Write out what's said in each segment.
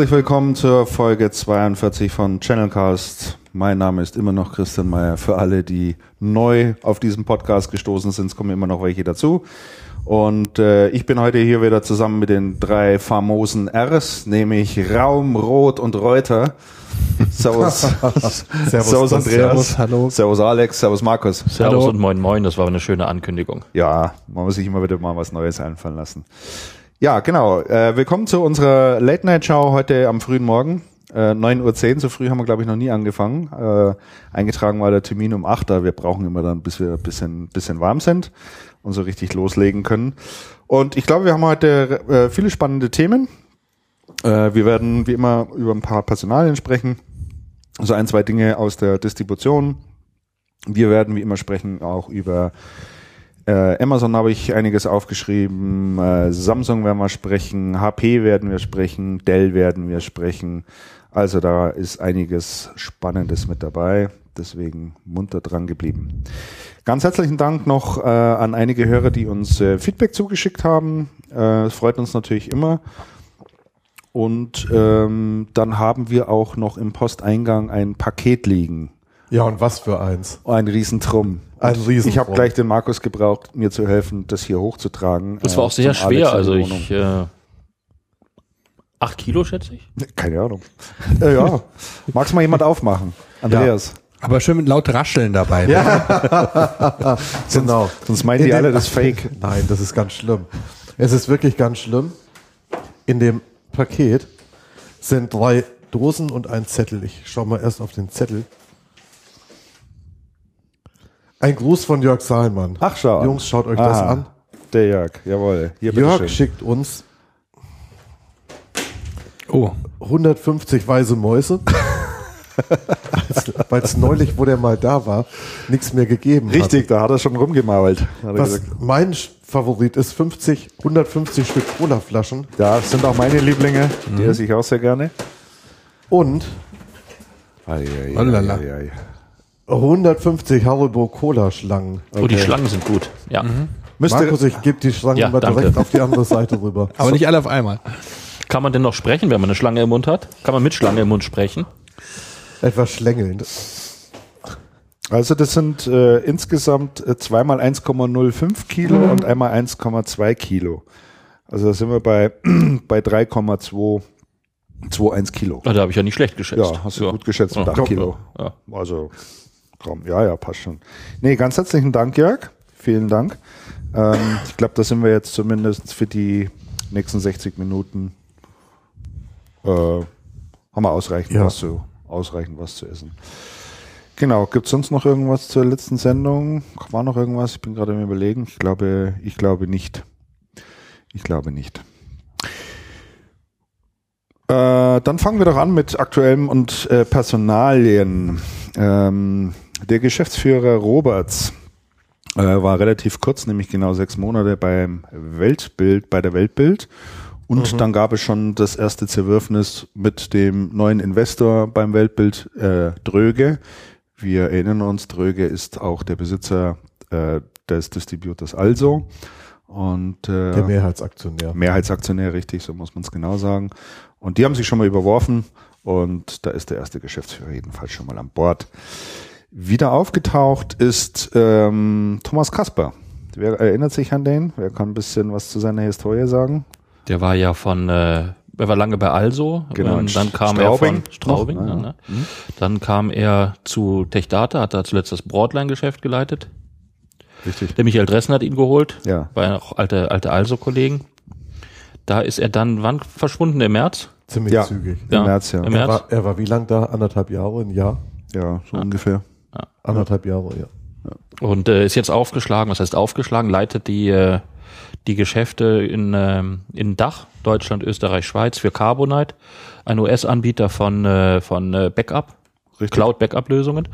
Herzlich willkommen zur Folge 42 von Channelcast. Mein Name ist immer noch Christian Meyer. Für alle, die neu auf diesen Podcast gestoßen sind, es kommen immer noch welche dazu. Und äh, ich bin heute hier wieder zusammen mit den drei famosen Rs, nämlich Raum, Rot und Reuter. Servus. Servus, Servus Andreas. Servus, hallo. Servus Alex. Servus Markus. Servus Hallo. und moin moin, das war eine schöne Ankündigung. Ja, man muss sich immer wieder mal was Neues einfallen lassen. Ja, genau. Äh, willkommen zu unserer Late Night Show heute am frühen Morgen. Äh, 9.10 Uhr, so früh haben wir, glaube ich, noch nie angefangen. Äh, eingetragen war der Termin um 8 Uhr. Wir brauchen immer dann, bis wir ein bisschen, bisschen warm sind und so richtig loslegen können. Und ich glaube, wir haben heute äh, viele spannende Themen. Äh, wir werden wie immer über ein paar Personalien sprechen. So ein, zwei Dinge aus der Distribution. Wir werden wie immer sprechen auch über äh, Amazon habe ich einiges aufgeschrieben, äh, Samsung werden wir sprechen, HP werden wir sprechen, Dell werden wir sprechen. Also da ist einiges Spannendes mit dabei, deswegen munter dran geblieben. Ganz herzlichen Dank noch äh, an einige Hörer, die uns äh, Feedback zugeschickt haben. Äh, es freut uns natürlich immer. Und ähm, dann haben wir auch noch im Posteingang ein Paket liegen. Ja, und was für eins? Ein Riesentrum. Riesentrum. Ich habe gleich den Markus gebraucht, mir zu helfen, das hier hochzutragen. Das war äh, auch sehr zum Alex schwer, also ich, äh, acht Kilo schätze ich. Wohnung. Keine Ahnung. äh, ja. Magst mal jemand aufmachen? Andreas. Aber schön mit laut Rascheln dabei. Ja. Genau. Sonst meinen die alle, das ist Fake. Nein, das ist ganz schlimm. Es ist wirklich ganz schlimm. In dem Paket sind drei Dosen und ein Zettel. Ich schau mal erst auf den Zettel. Ein Gruß von Jörg Saalmann. Ach, schau. Jungs, schaut euch das Aha. an. Der Jörg, jawohl. Hier, Jörg bitteschön. schickt uns Oh, 150 weiße Mäuse. Weil es neulich, wo der mal da war, nichts mehr gegeben hat. Richtig, da hat er schon er Was mein Favorit ist 50, 150 Stück Colaflaschen Ja, das sind auch meine Lieblinge. Die esse ich auch sehr gerne. und Ei, 150 Haribo Cola Schlangen. Oh, die Schlangen sind gut. Ja. Müsste, Markus, ich gebe die Schlangen Ja, mal danke. direkt auf die andere Seite rüber. aber nicht alle auf einmal. Kann man denn noch sprechen, wenn man eine Schlange im Mund hat? Kann man mit Schlange im Mund sprechen? Etwas schlängelnd. also das sind äh, insgesamt äh, zweimal 1,05 Kilo und einmal 1,2 Kilo. Also da sind wir bei, bei 3,221 Kilo. Ah, Da habe ich ja nicht schlecht geschätzt. Ja, hast du gut geschätzt mit Ja. 8 Kilo. Ja. Also, komm, ja, ja, passt schon. Nee, ganz herzlichen Dank, Jörg. Vielen Dank. Ähm, ich glaube, da sind wir jetzt zumindest für die nächsten 60 Minuten äh, haben wir ausreichend Ja. was zu ausreichend was zu essen. Genau, gibt es sonst noch irgendwas zur letzten Sendung? War noch irgendwas? Ich bin gerade im überlegen. Ich glaube, ich glaube nicht. Ich glaube nicht. Äh, dann fangen wir doch an mit aktuellem und äh, Personalien. Ähm, der Geschäftsführer Roberts äh, war relativ kurz, nämlich genau sechs Monate beim Weltbild, bei der Weltbild. Und dann gab es schon das erste Zerwürfnis mit dem neuen Investor beim Weltbild, äh, Dröge. Wir erinnern uns, Dröge ist auch der Besitzer äh, des Distributors Also. Und äh, Der Mehrheitsaktionär. Mehrheitsaktionär, richtig, so muss man es genau sagen. Und die haben sich schon mal überworfen und da ist der erste Geschäftsführer jedenfalls schon mal an Bord. Wieder aufgetaucht ist ähm, Thomas Kasper. Wer erinnert sich an den? Wer kann ein bisschen was zu seiner Historie sagen? Der war ja von, äh, er war lange bei Also. Genau, Und dann kam Straubing er von Straubing. noch, ja, ja. ne? Dann kam er zu Techdata, hat da zuletzt das Broadline-Geschäft geleitet. Richtig. Der Michael Dressen hat ihn geholt. Ja. War ja auch alte, alte Also-Kollegen. Da ist er dann, wann verschwunden? Im März? Ziemlich Ja. zügig. Im März, ja. Im Er März. war, er war wie lang da? Anderthalb Jahre? Ein Jahr? Ja, so ungefähr. Anderthalb Jahre, ja. Und äh, ist jetzt aufgeschlagen, was heißt aufgeschlagen, leitet die, äh, die Geschäfte in, ähm, in Dach, Deutschland, Österreich, Schweiz für Carbonite, ein US-Anbieter von, äh, von äh, Backup. Cloud-Backup-Lösungen.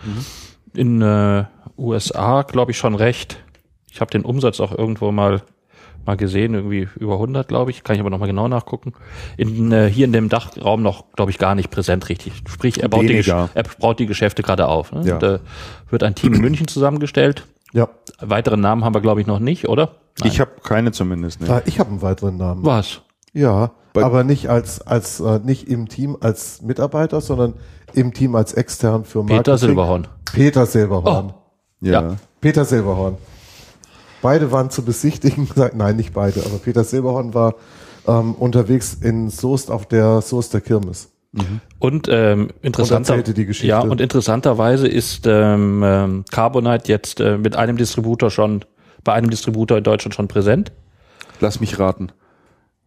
In äh, USA, glaube ich, schon recht. Ich habe den Umsatz auch irgendwo mal mal gesehen, irgendwie über 100, glaube ich. Kann ich aber noch mal genau nachgucken. In, äh, hier in dem Dachraum noch, glaube ich, gar nicht präsent richtig. Sprich, er baut, die. Gesch- er baut die Geschäfte gerade auf. Ne? Ja. Und, äh, wird ein Team in München zusammengestellt. Ja. Weitere Namen haben wir, glaube ich, noch nicht, oder? Nein. Ich habe keine zumindest. Ne? Ah, ich habe einen weiteren Namen. Was? Ja, Bei- aber nicht als, als, äh, nicht im Team als Mitarbeiter, sondern im Team als extern für Marketing. Peter Silberhorn. Peter Silberhorn. Ja. Ja. Peter Silberhorn. Beide waren zu besichtigen, nein, nicht beide, aber Peter Silberhorn war ähm, unterwegs in Soest auf der Soester Kirmes. Und ähm, interessanter, Geschichte. ja, und interessanterweise ist ähm, ähm, Carbonite jetzt äh, mit einem Distributor schon, bei einem Distributor in Deutschland schon präsent. Lass mich raten.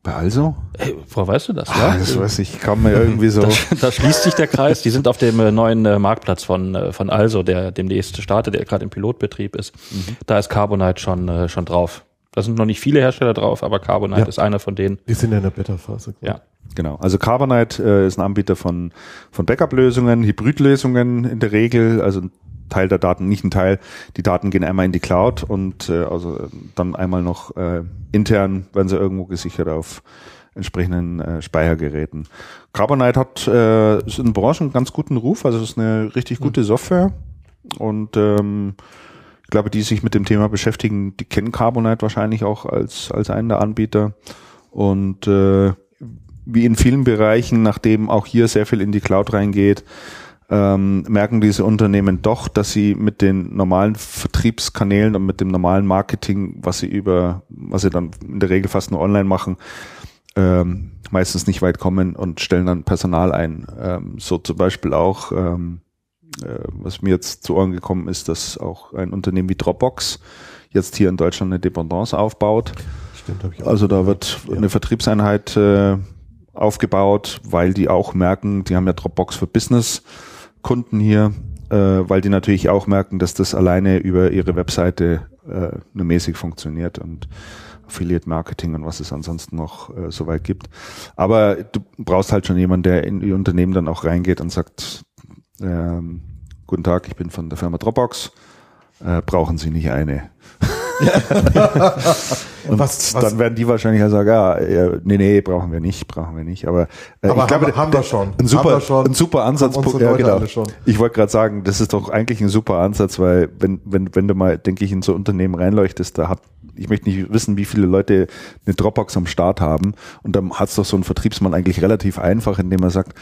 Bei Also? Hey, woher weißt du das? Ah, das weiß ich, kam mir irgendwie so. Da, da schließt sich der Kreis. Die sind auf dem äh, neuen äh, Marktplatz von, äh, von Also, der demnächst startet, der gerade im Pilotbetrieb ist. Mhm. Da ist Carbonite schon, schon drauf. Da sind noch nicht viele Hersteller drauf, aber Carbonite Ja. ist einer von denen. Die sind ja in der Beta-Phase. Ja. Genau. Also Carbonite äh, ist ein Anbieter von, von Backup-Lösungen, Hybrid-Lösungen in der Regel, also ein Teil der Daten, nicht ein Teil. Die Daten gehen einmal in die Cloud und äh, also äh, dann einmal noch äh, intern werden sie irgendwo gesichert auf entsprechenden äh, Speichergeräten. Carbonite hat äh, ist in der Branche einen ganz guten Ruf, also es ist eine richtig gute Software und ähm, ich glaube, die sich mit dem Thema beschäftigen, die kennen Carbonite wahrscheinlich auch als, als einen der Anbieter. Und äh, wie in vielen Bereichen, nachdem auch hier sehr viel in die Cloud reingeht, ähm, merken diese Unternehmen doch, dass sie mit den normalen Vertriebskanälen und mit dem normalen Marketing, was sie über, was sie dann in der Regel fast nur online machen, ähm, meistens nicht weit kommen und stellen dann Personal ein. Ähm, so zum Beispiel auch, ähm, äh, was mir jetzt zu Ohren gekommen ist, dass auch ein Unternehmen wie Dropbox jetzt hier in Deutschland eine Dependance aufbaut. Stimmt, habe ich auch. Also da wird Ja. eine Vertriebseinheit äh, aufgebaut, weil die auch merken, die haben ja Dropbox für Business Kunden hier, äh, weil die natürlich auch merken, dass das alleine über ihre Webseite äh, nur mäßig funktioniert und Affiliate Marketing und was es ansonsten noch äh, soweit gibt. Aber du brauchst halt schon jemanden, der in die Unternehmen dann auch reingeht und sagt, ähm, guten Tag, ich bin von der Firma Dropbox, äh, brauchen Sie nicht eine. Und Was- was- dann werden die wahrscheinlich ja sagen, ja, nee, nee, brauchen wir nicht, brauchen wir nicht. Aber, äh, Aber ich glaube, haben wir- haben wir schon. Ein super, Haben wir schon. ein super Ansatzpunkt. Ja, genau. Ich wollte gerade sagen, das ist doch eigentlich ein super Ansatz, weil wenn, wenn, wenn du mal, denke ich, in so Unternehmen reinleuchtest, da hat, ich möchte nicht wissen, wie viele Leute eine Dropbox am Start haben. Und dann hat's doch so ein Vertriebsmann eigentlich relativ einfach, indem er sagt,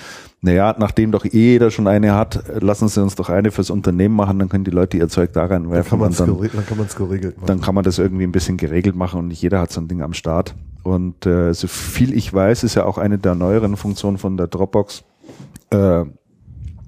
naja, nachdem doch eh jeder schon eine hat, lassen Sie uns doch eine fürs Unternehmen machen, dann können die Leute ihr Zeug da Dann reinwerfen. kann man es dann, dann geregelt machen. dann kann man das irgendwie ein bisschen geregelt machen und nicht jeder hat so ein Ding am Start. Und äh, so viel ich weiß, ist ja auch eine der neueren Funktionen von der Dropbox, äh,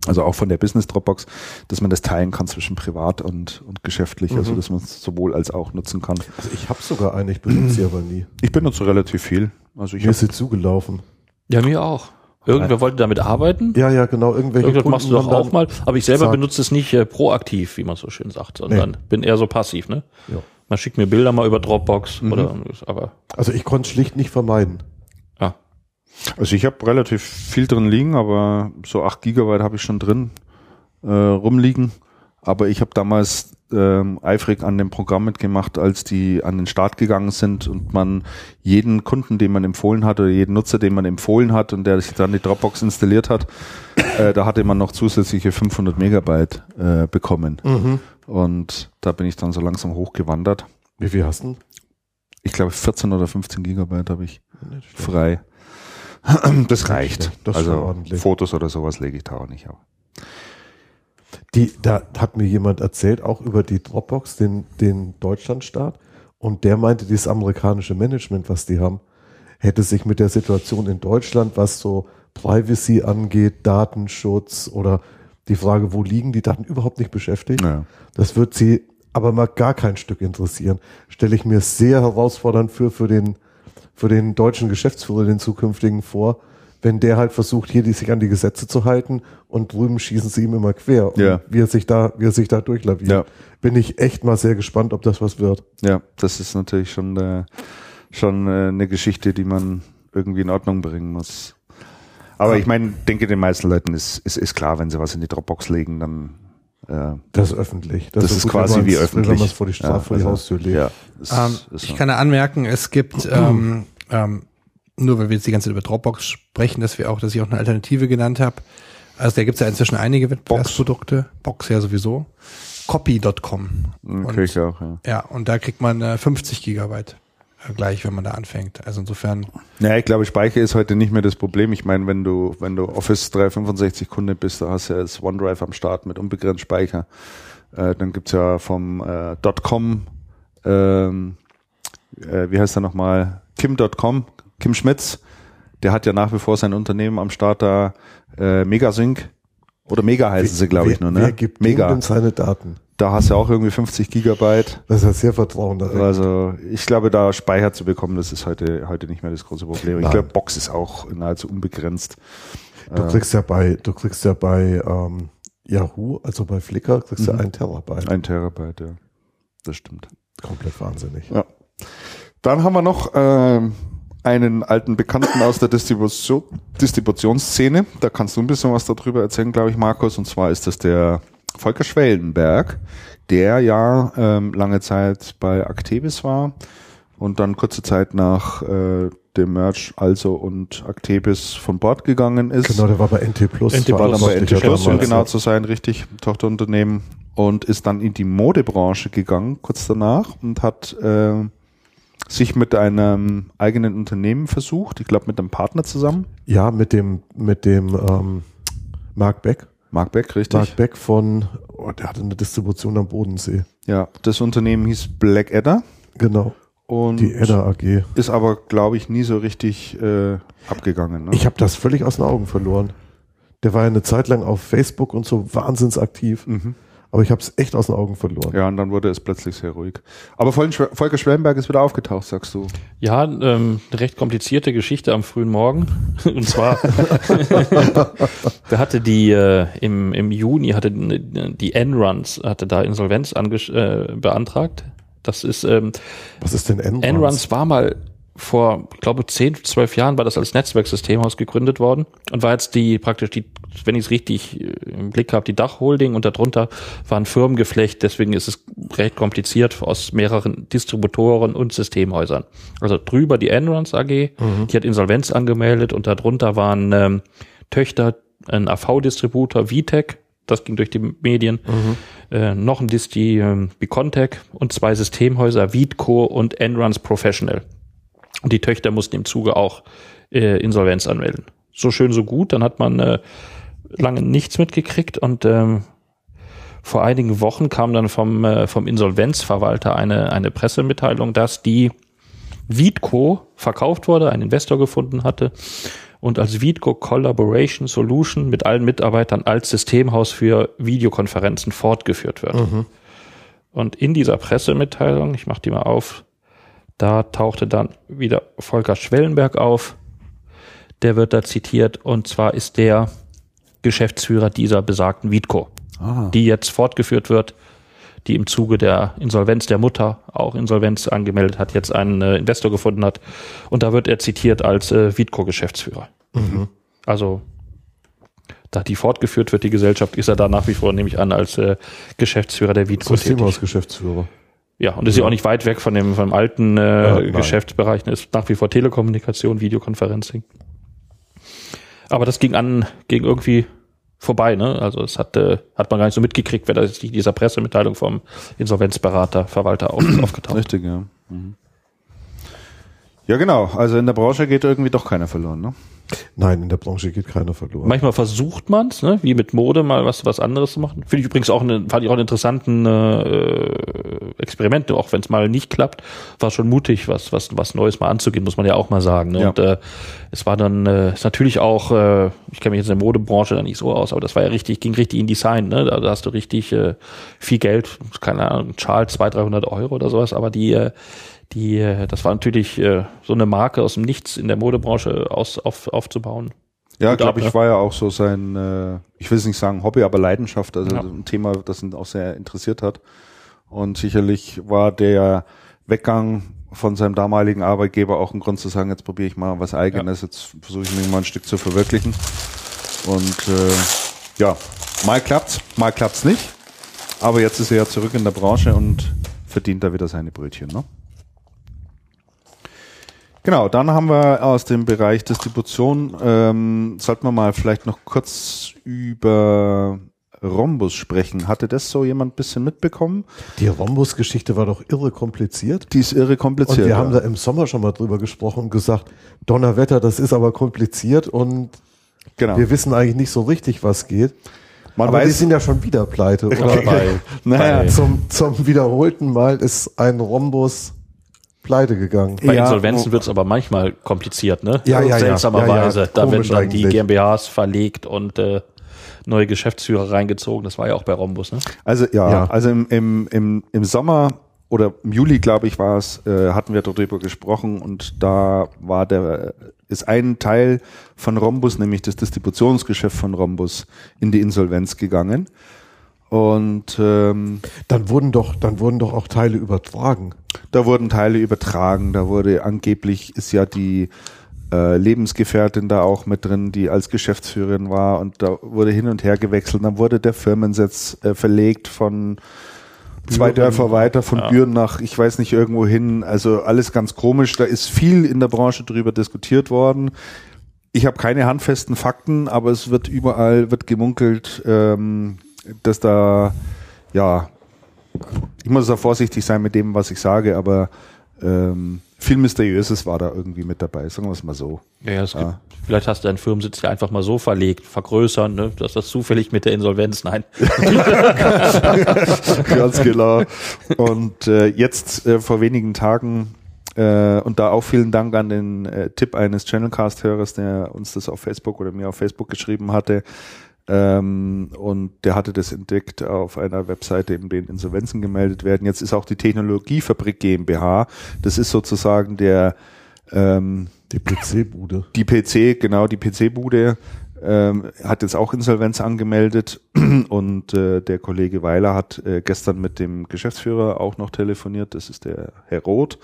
also auch von der Business Dropbox, dass man das teilen kann zwischen privat und, und geschäftlich, also dass man es sowohl als auch nutzen kann. also ich habe sogar eine, ich benutze sie aber nie. Ich benutze relativ viel. Also ich Mir ist sie zugelaufen. Ja, mir auch. Irgendwer wollte damit arbeiten. Ja, ja, genau. Irgendwelche Irgendwas machst du Kunden doch auch mal. Aber ich selber Zack. benutze es nicht äh, proaktiv, wie man so schön sagt, sondern bin eher so passiv, ne? Ja. Man schickt mir Bilder mal über Dropbox Mhm. oder, aber, Also ich konnte es schlicht nicht vermeiden. ja. also ich habe relativ viel drin liegen, aber so 8 Gigabyte habe ich schon drin äh, rumliegen. Aber ich habe damals ähm, eifrig an dem Programm mitgemacht, als die an den Start gegangen sind und man jeden Kunden, den man empfohlen hat oder jeden Nutzer, den man empfohlen hat und der sich dann die Dropbox installiert hat, äh, da hatte man noch zusätzliche 500 Megabyte äh, bekommen. Und da bin ich dann so langsam hochgewandert. Wie viel hast du? Ich glaube 14 oder 15 Gigabyte habe ich frei. Das reicht. Das also ordentlich. Fotos oder sowas lege ich da auch nicht auf. Die, da hat mir jemand erzählt, auch über die Dropbox, den, den Deutschlandstart. Und der meinte, dieses amerikanische Management, was die haben, hätte sich mit der Situation in Deutschland, was so Privacy angeht, Datenschutz oder die Frage, wo liegen die Daten, überhaupt nicht beschäftigt. Ja. Das wird sie aber mal gar kein Stück interessieren. Stelle ich mir sehr herausfordernd für, für den, für den deutschen Geschäftsführer, den zukünftigen vor, wenn der halt versucht, hier die, sich an die Gesetze zu halten und drüben schießen sie ihm immer quer. Und Ja. wie er sich da, wie er sich da durchlaviert. Ja. Bin ich echt mal sehr gespannt, ob das was wird. Ja, das ist natürlich schon, äh, schon äh, eine Geschichte, die man irgendwie in Ordnung bringen muss. Aber ich meine, denke den meisten Leuten ist, ist, ist klar, wenn sie was in die Dropbox legen, dann äh, Das ist öffentlich. das, so ist gut, quasi wenn wie öffentlich. Wenn man es vor die, Straße, Ja, vor die also, Haustür legt. Ja, ist, Ähm, ist ich so. kann da anmerken, es gibt, ähm, ähm, nur weil wir jetzt die ganze Zeit über Dropbox sprechen, dass wir auch, dass ich auch eine Alternative genannt habe. Also da gibt es ja inzwischen einige Wettbewerbsprodukte, Box ja sowieso. Copy.com. Okay, Und, ich auch, ja. ja, und da kriegt man äh, 50 Gigabyte. äh, gleich, wenn man da anfängt. Also insofern, Ja, ich glaube, Speicher ist heute nicht mehr das Problem. Ich meine, wenn du, wenn du Office 365 Kunde bist, da hast du ja das OneDrive am Start mit unbegrenzt Speicher. Äh, dann gibt's ja vom äh, .com, ähm, äh, wie heißt er nochmal, Kim.com, Kim Schmitz, der hat ja nach wie vor sein Unternehmen am Start da, äh, Megasync. Oder Mega heißen sie, glaube ich, nur, ne? Wer gibt Mega. Denn seine Daten? Da hast du auch irgendwie 50 Gigabyte. Das ist ja sehr vertrauenerregend. Also ich glaube, da Speicher zu bekommen, das ist heute, heute nicht mehr das große Problem. Ich Nein. glaube, Box ist auch nahezu unbegrenzt. Du kriegst ja bei, du kriegst ja bei ähm, Yahoo, also bei Flickr, kriegst du ein Terabyte. Ein Terabyte, ja. Das stimmt. Komplett wahnsinnig. Ja. Dann haben wir noch ähm, einen alten Bekannten aus der Distribution, Distributionsszene. Da kannst du ein bisschen was darüber erzählen, glaube ich, Markus. Und zwar ist das der Volker Schwellenberg, der ja ähm, lange Zeit bei Actebis war und dann kurze Zeit nach äh, dem Merge also und Actebis von Bord gegangen ist. Genau, der war bei NT Plus. NT war dann bei NT Plus, um genau zu sein, richtig, Tochterunternehmen und ist dann in die Modebranche gegangen, kurz danach und hat äh, sich mit einem eigenen Unternehmen versucht, ich glaube mit einem Partner zusammen, Ja, mit dem, mit dem ähm, Mark Beck. Mark Beck, richtig? Mark Beck von, oh, der hatte eine Distribution am Bodensee. Ja, das Unternehmen hieß Blackadder Genau, und die Edda AG. ist aber, glaube ich, nie so richtig äh, abgegangen. Ne? Ich habe das völlig aus den Augen verloren. Der war ja eine Zeit lang auf Facebook und so wahnsinns aktiv. Aber ich habe es echt aus den Augen verloren. Ja, und dann wurde es plötzlich sehr ruhig. Aber Volker Schwe- Volker Schwellenberg ist wieder aufgetaucht, sagst du. Ja, ähm, eine recht komplizierte Geschichte am frühen Morgen. Und zwar, da hatte die äh, im, im Juni hatte die Enruns hatte da Insolvenz äh, beantragt. Das ist ähm, Was ist denn Enruns? Enruns war mal vor, ich glaube, 10, 12 Jahren war das als Netzwerksystemhaus gegründet worden und war jetzt die praktisch die, wenn ich es richtig äh, im Blick habe, die Dachholding und darunter war ein Firmengeflecht, deswegen ist es recht kompliziert aus mehreren Distributoren und Systemhäusern. Also drüber die Enruns AG, die hat Insolvenz angemeldet und darunter waren ähm, Töchter, ein AV-Distributor, VTech, das ging durch die Medien, äh, noch ein Disti, ähm, Bicontech und zwei Systemhäuser, Vidco und Enruns Professional. Und die Töchter mussten im Zuge auch äh, Insolvenz anmelden. So schön, so gut. Dann hat man äh, lange nichts mitgekriegt und ähm, vor einigen Wochen kam dann vom, äh, vom Insolvenzverwalter eine, eine Pressemitteilung, dass die Vidco verkauft wurde, ein Investor gefunden hatte und als Vidco Collaboration Solution mit allen Mitarbeitern als Systemhaus für Videokonferenzen fortgeführt wird. Und in dieser Pressemitteilung, ich mache die mal auf, da tauchte dann wieder Volker Schwellenberg auf. Der wird da zitiert und zwar ist der Geschäftsführer dieser besagten Vidco, die jetzt fortgeführt wird, die im Zuge der Insolvenz der Mutter auch Insolvenz angemeldet hat, jetzt einen äh, Investor gefunden hat. Und da wird er zitiert als äh, Vidco-Geschäftsführer. Also da die fortgeführt wird, die Gesellschaft, ist er da nach wie vor, nehme ich an, als äh, Geschäftsführer der Vidco tätig. Systemhausgeschäftsführer. Ja, und ist ja auch nicht weit weg von dem, vom alten äh, nein. Geschäftsbereich. Ist nach wie vor Telekommunikation, Videoconferencing. Aber das ging an, ging irgendwie vorbei, ne? Also es hat, äh, hat man gar nicht so mitgekriegt, wer da ist die- dieser Pressemitteilung vom Insolvenzberater, Verwalter auf, aufgetaucht. Richtig, ja. Mhm. Ja, genau. Also in der Branche geht irgendwie doch keiner verloren, ne? Nein, in der Branche geht keiner verloren. Manchmal versucht man es, ne, wie mit Mode mal was was anderes zu machen. Finde ich übrigens auch eine, fand ich auch einen interessanten äh, Experiment, auch wenn es mal nicht klappt, war schon mutig, was was was Neues mal anzugehen, muss man ja auch mal sagen. Ne? Ja. Und äh, es war dann äh, ist natürlich auch, äh, ich kenne mich jetzt in der Modebranche da nicht so aus, aber das war ja richtig, ging richtig in Design, ne? Da, da hast du richtig äh, viel Geld, keine Ahnung, Charles 200, 300 Euro oder sowas, aber die äh, die, äh, das war natürlich äh, so eine Marke aus dem Nichts in der Modebranche aus, auf, aufzubauen. Ja, glaube ich, ne? war ja auch so sein, äh, ich will es nicht sagen Hobby, aber Leidenschaft, also Ja. ein Thema, das ihn auch sehr interessiert hat. Und sicherlich war der Weggang von seinem damaligen Arbeitgeber auch ein Grund zu sagen, jetzt probiere ich mal was Eigenes, jetzt versuche ich mich mal ein Stück zu verwirklichen. Und äh, ja, mal klappt's, mal klappt's nicht. Aber jetzt ist er ja zurück in der Branche und verdient da wieder seine Brötchen, ne? Genau, dann haben wir aus dem Bereich Distribution, ähm, sollten wir mal vielleicht noch kurz über Rhombus sprechen. Hatte das so jemand ein bisschen mitbekommen? Die Rhombus-Geschichte war doch irre kompliziert. Die ist irre Und kompliziert. wir haben ja. da im Sommer schon mal drüber gesprochen und gesagt, Donnerwetter, das ist aber kompliziert und genau. wir wissen eigentlich nicht so richtig, was geht. Man aber die weiß, sind ja schon wieder pleite. Oder Bei, naja, zum, zum wiederholten Mal ist ein Rhombus pleite gegangen. bei Ja, Insolvenzen wo- wird es aber manchmal kompliziert, ne? Ja, ja. Seltsamerweise. Ja, ja, Da werden dann die. GmbHs verlegt und äh, neue Geschäftsführer reingezogen. Das war ja auch bei Rhombus, ne? Also ja, Ja. also im, im, im, im Sommer oder im Juli, glaube ich, war es, äh, hatten wir darüber gesprochen und da war der ist ein Teil von Rhombus, nämlich das Distributionsgeschäft von Rhombus, in die Insolvenz gegangen. Und ähm, Dann wurden doch, dann wurden doch auch Teile übertragen. da wurden Teile übertragen, da wurde angeblich ist ja die äh, Lebensgefährtin da auch mit drin, die als Geschäftsführerin war und da wurde hin und her gewechselt. Dann wurde der Firmensitz äh, verlegt von zwei Dörfer weiter, von Ja. Büren nach, ich weiß nicht, irgendwo hin. Also alles ganz komisch. Da ist viel in der Branche drüber diskutiert worden. Ich habe keine handfesten Fakten, aber es wird überall wird gemunkelt, ähm, dass da ja ich muss da vorsichtig sein mit dem, was ich sage, aber ähm, viel Mysteriöses war da irgendwie mit dabei, sagen wir es mal so. Ja, ja, es Ja. Gibt, vielleicht hast du deinen Firmensitz ja einfach mal so verlegt, vergrößern, ne? dass das zufällig mit der Insolvenz, nein. Ganz genau. Und äh, jetzt äh, vor wenigen Tagen äh, und da auch vielen Dank an den äh, Tipp eines Channelcast-Hörers, der uns das auf Facebook oder mir auf Facebook geschrieben hatte. Ähm, und der hatte das entdeckt auf einer Webseite, in denen Insolvenzen gemeldet werden. Jetzt ist auch die Technologiefabrik GmbH. Das ist sozusagen der ähm, Die PC-Bude. die PC, genau, die PC-Bude ähm, hat jetzt auch Insolvenz angemeldet und äh, der Kollege Weiler hat äh, gestern mit dem Geschäftsführer auch noch telefoniert. Das ist der Herr Roth.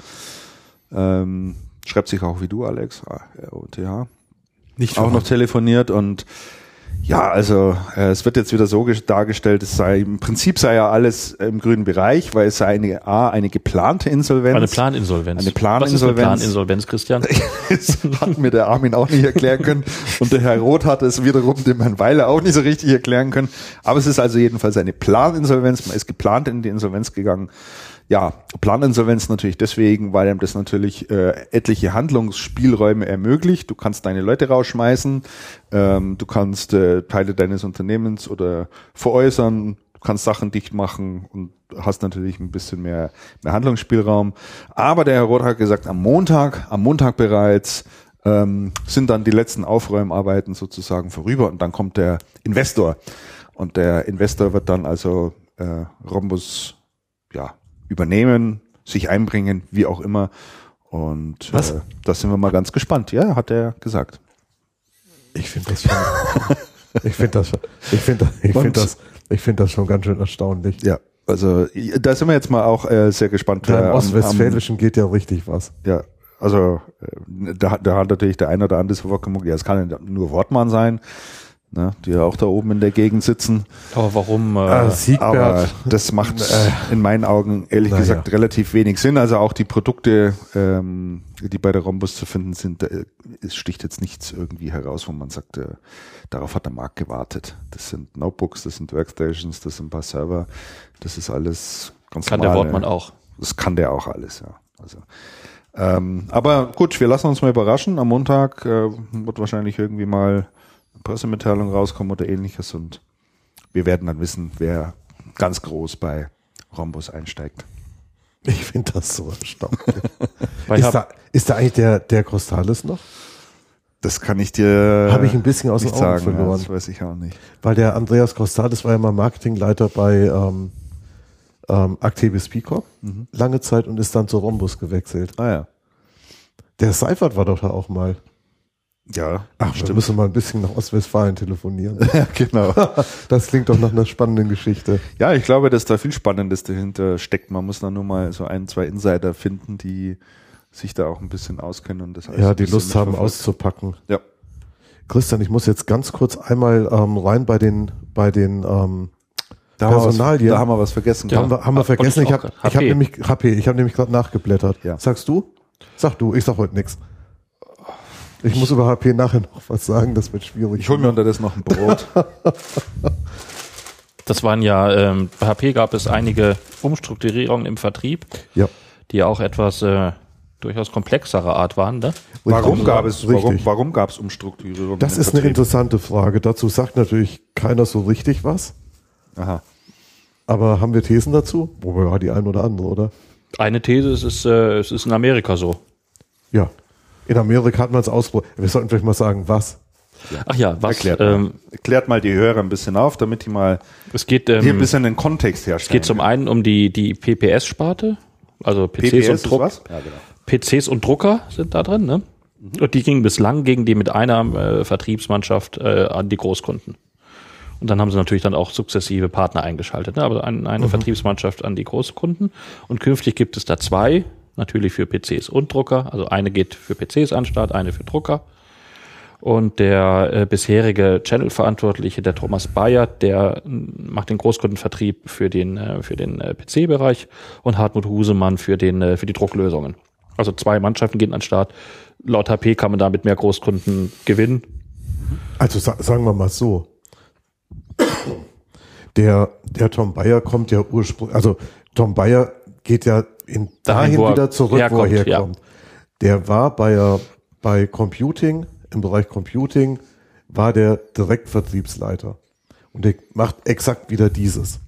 Ähm, schreibt sich auch wie du, Alex. R-O-T-H. Nicht Auch noch telefoniert und ja, also äh, es wird jetzt wieder so ges- dargestellt, es sei im Prinzip sei ja alles im grünen Bereich, weil es sei eine A, eine geplante Insolvenz. Eine Planinsolvenz. Eine Planinsolvenz. Was ist eine Planinsolvenz, Christian? Das hat mir der Armin auch nicht erklären können. Und der Herr Roth hat es wiederum dem Herrn Weiler auch nicht so richtig erklären können. Aber es ist also jedenfalls eine Planinsolvenz. Man ist geplant in die Insolvenz gegangen. Ja, Planinsolvenz natürlich deswegen, weil einem das natürlich äh, etliche Handlungsspielräume ermöglicht. Du kannst deine Leute rausschmeißen, ähm, du kannst äh, Teile deines Unternehmens oder veräußern, du kannst Sachen dicht machen und hast natürlich ein bisschen mehr, mehr Handlungsspielraum. Aber der Herr Roth hat gesagt, am Montag, am Montag bereits ähm, sind dann die letzten Aufräumarbeiten sozusagen vorüber und dann kommt der Investor. Und der Investor wird dann also äh, Rhombus ja, übernehmen, sich einbringen, wie auch immer. Und Was? Äh, da sind wir mal ganz gespannt. Ja, hat er gesagt. Ich finde das schon, ich finde das, schon- ich finde das, ich finde das, ich finde das schon ganz schön erstaunlich. Ja, also da sind wir jetzt mal auch äh, sehr gespannt. Äh, im am- Ostwestfälischen geht ja richtig was. am- Ja, also äh, da, hat- da hat natürlich der eine oder andere sofort gemuckt, ja, es kann ja nur Wortmann sein, ne, die ja auch da oben in der Gegend sitzen. Aber warum? Äh, Ah, Aber Siegbert, das macht in meinen Augen ehrlich Naja. gesagt relativ wenig Sinn. Also auch die Produkte, ähm, die bei der Rhombus zu finden sind, da, äh, es sticht jetzt nichts irgendwie heraus, wo man sagt, äh, darauf hat der Markt gewartet. Das sind Notebooks, das sind Workstations, das sind ein paar Server, das ist alles ganz kann der Wortmann auch. Das kann der auch alles, ja. Also, ähm, aber gut, wir lassen uns mal überraschen. Am Montag äh, wird wahrscheinlich irgendwie mal Pressemitteilung rauskommen oder ähnliches und wir werden dann wissen, wer ganz groß bei Rhombus einsteigt. ich finde das so erstaunlich. Ist, da, ist da eigentlich der, der Costales noch? Das kann ich dir Habe ich ein bisschen aus den nicht Augen sagen. Ja, verloren. das weiß ich auch nicht. Weil der Andreas Costales war ja mal Marketingleiter bei ähm, ähm, Actebis Peacock Mhm. lange Zeit und ist dann zu Rhombus gewechselt. Ah ja. Der Seifert war doch da auch mal. Ja, Ach, wir müssen mal ein bisschen nach Ostwestfalen telefonieren. ja, genau. Das klingt doch nach einer spannenden Geschichte. Ja, ich glaube, dass da viel Spannendes dahinter steckt. Man muss da nur mal so ein, zwei Insider finden, die sich da auch ein bisschen auskennen und das alles Ja, die Lust haben mitverfolgen. auszupacken. Ja. Christian, ich muss jetzt ganz kurz einmal ähm, rein bei den bei den ähm, Da haben, wir was, Personalien. da haben wir was vergessen. Ja. haben wir, haben wir vergessen. Ich habe hab nämlich HP, ich habe nämlich gerade nachgeblättert. Ja. Sagst du? Sag du, ich sag heute nix. Ich muss über HP nachher noch was sagen, das wird schwierig. Ich hole mir unterdessen noch ein Brot. Das waren ja, ähm, bei HP gab es einige Umstrukturierungen im Vertrieb, Ja. die auch etwas äh, durchaus komplexere Art waren. Ne? Warum gab es, warum, Richtig. warum gab es Umstrukturierung? Das im ist eine Vertrieb? interessante Frage. Dazu sagt natürlich keiner so richtig was. Aha. Aber haben wir Thesen dazu? Wobei war die ein oder andere, oder? Eine These, es ist, äh, es ist in Amerika so. Ja. In Amerika hat man es ausprobiert. Wir sollten vielleicht mal sagen, was. Ach ja, was? Erklärt, Ähm, mal. Erklärt mal die Hörer ein bisschen auf, damit die mal es geht, hier ein ähm, bisschen den Kontext es herstellen. geht zum einen um die, die PPS-Sparte, also PCs, PPS und Druck? Ja, genau. PCs und Drucker sind da drin, ne? Und die gingen bislang gegen die mit einer äh, Vertriebsmannschaft äh, an die Großkunden. Und dann haben sie natürlich dann auch sukzessive Partner eingeschaltet, ne? aber ein, eine Vertriebsmannschaft an die Großkunden. Und künftig gibt es da zwei, natürlich für PCs und Drucker. Also eine geht für PCs an Start, eine für Drucker. Und der äh, bisherige Channel-Verantwortliche, der Thomas Bayer, der m, macht den Großkundenvertrieb für den, äh, für den äh, PC-Bereich und Hartmut Husemann für, den, äh, für die Drucklösungen. Also zwei Mannschaften gehen an Start. Laut HP kann man damit mehr Großkunden gewinnen. Also sa sagen wir mal so. Der, der Tom Bayer kommt ja ursprünglich, also Tom Bayer geht ja in Dahin, er wieder zurück, wo er herkommt, ja. herkommt. Der war bei, äh, bei Computing, im Bereich Computing, war der Direktvertriebsleiter. Und der macht exakt wieder dieses.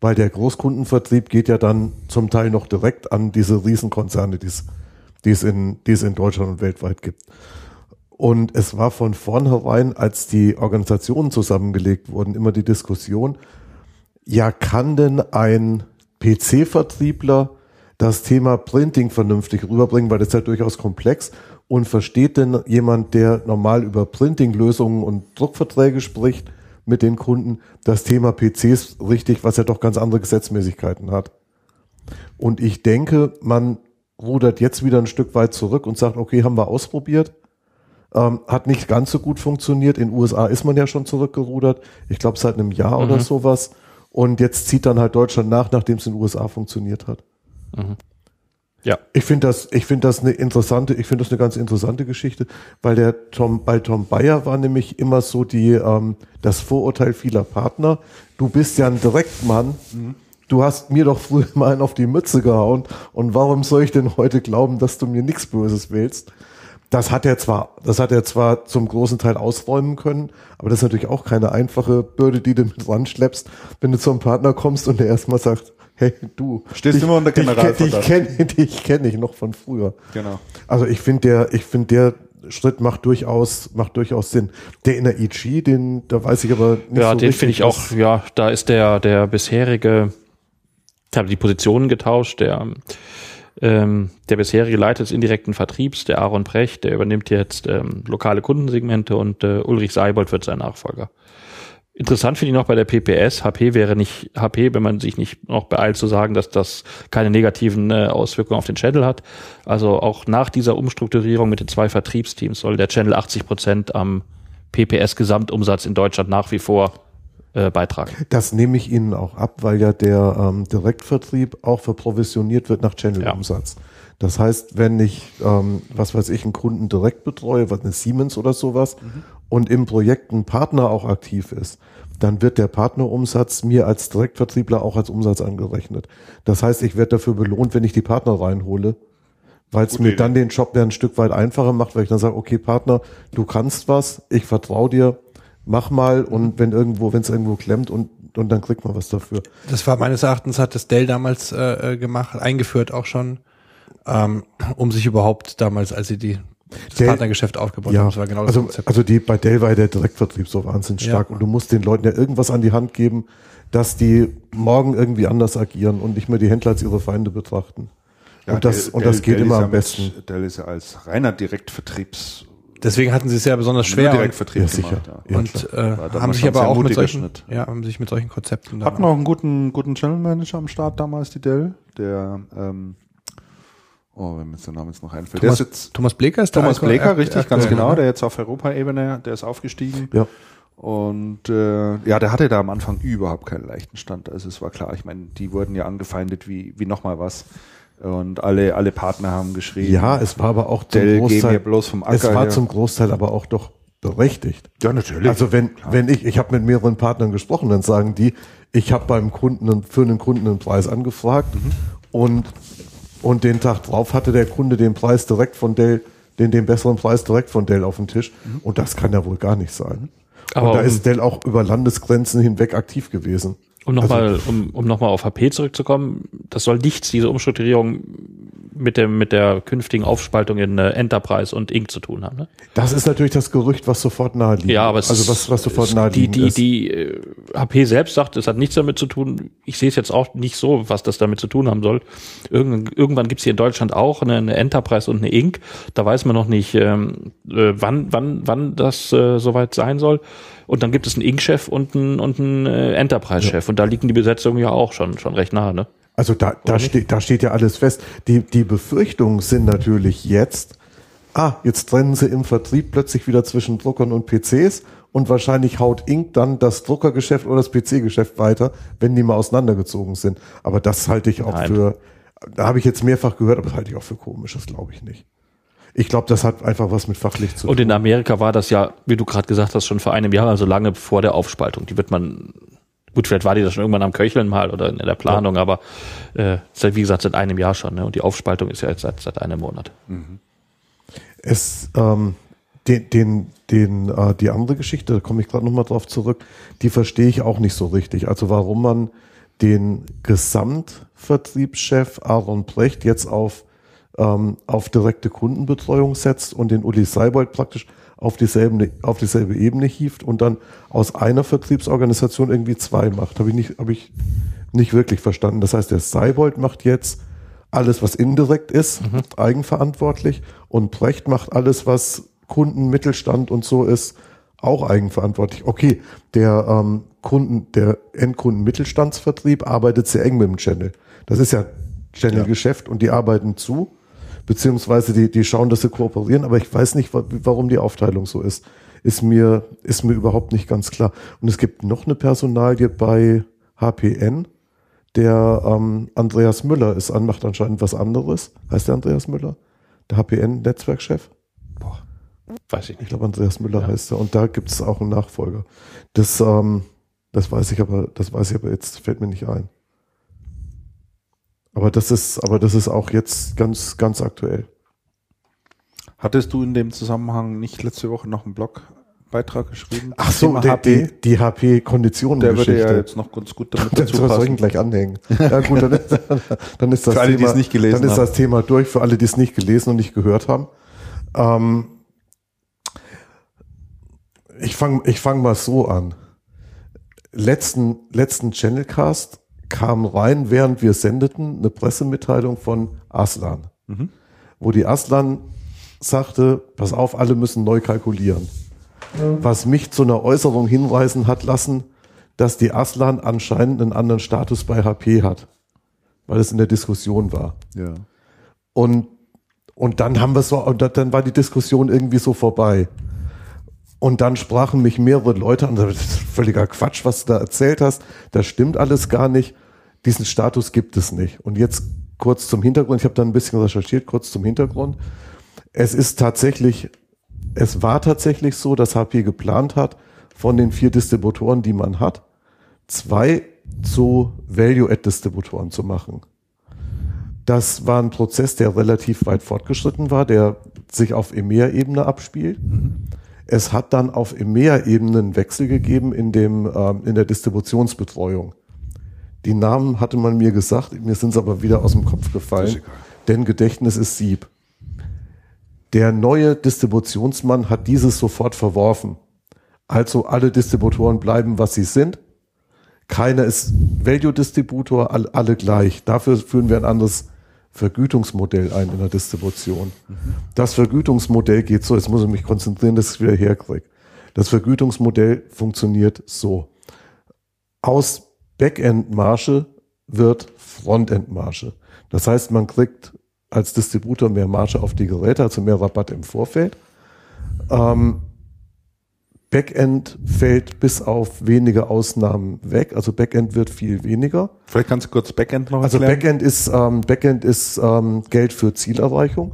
Weil der Großkundenvertrieb geht ja dann zum Teil noch direkt an diese Riesenkonzerne, die es, die es in, die es in Deutschland und weltweit gibt. Und es war von vornherein, als die Organisationen zusammengelegt wurden, immer die Diskussion, ja, kann denn ein PC-Vertriebler das Thema Printing vernünftig rüberbringen, weil das ist ja durchaus komplex und versteht denn jemand, der normal über Printing-Lösungen und Druckverträge spricht mit den Kunden, das Thema PCs richtig, was ja doch ganz andere Gesetzmäßigkeiten hat. Und ich denke, man rudert jetzt wieder ein Stück weit zurück und sagt, okay, haben wir ausprobiert. Ähm, hat nicht ganz so gut funktioniert. In den USA ist man ja schon zurückgerudert. Ich glaube, seit einem Jahr oder sowas. Und jetzt zieht dann halt Deutschland nach, nachdem es in den USA funktioniert hat. Ja. Ich finde das, ich finde das eine interessante, ich finde das eine ganz interessante Geschichte, weil der Tom, bei Tom Bayer war nämlich immer so die, ähm, das Vorurteil vieler Partner. Du bist ja ein Direktmann. Du hast mir doch früher mal einen auf die Mütze gehauen. Und warum soll ich denn heute glauben, dass du mir nichts Böses willst? Das hat er zwar, das hat er zwar zum großen Teil ausräumen können, aber das ist natürlich auch keine einfache Bürde, die du mit ranschleppst, wenn du zum Partner kommst und der erstmal sagt, hey, du. Stehst dich- immer unter Generalverdacht. dich kenne dich kenn ich noch von früher. Genau. Also ich finde der, ich finde der Schritt macht durchaus, macht durchaus Sinn. Der in der EG, den, da weiß ich aber nicht Ja, so den finde ich auch, ja, da ist der, der bisherige, ich habe die Positionen getauscht, der, ähm, der bisherige Leiter des indirekten Vertriebs, der Aaron Precht, der übernimmt jetzt ähm, lokale Kundensegmente und äh, Ulrich Seibold wird sein Nachfolger. Interessant finde ich noch bei der PPS, HP wäre nicht HP, wenn man sich nicht noch beeilt zu sagen, dass das keine negativen äh, Auswirkungen auf den Channel hat. Also auch nach dieser Umstrukturierung mit den zwei Vertriebsteams soll der Channel 80 Prozent am PPS-Gesamtumsatz in Deutschland nach wie vor äh, beitragen. Das nehme ich Ihnen auch ab, weil ja der ähm, Direktvertrieb auch verprovisioniert wird nach Channel-Umsatz. Das heißt, wenn ich, ähm, was weiß ich, einen Kunden direkt betreue, was eine Siemens oder sowas, und im Projekt ein Partner auch aktiv ist, dann wird der Partnerumsatz mir als Direktvertriebler auch als Umsatz angerechnet. Das heißt, ich werde dafür belohnt, wenn ich die Partner reinhole, weil es mir Idee. dann den Job ja ein Stück weit einfacher macht, weil ich dann sage, okay, Partner, du kannst was, ich vertraue dir, mach mal und wenn irgendwo, wenn es irgendwo klemmt und, und dann kriegt man was dafür. Das war meines Erachtens hat das Dell damals äh, äh, gemacht, eingeführt auch schon, ähm, um sich überhaupt damals, als sie die das Dell- Partnergeschäft aufgebaut haben, das war genau das also, Konzept. also die, bei Dell war ja der Direktvertrieb so wahnsinnig Ja. stark und du musst den Leuten ja irgendwas an die Hand geben, dass die morgen irgendwie anders agieren und nicht mehr die Händler als ihre Feinde betrachten. und das, Dell- und das Dell- geht Dell immer ja am besten. Mit, Dell ist ja als reiner Direktvertriebs Deswegen hatten sie es ja besonders schwer Direktvertrieb Ja, sicher. gemacht. Ja. Ja, und äh, haben sich aber auch mit solchen, Schnitt. ja, haben sich mit solchen Konzepten Hatten auch einen guten, guten Channel Manager am Start damals, die Dell, der, ähm, oh, wenn mir jetzt der Name jetzt noch einfällt. Thomas, der ist jetzt Thomas Bleker ist Thomas der Bleker, Ak- richtig, Ak- ganz aktuell, genau, ne? der jetzt auf Europaebene, der ist aufgestiegen. Ja. Und äh, ja, der hatte da am Anfang überhaupt keinen leichten Stand. Also es war klar, ich meine, die wurden ja angefeindet wie, wie nochmal was. Und alle, alle Partner haben geschrieben. Ja, es war aber auch zum gehen Großteil, bloß vom Acker es war her. zum Großteil aber auch doch berechtigt. Ja, natürlich. Also wenn, wenn ich, ich habe mit mehreren Partnern gesprochen, dann sagen die, ich habe beim Kunden für einen Kunden einen Preis angefragt Mhm. und, und den Tag drauf hatte der Kunde den Preis direkt von Dell, den, den besseren Preis direkt von Dell auf dem Tisch. Mhm. Und das kann ja wohl gar nicht sein. Aber und da um- ist Dell auch über Landesgrenzen hinweg aktiv gewesen. Um nochmal, um, um noch mal auf HP zurückzukommen, das soll nichts, diese Umstrukturierung mit dem, mit der künftigen Aufspaltung in äh, Enterprise und Inc. zu tun haben, ne? Das ist natürlich das Gerücht, was sofort nahe liegt. Ja, aber es also was, was sofort es- nahe die, liegt. die, ist. die äh, HP selbst sagt, es hat nichts damit zu tun. Ich sehe es jetzt auch nicht so, was das damit zu tun haben soll. Irgendwann, irgendwann gibt es hier in Deutschland auch eine, eine Enterprise und eine Inc. Da weiß man noch nicht, ähm, äh, wann, wann, wann das äh, soweit sein soll. Und dann gibt es einen Inc-Chef und einen, und einen äh, Enterprise-Chef. Und da liegen die Besetzungen ja auch schon, schon recht nahe, ne? Also da, da, steht, da steht ja alles fest. Die, die Befürchtungen sind natürlich jetzt, ah, jetzt trennen sie im Vertrieb plötzlich wieder zwischen Druckern und PCs und wahrscheinlich haut Inc. dann das Druckergeschäft oder das PC-Geschäft weiter, wenn die mal auseinandergezogen sind. Aber das halte ich auch Nein. für, da habe ich jetzt mehrfach gehört, aber das halte ich auch für komisch, das glaube ich nicht. Ich glaube, das hat einfach was mit fachlich zu Und tun. in Amerika war das ja, wie du gerade gesagt hast, schon vor einem Jahr, also lange vor der Aufspaltung. Die wird man, gut, vielleicht war die da schon irgendwann am Köcheln mal oder in der Planung, aber äh, seit, wie gesagt, seit einem Jahr schon. Ne? Und die Aufspaltung ist ja jetzt seit, seit einem Monat. Es, ähm, den, den, den, äh, die andere Geschichte, da komme ich gerade nochmal drauf zurück, die verstehe ich auch nicht so richtig. Also warum man den Gesamtvertriebschef Aaron Brecht jetzt auf, ähm, auf direkte Kundenbetreuung setzt und den Uli Seibold praktisch auf dieselbe, auf dieselbe Ebene hieft und dann aus einer Vertriebsorganisation irgendwie zwei macht. Habe ich nicht, habe ich nicht wirklich verstanden. Das heißt, der Seibold macht jetzt alles, was indirekt ist, eigenverantwortlich und Brecht macht alles, was Kunden, Mittelstand und so ist, auch eigenverantwortlich. Okay, der ähm, Kunden, der Endkunden-Mittelstandsvertrieb arbeitet sehr eng mit dem Channel. Das ist ja Channel-Geschäft und die arbeiten zu, beziehungsweise die, die schauen, dass sie kooperieren, aber ich weiß nicht, wa- warum die Aufteilung so ist. Ist mir, ist mir überhaupt nicht ganz klar. Und es gibt noch eine Personalie bei HPN, der ähm, Andreas Müller ist an, macht anscheinend was anderes. Heißt der Andreas Müller? Der HPN-Netzwerkchef? Weiß ich Ich nicht. glaube, Andreas Müller heißt er. Und da gibt es auch einen Nachfolger. Das, ähm, das weiß ich aber, das weiß ich aber jetzt, fällt mir nicht ein. Aber das ist, aber das ist auch jetzt ganz, ganz aktuell. Hattest du in dem Zusammenhang nicht letzte Woche noch einen Blogbeitrag geschrieben? Ach so, die, HP? die, die HP-Konditionen. der würde ja jetzt noch ganz gut damit dazu soll ich passen. ihn gleich anhängen. Ja gut, dann ist, dann ist das Für alle, die Thema, es nicht gelesen dann ist haben. das Thema durch für alle, die es nicht gelesen und nicht gehört haben. Ähm, ich fange ich fang mal so an. Letzten, letzten Channelcast kam rein, während wir sendeten, eine Pressemitteilung von Aslan, wo die Aslan sagte, pass auf, alle müssen neu kalkulieren. Was mich zu einer Äußerung hinweisen hat lassen, dass die Aslan anscheinend einen anderen Status bei HP hat, weil es in der Diskussion war. Ja. Und, und dann haben wir so, und dann war die Diskussion irgendwie so vorbei. Und dann sprachen mich mehrere Leute an, das ist völliger Quatsch, was du da erzählt hast. Das stimmt alles gar nicht. Diesen Status gibt es nicht. Und jetzt kurz zum Hintergrund. Ich habe da ein bisschen recherchiert, kurz zum Hintergrund. Es ist tatsächlich, es war tatsächlich so, dass HP geplant hat, von den vier Distributoren, die man hat, zwei zu Value-Add-Distributoren zu machen. Das war ein Prozess, der relativ weit fortgeschritten war, der sich auf EMEA-Ebene abspielt. Es hat dann auf EMEA-Ebene einen Wechsel gegeben in, dem, ähm, in der Distributionsbetreuung. Die Namen hatte man mir gesagt, mir sind es aber wieder aus dem Kopf gefallen, denn Gedächtnis ist Sieb. Der neue Distributionsmann hat dieses sofort verworfen. Also alle Distributoren bleiben, was sie sind. Keiner ist Value-Distributor, all- alle gleich. Dafür führen wir ein anderes Vergütungsmodell ein in der Distribution. Das Vergütungsmodell geht so, jetzt muss ich mich konzentrieren, dass ich es wieder herkriege. Das Vergütungsmodell funktioniert so. Aus Backend-Marge wird Frontend-Marge. Das heißt, man kriegt als Distributor mehr Marge auf die Geräte, also mehr Rabatt im Vorfeld. Ähm, Backend fällt bis auf wenige Ausnahmen weg, also Backend wird viel weniger. Vielleicht kannst du kurz Backend noch Also erklären. Backend ist, ähm, Backend ist ähm, Geld für Zielerreichung.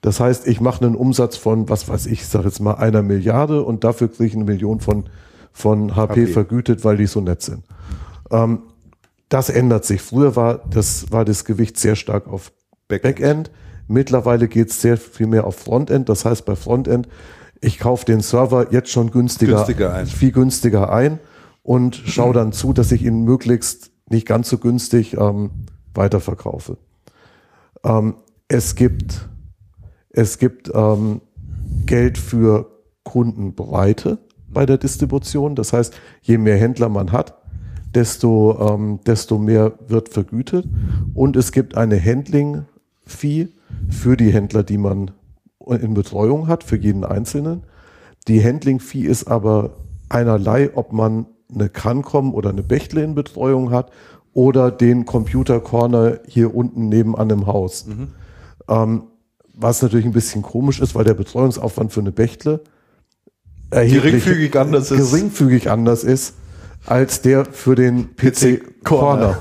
Das heißt, ich mache einen Umsatz von, was weiß ich, sage jetzt mal einer Milliarde und dafür kriege ich eine Million von, von HP, HP. vergütet, weil die so nett sind. Ähm, das ändert sich. Früher war das, war das Gewicht sehr stark auf Backend. Backend. Mittlerweile geht es sehr viel mehr auf Frontend. Das heißt, bei Frontend, ich kaufe den Server jetzt schon günstiger, Günstiger ein. viel günstiger ein und schaue dann zu, dass ich ihn möglichst nicht ganz so günstig ähm, weiterverkaufe. Ähm, es gibt, es gibt ähm, Geld für Kundenbreite bei der Distribution. Das heißt, je mehr Händler man hat, desto, ähm, desto mehr wird vergütet. Und es gibt eine Handling-Fee für die Händler, die man in Betreuung hat, für jeden Einzelnen. Die Handling-Fee ist aber einerlei, ob man eine Cancom oder eine Bechtle in Betreuung hat oder den Computer Corner hier unten nebenan im Haus. Ähm, was natürlich ein bisschen komisch ist, weil der Betreuungsaufwand für eine Bechtle Geringfügig anders ist. geringfügig anders ist als der für den PC Corner.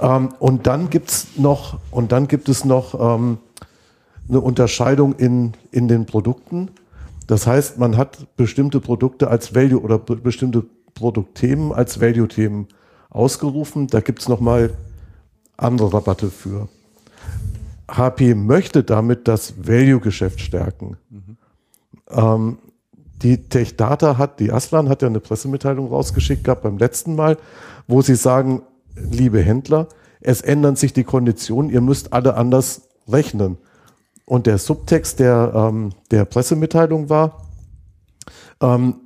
Ähm, und dann gibt's noch, und dann gibt es noch ähm, eine Unterscheidung in, in den Produkten. Das heißt, man hat bestimmte Produkte als Value oder be bestimmte Produktthemen als Value-Themen ausgerufen. Da gibt's noch mal andere Rabatte für. HP möchte damit das Value-Geschäft stärken. Ähm, die Tech Data hat, die Aslan hat ja eine Pressemitteilung rausgeschickt gehabt beim letzten Mal, wo sie sagen, liebe Händler, es ändern sich die Konditionen, ihr müsst alle anders rechnen. Und der Subtext der, ähm, der Pressemitteilung war, ähm,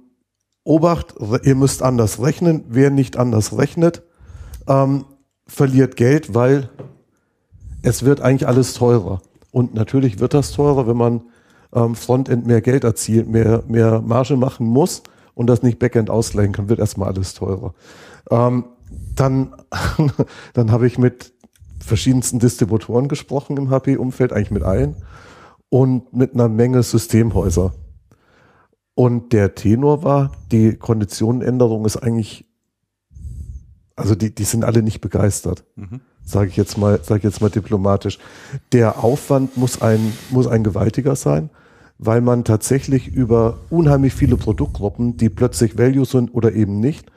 Obacht, ihr müsst anders rechnen, wer nicht anders rechnet, ähm, verliert Geld, weil es wird eigentlich alles teurer. Und natürlich wird das teurer, wenn man ähm, Frontend mehr Geld erzielt, mehr, mehr Marge machen muss und das nicht Backend ausgleichen kann, wird erstmal alles teurer. Ähm, dann dann habe ich mit verschiedensten Distributoren gesprochen im HP-Umfeld, eigentlich mit allen, und mit einer Menge Systemhäuser. Und der Tenor war, die Konditionenänderung ist eigentlich, also die, die sind alle nicht begeistert sage ich jetzt mal, sage ich jetzt mal diplomatisch. Der Aufwand muss ein muss ein gewaltiger sein, weil man tatsächlich über unheimlich viele Produktgruppen, die plötzlich Value sind oder eben nicht,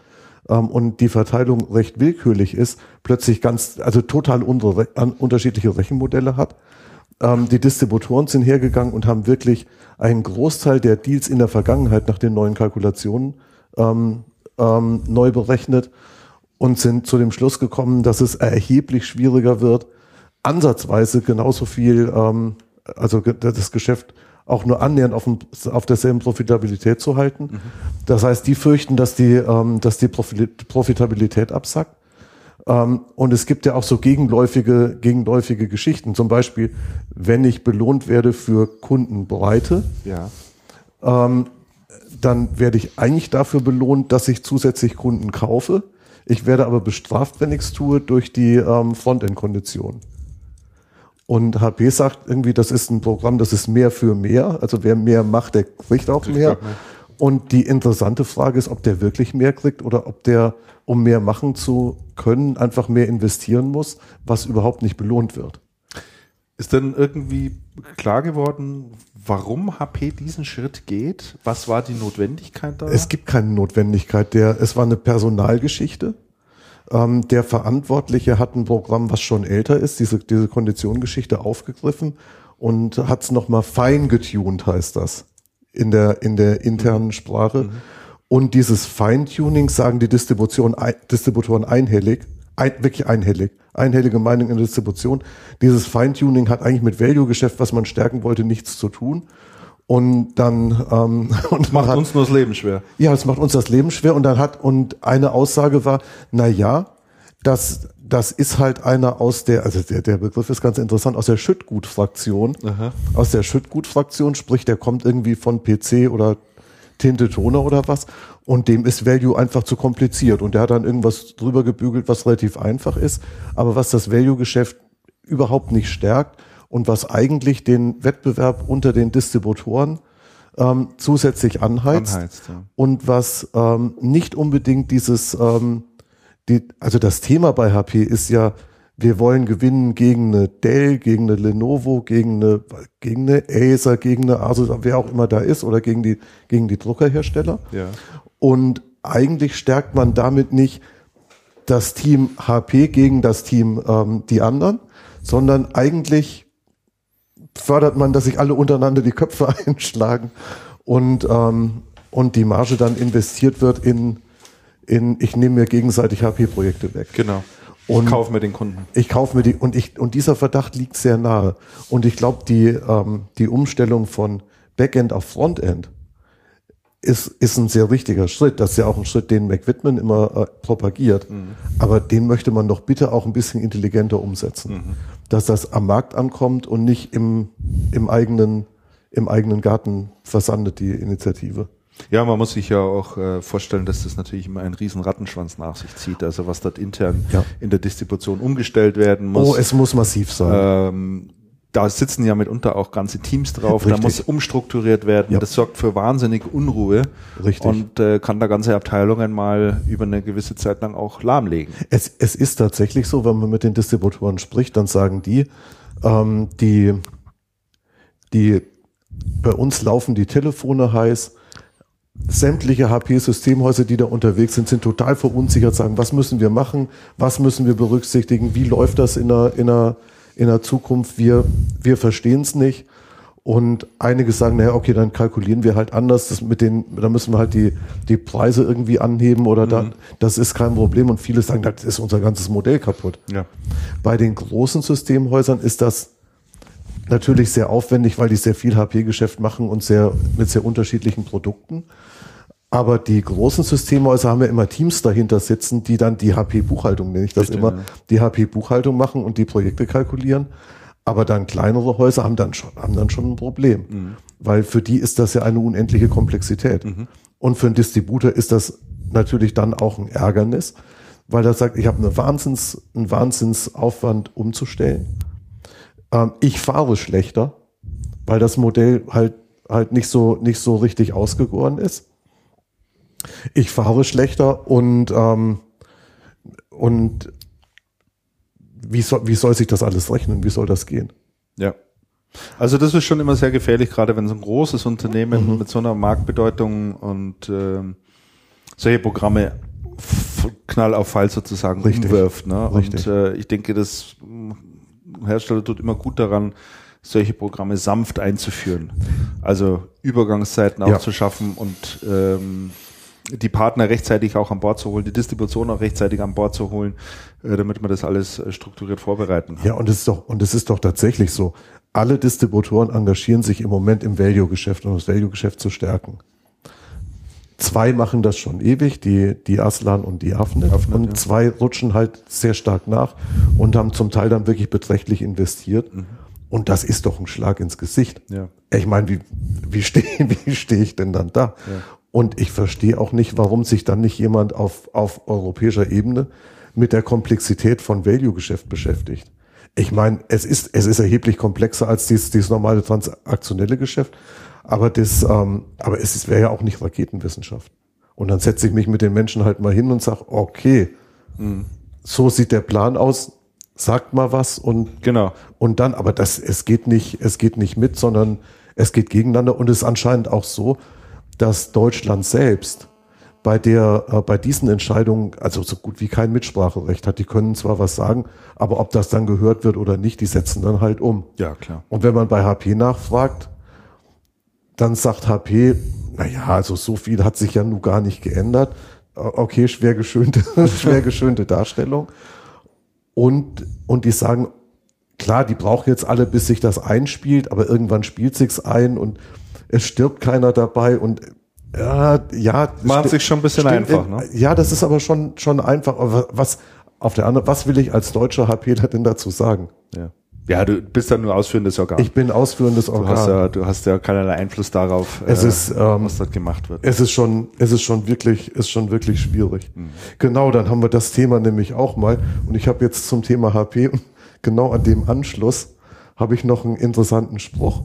ähm, und die Verteilung recht willkürlich ist, plötzlich ganz, also total unsere, an, unterschiedliche Rechenmodelle hat. Ähm, die Distributoren sind hergegangen und haben wirklich einen Großteil der Deals in der Vergangenheit nach den neuen Kalkulationen ähm, ähm, neu berechnet und sind zu dem Schluss gekommen, dass es erheblich schwieriger wird, ansatzweise genauso viel, ähm, also das Geschäft auch nur annähernd auf, dem, auf derselben Profitabilität zu halten. Das heißt, die fürchten, dass die, ähm, dass die Profi- Profitabilität absackt. Ähm, und es gibt ja auch so gegenläufige, gegenläufige Geschichten. Zum Beispiel, wenn ich belohnt werde für Kundenbreite, Ja. ähm, dann werde ich eigentlich dafür belohnt, dass ich zusätzlich Kunden kaufe. Ich werde aber bestraft, wenn ich es tue, durch die ähm, Frontend-Kondition. Und HP sagt irgendwie, das ist ein Programm, das ist mehr für mehr. Also wer mehr macht, der kriegt auch mehr. Und die interessante Frage ist, ob der wirklich mehr kriegt oder ob der, um mehr machen zu können, einfach mehr investieren muss, was überhaupt nicht belohnt wird. Ist denn irgendwie klar geworden, warum HP diesen Schritt geht? Was war die Notwendigkeit da? Es gibt keine Notwendigkeit. Der, es war eine Personalgeschichte. Ähm, der Verantwortliche hat ein Programm, was schon älter ist, diese, diese Konditionengeschichte aufgegriffen und hat es nochmal fein getuned, heißt das, in der, in der internen Sprache. Und dieses Feintuning sagen die Distribution, Distributoren einhellig, ein, wirklich einhellig, einhellige Meinung in der Distribution. Dieses Feintuning hat eigentlich mit Value-Geschäft, was man stärken wollte, nichts zu tun. Und dann ähm, und macht hat, uns nur das Leben schwer. ja, es macht uns das Leben schwer. Und dann hat und eine Aussage war, na ja, das das ist halt einer aus der also der der Begriff ist ganz interessant aus der Schüttgut-Fraktion. Aus der Schüttgut-Fraktion, sprich, der kommt irgendwie von PC oder Tinte Toner oder was. Und dem ist Value einfach zu kompliziert. Und der hat dann irgendwas drüber gebügelt, was relativ einfach ist, aber was das Value-Geschäft überhaupt nicht stärkt und was eigentlich den Wettbewerb unter den Distributoren ähm, zusätzlich anheizt, Anheizt, ja. und was ähm, nicht unbedingt dieses, ähm, die, also das Thema bei HP ist ja, wir wollen gewinnen gegen eine Dell, gegen eine Lenovo, gegen eine, gegen eine Acer, gegen eine Asus, wer auch immer da ist, oder gegen die, gegen die Druckerhersteller. Ja. Und eigentlich stärkt man damit nicht das Team HP gegen das Team ähm, die anderen, sondern eigentlich fördert man, dass sich alle untereinander die Köpfe einschlagen und, ähm, und die Marge dann investiert wird in, in ich nehme mir gegenseitig HP-Projekte weg. Genau. Und Kauf mir den Kunden. ich kaufe mir die und ich und dieser Verdacht liegt sehr nahe. Und ich glaube, die ähm, die Umstellung von Backend auf Frontend ist ist ein sehr richtiger Schritt. Das ist ja auch ein Schritt, den McWhitman immer äh, propagiert. Aber den möchte man doch bitte auch ein bisschen intelligenter umsetzen, dass das am Markt ankommt und nicht im im eigenen im eigenen Garten versandet die Initiative. Ja, man muss sich ja auch äh, vorstellen, dass das natürlich immer einen riesen Rattenschwanz nach sich zieht. Also was dort intern Ja. in der Distribution umgestellt werden muss. Oh, es muss massiv sein. ähm, da sitzen ja mitunter auch ganze Teams drauf. Da Richtig. muss umstrukturiert werden. Ja. Das sorgt für wahnsinnige Unruhe. Richtig. Und äh, kann da ganze Abteilungen mal über eine gewisse Zeit lang auch lahmlegen. Es, es ist tatsächlich so, wenn man mit den Distributoren spricht, dann sagen die, ähm, die, die, bei uns laufen die Telefone heiß, sämtliche HP-Systemhäuser, die da unterwegs sind, sind total verunsichert, sagen, was müssen wir machen, was müssen wir berücksichtigen, wie läuft das in der, in der, in der Zukunft, wir, wir verstehen es nicht. Und einige sagen, naja, okay, dann kalkulieren wir halt anders, das mit den, da müssen wir halt die, die Preise irgendwie anheben oder da, das ist kein Problem. Und viele sagen, das ist unser ganzes Modell kaputt. Ja. Bei den großen Systemhäusern ist das natürlich sehr aufwendig, weil die sehr viel HP-Geschäft machen und sehr, mit sehr unterschiedlichen Produkten. Aber die großen Systemhäuser haben ja immer Teams dahinter sitzen, die dann die HP-Buchhaltung, nenne ich das Richtig, immer, ja. die HP-Buchhaltung machen und die Projekte kalkulieren. Aber dann kleinere Häuser haben dann schon, haben dann schon ein Problem. Mhm. Weil für die ist das ja eine unendliche Komplexität. Und für einen Distributor ist das natürlich dann auch ein Ärgernis, weil er sagt, ich habe eine Wahnsinns, einen Wahnsinnsaufwand umzustellen. Ähm, ich fahre schlechter, weil das Modell halt, halt nicht so, nicht so richtig ausgegoren ist. Ich fahre schlechter und, ähm, und wie soll, wie soll sich das alles rechnen? Wie soll das gehen? Ja. Also das ist schon immer sehr gefährlich, gerade wenn so ein großes Unternehmen mit so einer Marktbedeutung und ähm, solche Programme knall auf Fall sozusagen Richtig. umwirft. Ne? Richtig. Und äh, ich denke, das mh, Hersteller tut immer gut daran, solche Programme sanft einzuführen. Also Übergangszeiten Ja. auch zu schaffen und ähm, die Partner rechtzeitig auch an Bord zu holen, die Distribution auch rechtzeitig an Bord zu holen, äh, damit man das alles äh, strukturiert vorbereiten kann. Ja, und es ist doch, und es ist doch tatsächlich so. Alle Distributoren engagieren sich im Moment im Value-Geschäft, um das Value-Geschäft zu stärken. Zwei machen das schon ewig, die, die Aslan und die Afnet. Afnet, und ja. zwei rutschen halt sehr stark nach und haben zum Teil dann wirklich beträchtlich investiert. Und das ist doch ein Schlag ins Gesicht. Ja. Ich meine, wie, wie stehe wie steh ich denn dann da? Und ich verstehe auch nicht, warum sich dann nicht jemand auf, auf europäischer Ebene mit der Komplexität von Value-Geschäft beschäftigt. Ich meine, es ist, es ist erheblich komplexer als dieses, dieses normale transaktionelle Geschäft, aber das, ähm, aber es wäre ja auch nicht Raketenwissenschaft. Und dann setze ich mich mit den Menschen halt mal hin und sage, okay, so sieht der Plan aus, sagt mal was und Genau. und dann, aber das, es geht nicht, es geht nicht mit, sondern es geht gegeneinander und es ist anscheinend auch so, dass Deutschland selbst bei der, äh, bei diesen Entscheidungen, also so gut wie kein Mitspracherecht hat. Die können zwar was sagen, aber ob das dann gehört wird oder nicht, die setzen dann halt um. Ja, klar. Und wenn man bei HP nachfragt, dann sagt HP, naja, also so viel hat sich ja nun gar nicht geändert. Okay, schwer geschönte, schwer geschönte Darstellung. Und, und die sagen, klar, die brauchen jetzt alle, bis sich das einspielt, aber irgendwann spielt sich's ein und es stirbt keiner dabei und ja, ja. Macht sich schon ein bisschen einfach, ne? Ja, das ist aber schon, schon einfach. Aber was, auf der anderen, was will ich als deutscher HPler denn dazu sagen? Ja. Ja, du bist ja nur ausführendes Organ. Ich bin ausführendes du, Organ. hast ja, du hast ja keinerlei Einfluss darauf, Es äh, ist, ähm, was dort gemacht wird. Es ist schon, es ist schon wirklich, ist schon wirklich schwierig. Mhm. Genau, dann haben wir das Thema nämlich auch mal. Und ich habe jetzt zum Thema HP, genau an dem Anschluss, habe ich noch einen interessanten Spruch.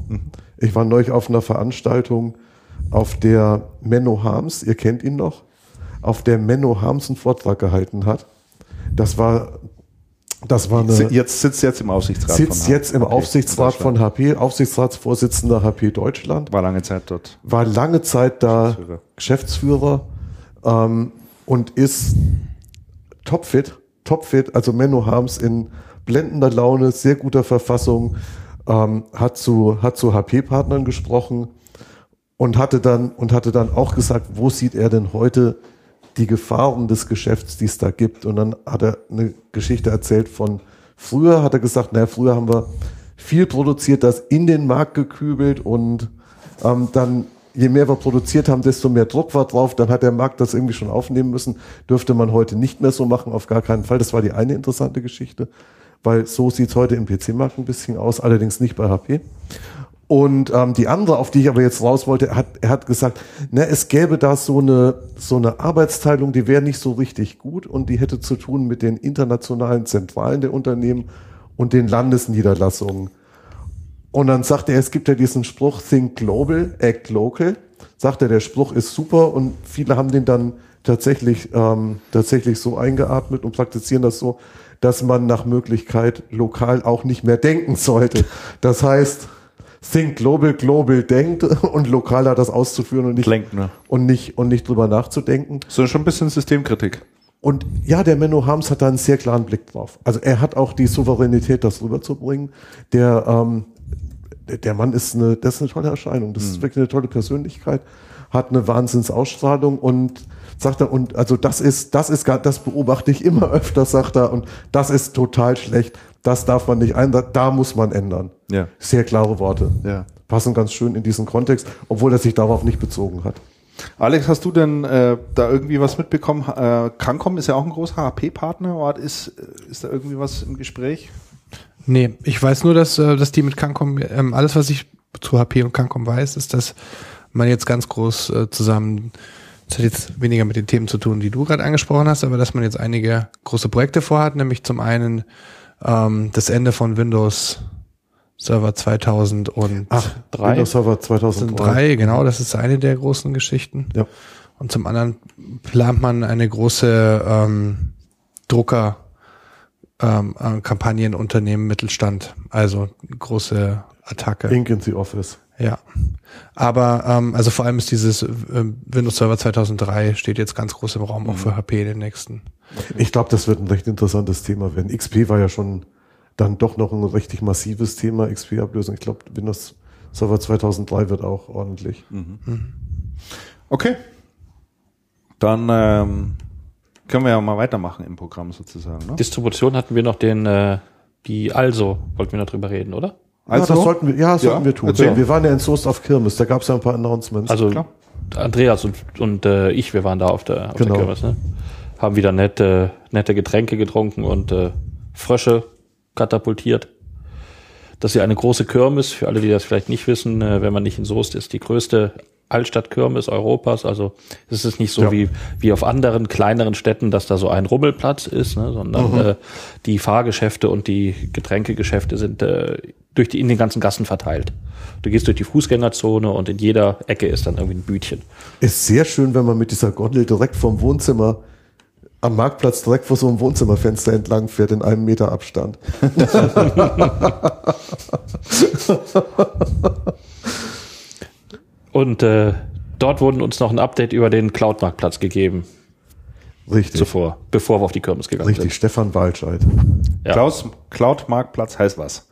Ich war neulich auf einer Veranstaltung, auf der Menno Harms, ihr kennt ihn noch, auf der Menno Harms einen Vortrag gehalten hat. Das war Das war eine, Jetzt sitzt jetzt im Aufsichtsrat. sitzt von jetzt im HP Aufsichtsrat von. HP, Aufsichtsratsvorsitzender HP Deutschland. War lange Zeit dort. war lange Zeit da Geschäftsführer. Geschäftsführer ähm, und ist topfit, topfit, also Menno Harms in blendender Laune, sehr guter Verfassung, ähm, hat zu, hat zu HP-Partnern gesprochen und hatte dann, und hatte dann auch gesagt, wo sieht er denn heute die Gefahren des Geschäfts, die es da gibt. Und dann hat er eine Geschichte erzählt von früher, hat er gesagt, naja, früher haben wir viel produziert, das in den Markt gekübelt und ähm, dann, je mehr wir produziert haben, desto mehr Druck war drauf. Dann hat der Markt das irgendwie schon aufnehmen müssen. Dürfte man heute nicht mehr so machen, auf gar keinen Fall. Das war die eine interessante Geschichte, weil so sieht es heute im PC-Markt ein bisschen aus, allerdings nicht bei HP. Und ähm, die andere, auf die ich aber jetzt raus wollte, hat, er hat gesagt, ne, es gäbe da so eine, so eine Arbeitsteilung, die wäre nicht so richtig gut und die hätte zu tun mit den internationalen Zentralen der Unternehmen und den Landesniederlassungen. Und dann sagt er, es gibt ja diesen Spruch, think global, act local. Sagt er, der Spruch ist super und viele haben den dann tatsächlich, ähm, tatsächlich so eingeatmet und praktizieren das so, dass man nach Möglichkeit lokal auch nicht mehr denken sollte. Das heißt, think global, global denkt und lokal hat das auszuführen und nicht, Lenkt nur. und nicht, und nicht drüber nachzudenken. So schon ein bisschen Systemkritik. Und ja, der Menno Harms hat da einen sehr klaren Blick drauf. Also er hat auch die Souveränität, das rüberzubringen. Der, ähm, der- Mann ist eine, das ist eine tolle Erscheinung. Das ist wirklich eine tolle Persönlichkeit, hat eine Wahnsinnsausstrahlung und sagt er, und also das ist, das ist gar, das beobachte ich immer öfter, sagt er, und das ist total schlecht. Das darf man nicht ein, da, da muss man ändern. Ja. Sehr klare Worte. Ja. Passen ganz schön in diesen Kontext, obwohl er sich darauf nicht bezogen hat. Alex, hast du denn äh, da irgendwie was mitbekommen? Äh, Cancom ist ja auch ein großer HP-Partner. Oder Ist, äh, ist da irgendwie was im Gespräch? Nee, ich weiß nur, dass, äh, dass die mit Cancom, ähm, alles was ich zu HP und Cancom weiß, ist, dass man jetzt ganz groß äh, zusammen, das hat jetzt weniger mit den Themen zu tun, die du gerade angesprochen hast, aber dass man jetzt einige große Projekte vorhat, nämlich zum einen ähm, das Ende von Windows Server 2000 und Ach, Drei? Windows Server 2003. 2003, genau, das ist eine der großen Geschichten. Ja. Und zum anderen plant man eine große ähm, Drucker ähm, äh, Kampagnenunternehmen Mittelstand, also große Attacke. Ink in the Office. Ja. Aber ähm, also vor allem ist dieses äh, Windows Server 2003 steht jetzt ganz groß im Raum auch für HP in den nächsten. Ich glaube, das wird ein recht interessantes Thema werden. XP war ja schon dann doch noch ein richtig massives Thema, XP-Ablösung. Ich glaube, Windows Server 2003 wird auch ordentlich. Okay. Dann ähm, können wir ja mal weitermachen im Programm sozusagen. Ne? Distribution hatten wir noch den, äh, die Also, wollten wir noch drüber reden, oder? Ja, das sollten wir, ja, das Ja, sollten wir tun. erzähl. Wir waren ja in Soest auf Kirmes, da gab es ja ein paar Announcements. Also klar. Andreas und, und äh, ich, wir waren da auf der, auf Genau. der Kirmes, ne? Haben wieder nette, nette Getränke getrunken und äh, Frösche katapultiert. Das ist ja eine große Kirmes, für alle, die das vielleicht nicht wissen, äh, wenn man nicht in Soest ist, die größte Altstadtkirmes Europas. Also es ist nicht so Ja. wie, wie auf anderen kleineren Städten, dass da so ein Rummelplatz ist, ne, sondern Mhm. äh, die Fahrgeschäfte und die Getränkegeschäfte sind äh, durch die, in den ganzen Gassen verteilt. Du gehst durch die Fußgängerzone und in jeder Ecke ist dann irgendwie ein Bütchen. Ist sehr schön, wenn man mit dieser Gondel direkt vom Wohnzimmer am Marktplatz direkt vor so einem Wohnzimmerfenster entlang fährt in einem Meter Abstand. Und äh, dort wurden uns noch ein Update über den Cloud-Marktplatz gegeben, Richtig. zuvor, bevor wir auf die Kirmes gegangen Richtig, Stefan Walscheid. Ja. Klaus, Cloud Marktplatz heißt was? sind.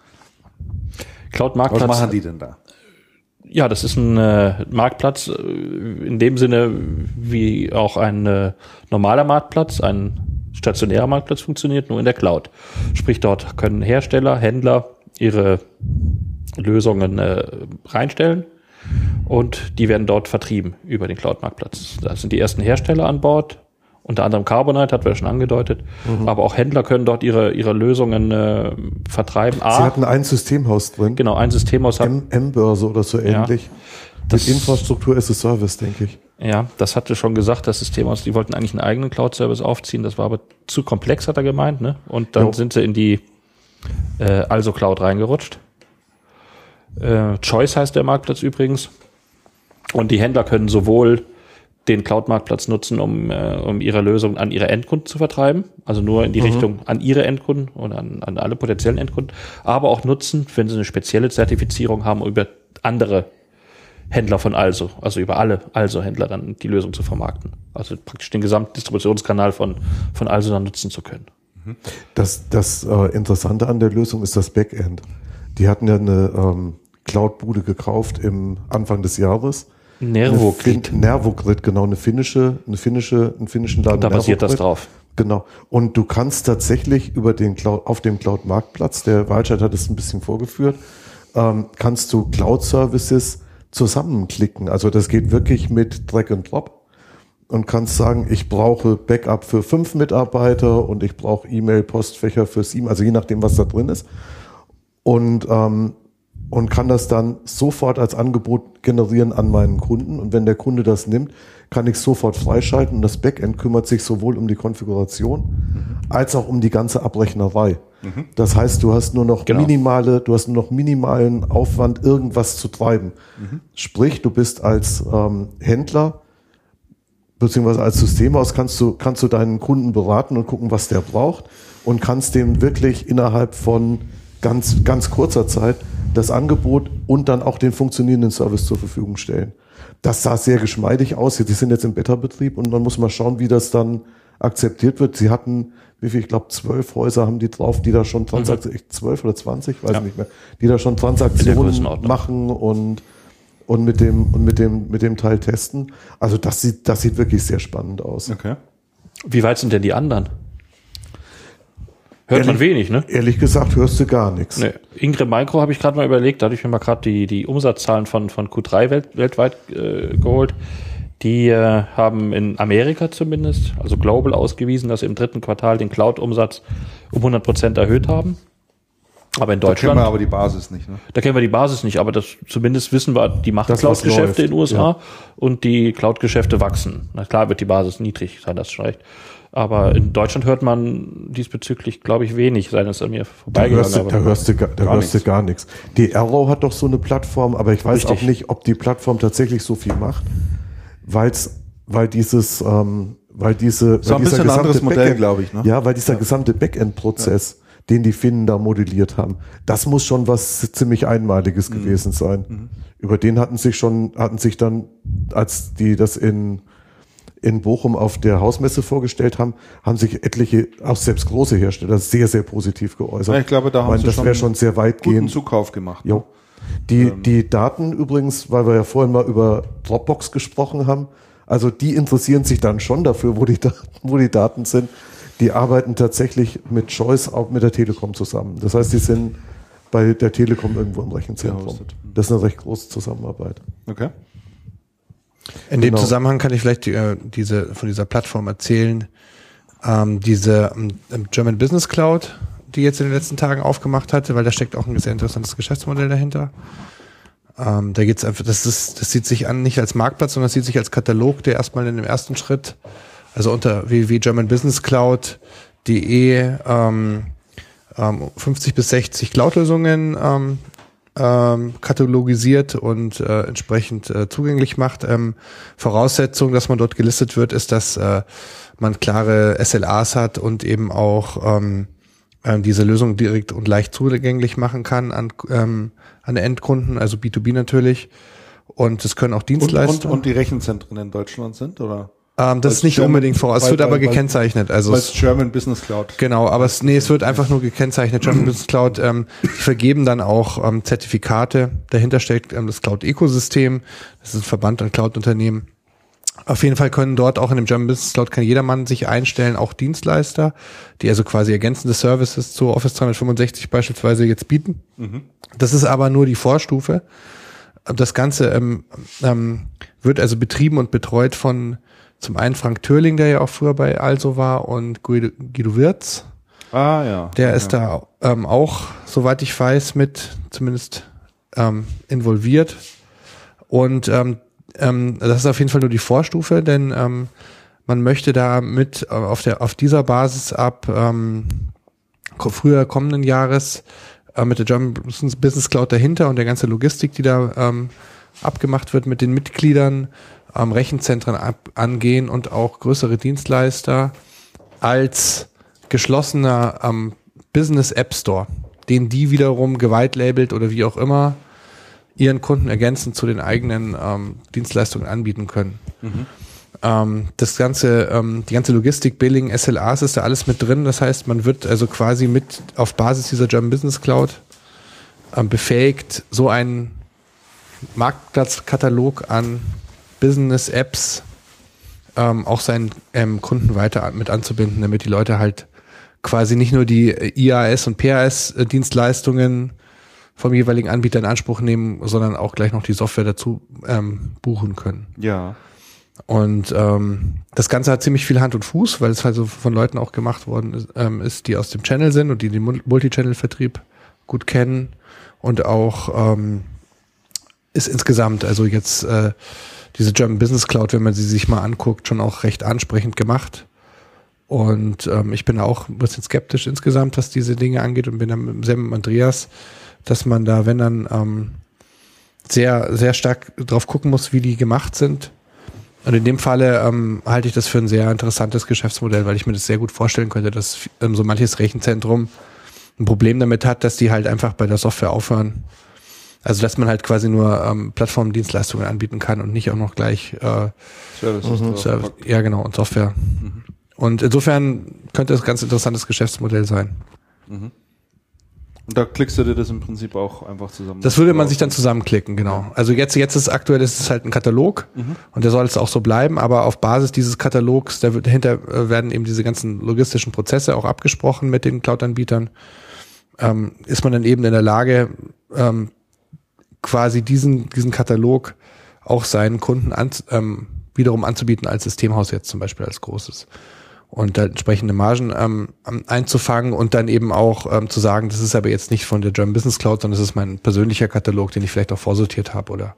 Was Cloud-Marktplatz, machen die denn da? ja, das ist ein äh, Marktplatz äh, in dem Sinne, wie auch ein äh, normaler Marktplatz, ein stationärer Marktplatz funktioniert, nur in der Cloud. Sprich, dort können Hersteller, Händler ihre Lösungen äh, reinstellen und die werden dort vertrieben über den Cloud-Marktplatz. Da sind die ersten Hersteller an Bord, unter anderem Carbonite, hat wir ja schon angedeutet, aber auch Händler können dort ihre, ihre Lösungen äh, vertreiben. Sie A, hatten ein Systemhaus drin, genau, ein Systemhaus M-Börse oder so Ja. ähnlich. Das- Mit Infrastruktur as a Service, denke ich. ja, das hatte schon gesagt, das Systemhaus, die wollten eigentlich einen eigenen Cloud-Service aufziehen, das war aber zu komplex, hat er gemeint, ne? Und dann Jo. sind sie in die äh, Also Cloud reingerutscht. Äh, Choice heißt der Marktplatz übrigens. Und die Händler können sowohl den Cloud-Marktplatz nutzen, um, äh, um ihre Lösung an ihre Endkunden zu vertreiben. Also nur in die Richtung an ihre Endkunden oder an, an alle potenziellen Endkunden. Aber auch nutzen, wenn sie eine spezielle Zertifizierung haben, über andere Händler von Also, also über alle Also-Händler dann die Lösung zu vermarkten. Also praktisch den gesamten Distributionskanal von, von Also dann nutzen zu können. Das, das äh, Interessante an der Lösung ist das Backend. Die hatten ja eine ähm, Cloud-Bude gekauft im Anfang des Jahres. Nervogrid. Nervogrid, genau, eine finnische, eine finnische, einen finnischen Laden. Da basiert das drauf. Genau. Und du kannst tatsächlich über den Cloud, auf dem Cloud-Marktplatz, der Walscheid hat es ein bisschen vorgeführt, ähm, kannst du Cloud-Services zusammenklicken. Also das geht wirklich mit Drag and Drop und kannst sagen, ich brauche Backup für fünf Mitarbeiter und ich brauche E-Mail-Postfächer für sieben, also je nachdem, was da drin ist. Und, ähm, und kann das dann sofort als Angebot generieren an meinen Kunden. Und wenn der Kunde das nimmt, kann ich sofort freischalten und das Backend kümmert sich sowohl um die Konfiguration als auch um die ganze Abrechnerei. Das heißt, du hast nur noch Genau. minimale, du hast nur noch minimalen Aufwand, irgendwas zu treiben. Sprich, du bist als ähm, Händler beziehungsweise als Systemhaus kannst du, kannst du deinen Kunden beraten und gucken, was der braucht und kannst dem wirklich innerhalb von ganz, ganz kurzer Zeit das Angebot und dann auch den funktionierenden Service zur Verfügung stellen. Das sah sehr geschmeidig aus. Die sind jetzt im Beta-Betrieb und man muss mal schauen, wie das dann akzeptiert wird. Sie hatten, wie viel, ich glaube, zwölf Häuser haben die drauf, die da schon Transaktionen, zwölf oder zwanzig, weiß Ja. nicht mehr, die da schon Transaktionen machen und und mit dem und mit dem mit dem Teil testen. Also das sieht das sieht wirklich sehr spannend aus. Okay. Wie weit sind denn die anderen? Hört man Ehrlich- wenig, ne? Ehrlich gesagt hörst du gar nichts. Nee. Ingram Micro habe ich gerade mal überlegt, da hatte ich mir mal gerade die, die Umsatzzahlen von, von Q3 welt, weltweit äh, geholt. Die äh, haben in Amerika zumindest, also global ausgewiesen, dass sie im dritten Quartal den Cloud-Umsatz um 100 Prozent erhöht haben. Aber in Da kennen Deutschland, wir aber die Basis nicht. Ne? da kennen wir die Basis nicht, aber das zumindest wissen wir, die machen Cloud-Geschäfte in den USA und die Cloud-Geschäfte wachsen. Na klar wird die Basis niedrig sein, das schon recht. Aber in Deutschland hört man diesbezüglich, glaube ich, wenig, sei es an mir Da vorbeigegangen. hörst, du, da hörst du, gar, da Gar hörst du nichts. gar nichts. Die Arrow hat doch so eine Plattform, aber ich weiß Richtig. auch nicht, ob die Plattform tatsächlich so viel macht, weil's, weil dieses, ähm, weil diese, So weil ein dieser bisschen ein anderes gesamte Modell, Backend- glaube ich, ne? Ja, weil dieser gesamte Backend-Prozess, den die Finnen da modelliert haben, das muss schon was ziemlich Einmaliges Mhm. gewesen sein. Über den hatten sich schon, hatten sich dann, als die das in, in Bochum auf der Hausmesse vorgestellt haben, haben sich etliche, auch selbst große Hersteller, sehr, sehr positiv geäußert. Ja, ich glaube, da haben Weil sie das schon schon sehr weitgehend. Zukauf gemacht. Jo. Die, die Daten übrigens, weil wir ja vorhin mal über Dropbox gesprochen haben, also die interessieren sich dann schon dafür, wo die Daten, wo die Daten sind. Die arbeiten tatsächlich mit Choice auch mit der Telekom zusammen. Das heißt, die sind bei der Telekom irgendwo im Rechenzentrum. Das ist eine recht große Zusammenarbeit. Okay. In dem Genau. Zusammenhang kann ich vielleicht die, äh, diese, von dieser Plattform erzählen. Ähm, diese ähm, German Business Cloud, die jetzt in den letzten Tagen aufgemacht hatte, weil da steckt auch ein sehr interessantes Geschäftsmodell dahinter. Ähm, da geht's einfach, das ist, das sieht sich an nicht als Marktplatz, sondern das sieht sich als Katalog, der erstmal in dem ersten Schritt, also unter www.germanbusinesscloud.de ähm, ähm, 50 bis 60 Cloud-Lösungen ähm, ähm, katalogisiert und äh, entsprechend äh, zugänglich macht. Ähm, Voraussetzung, dass man dort gelistet wird, ist, dass äh, man klare SLAs hat und eben auch ähm, ähm, diese Lösung direkt und leicht zugänglich machen kann an, ähm, an Endkunden, also B2B natürlich. Und es können auch Und, Dienstleister. und, und die Rechenzentren in Deutschland sind, oder? Ähm, das ist nicht German- unbedingt voraus. Es wird aber weil- gekennzeichnet. Also Weil es, German Business Cloud. Genau, aber es, nee, es wird einfach nur gekennzeichnet. German Business Cloud, ähm, die vergeben dann auch ähm, Zertifikate. Dahinter steckt ähm, das Cloud-Ökosystem. Das ist ein Verband an Cloud-Unternehmen. Auf jeden Fall können dort auch in dem German Business Cloud kann jedermann sich einstellen, auch Dienstleister, die also quasi ergänzende Services zu Office 365 beispielsweise jetzt bieten. Das ist aber nur die Vorstufe. Das Ganze ähm, ähm, wird also betrieben und betreut von zum einen Frank Törling, der ja auch früher bei Also war, und Guido, Guido Wirz. Ah, ja. Der ja. ist da ähm, auch, soweit ich weiß, mit zumindest ähm, involviert. Und ähm, ähm, das ist auf jeden Fall nur die Vorstufe, denn ähm, man möchte da mit äh, auf der auf dieser Basis ab ähm, früher kommenden Jahres äh, mit der German Business Cloud dahinter und der ganze Logistik, die da ähm, abgemacht wird mit den Mitgliedern, ähm, Rechenzentren ab, angehen und auch größere Dienstleister als geschlossener ähm, Business App Store, den die wiederum geweitlabelt oder wie auch immer ihren Kunden ergänzend zu den eigenen ähm, Dienstleistungen anbieten können. Ähm, das ganze, ähm, die ganze Logistik, Billing, SLAs ist da alles mit drin. Das heißt, man wird also quasi mit auf Basis dieser German Business Cloud ähm, befähigt, so einen Marktplatzkatalog an Business-Apps ähm, auch seinen ähm, Kunden weiter mit anzubinden, damit die Leute halt quasi nicht nur die äh, IAS und PAS-Dienstleistungen vom jeweiligen Anbieter in Anspruch nehmen, sondern auch gleich noch die Software dazu ähm, buchen können. Ja. Und ähm, das Ganze hat ziemlich viel Hand und Fuß, weil es also von Leuten auch gemacht worden ist, ähm, ist die aus dem Channel sind und die den Mul- Multichannel-Vertrieb gut kennen und auch ähm, ist insgesamt, also jetzt äh, diese German Business Cloud, wenn man sie sich mal anguckt, schon auch recht ansprechend gemacht. Und ähm, ich bin auch ein bisschen skeptisch insgesamt, was diese Dinge angeht und bin dann mit Sam und Andreas, dass man da, wenn dann ähm, sehr, sehr stark drauf gucken muss, wie die gemacht sind. Und in dem Falle ähm, halte ich das für ein sehr interessantes Geschäftsmodell, weil ich mir das sehr gut vorstellen könnte, dass ähm, so manches Rechenzentrum ein Problem damit hat, dass die halt einfach bei der Software aufhören. Also dass man halt quasi nur ähm, Plattformdienstleistungen anbieten kann und nicht auch noch gleich äh, Services drauf. Service, ja genau und Software. Und insofern könnte es ein ganz interessantes Geschäftsmodell sein. Und da klickst du dir das im Prinzip auch einfach zusammen. Das würde man sich dann zusammenklicken, genau. Also jetzt, jetzt ist aktuell ist es halt ein Katalog und der soll es auch so bleiben, aber auf Basis dieses Katalogs, da wird, dahinter äh, werden eben diese ganzen logistischen Prozesse auch abgesprochen mit den Cloud-Anbietern, ähm, ist man dann eben in der Lage, ähm, quasi diesen, diesen Katalog auch seinen Kunden an, ähm, wiederum anzubieten als Systemhaus jetzt zum Beispiel als großes. Und da entsprechende Margen ähm, einzufangen und dann eben auch ähm, zu sagen, das ist aber jetzt nicht von der German Business Cloud, sondern das ist mein persönlicher Katalog, den ich vielleicht auch vorsortiert habe oder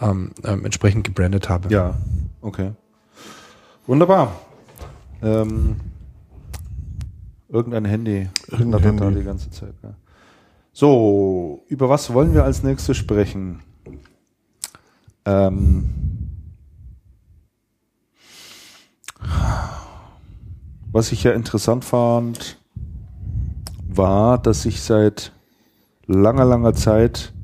ähm, ähm, entsprechend gebrandet habe. Ja, okay. Wunderbar. Ähm, irgendein Handy. Irgendein knattert da Handy. die ganze Zeit. Ja. So, über was wollen wir als nächstes sprechen? Ähm, was ich ja interessant fand, war, dass sich seit langer, langer Zeit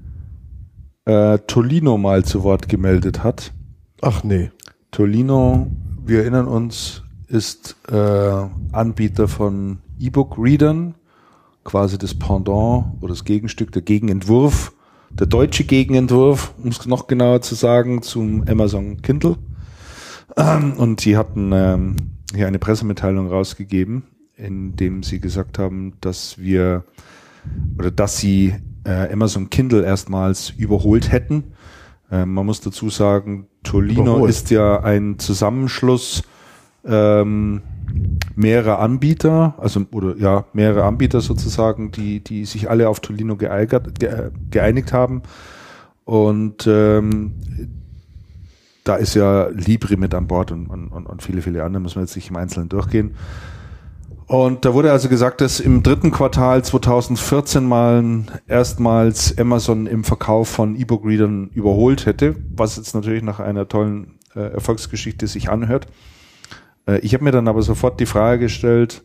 äh, Tolino mal zu Wort gemeldet hat. Ach nee. Tolino, wir erinnern uns, ist äh, Anbieter von E-Book-Readern, quasi das Pendant oder das Gegenstück, der Gegenentwurf, der deutsche Gegenentwurf, um es noch genauer zu sagen, zum Amazon Kindle. Ähm, und die hatten ähm, hier eine Pressemitteilung rausgegeben, in dem sie gesagt haben, dass wir oder dass sie äh, Amazon Kindle erstmals überholt hätten. Ähm, man muss dazu sagen, Tolino Überholt. ist ja ein Zusammenschluss ähm, mehrerer Anbieter, also oder ja, mehrere Anbieter sozusagen, die, die sich alle auf Tolino geeigert, ge, geeinigt haben. Und ähm, da ist ja Libri mit an Bord und, und, und und viele, viele andere, müssen wir jetzt nicht im Einzelnen durchgehen. Und da wurde also gesagt, dass im dritten Quartal 2014 mal erstmals Amazon im Verkauf von E-Book-Readern überholt hätte, was jetzt natürlich nach einer tollen äh, Erfolgsgeschichte sich anhört. Äh, ich habe mir dann aber sofort die Frage gestellt,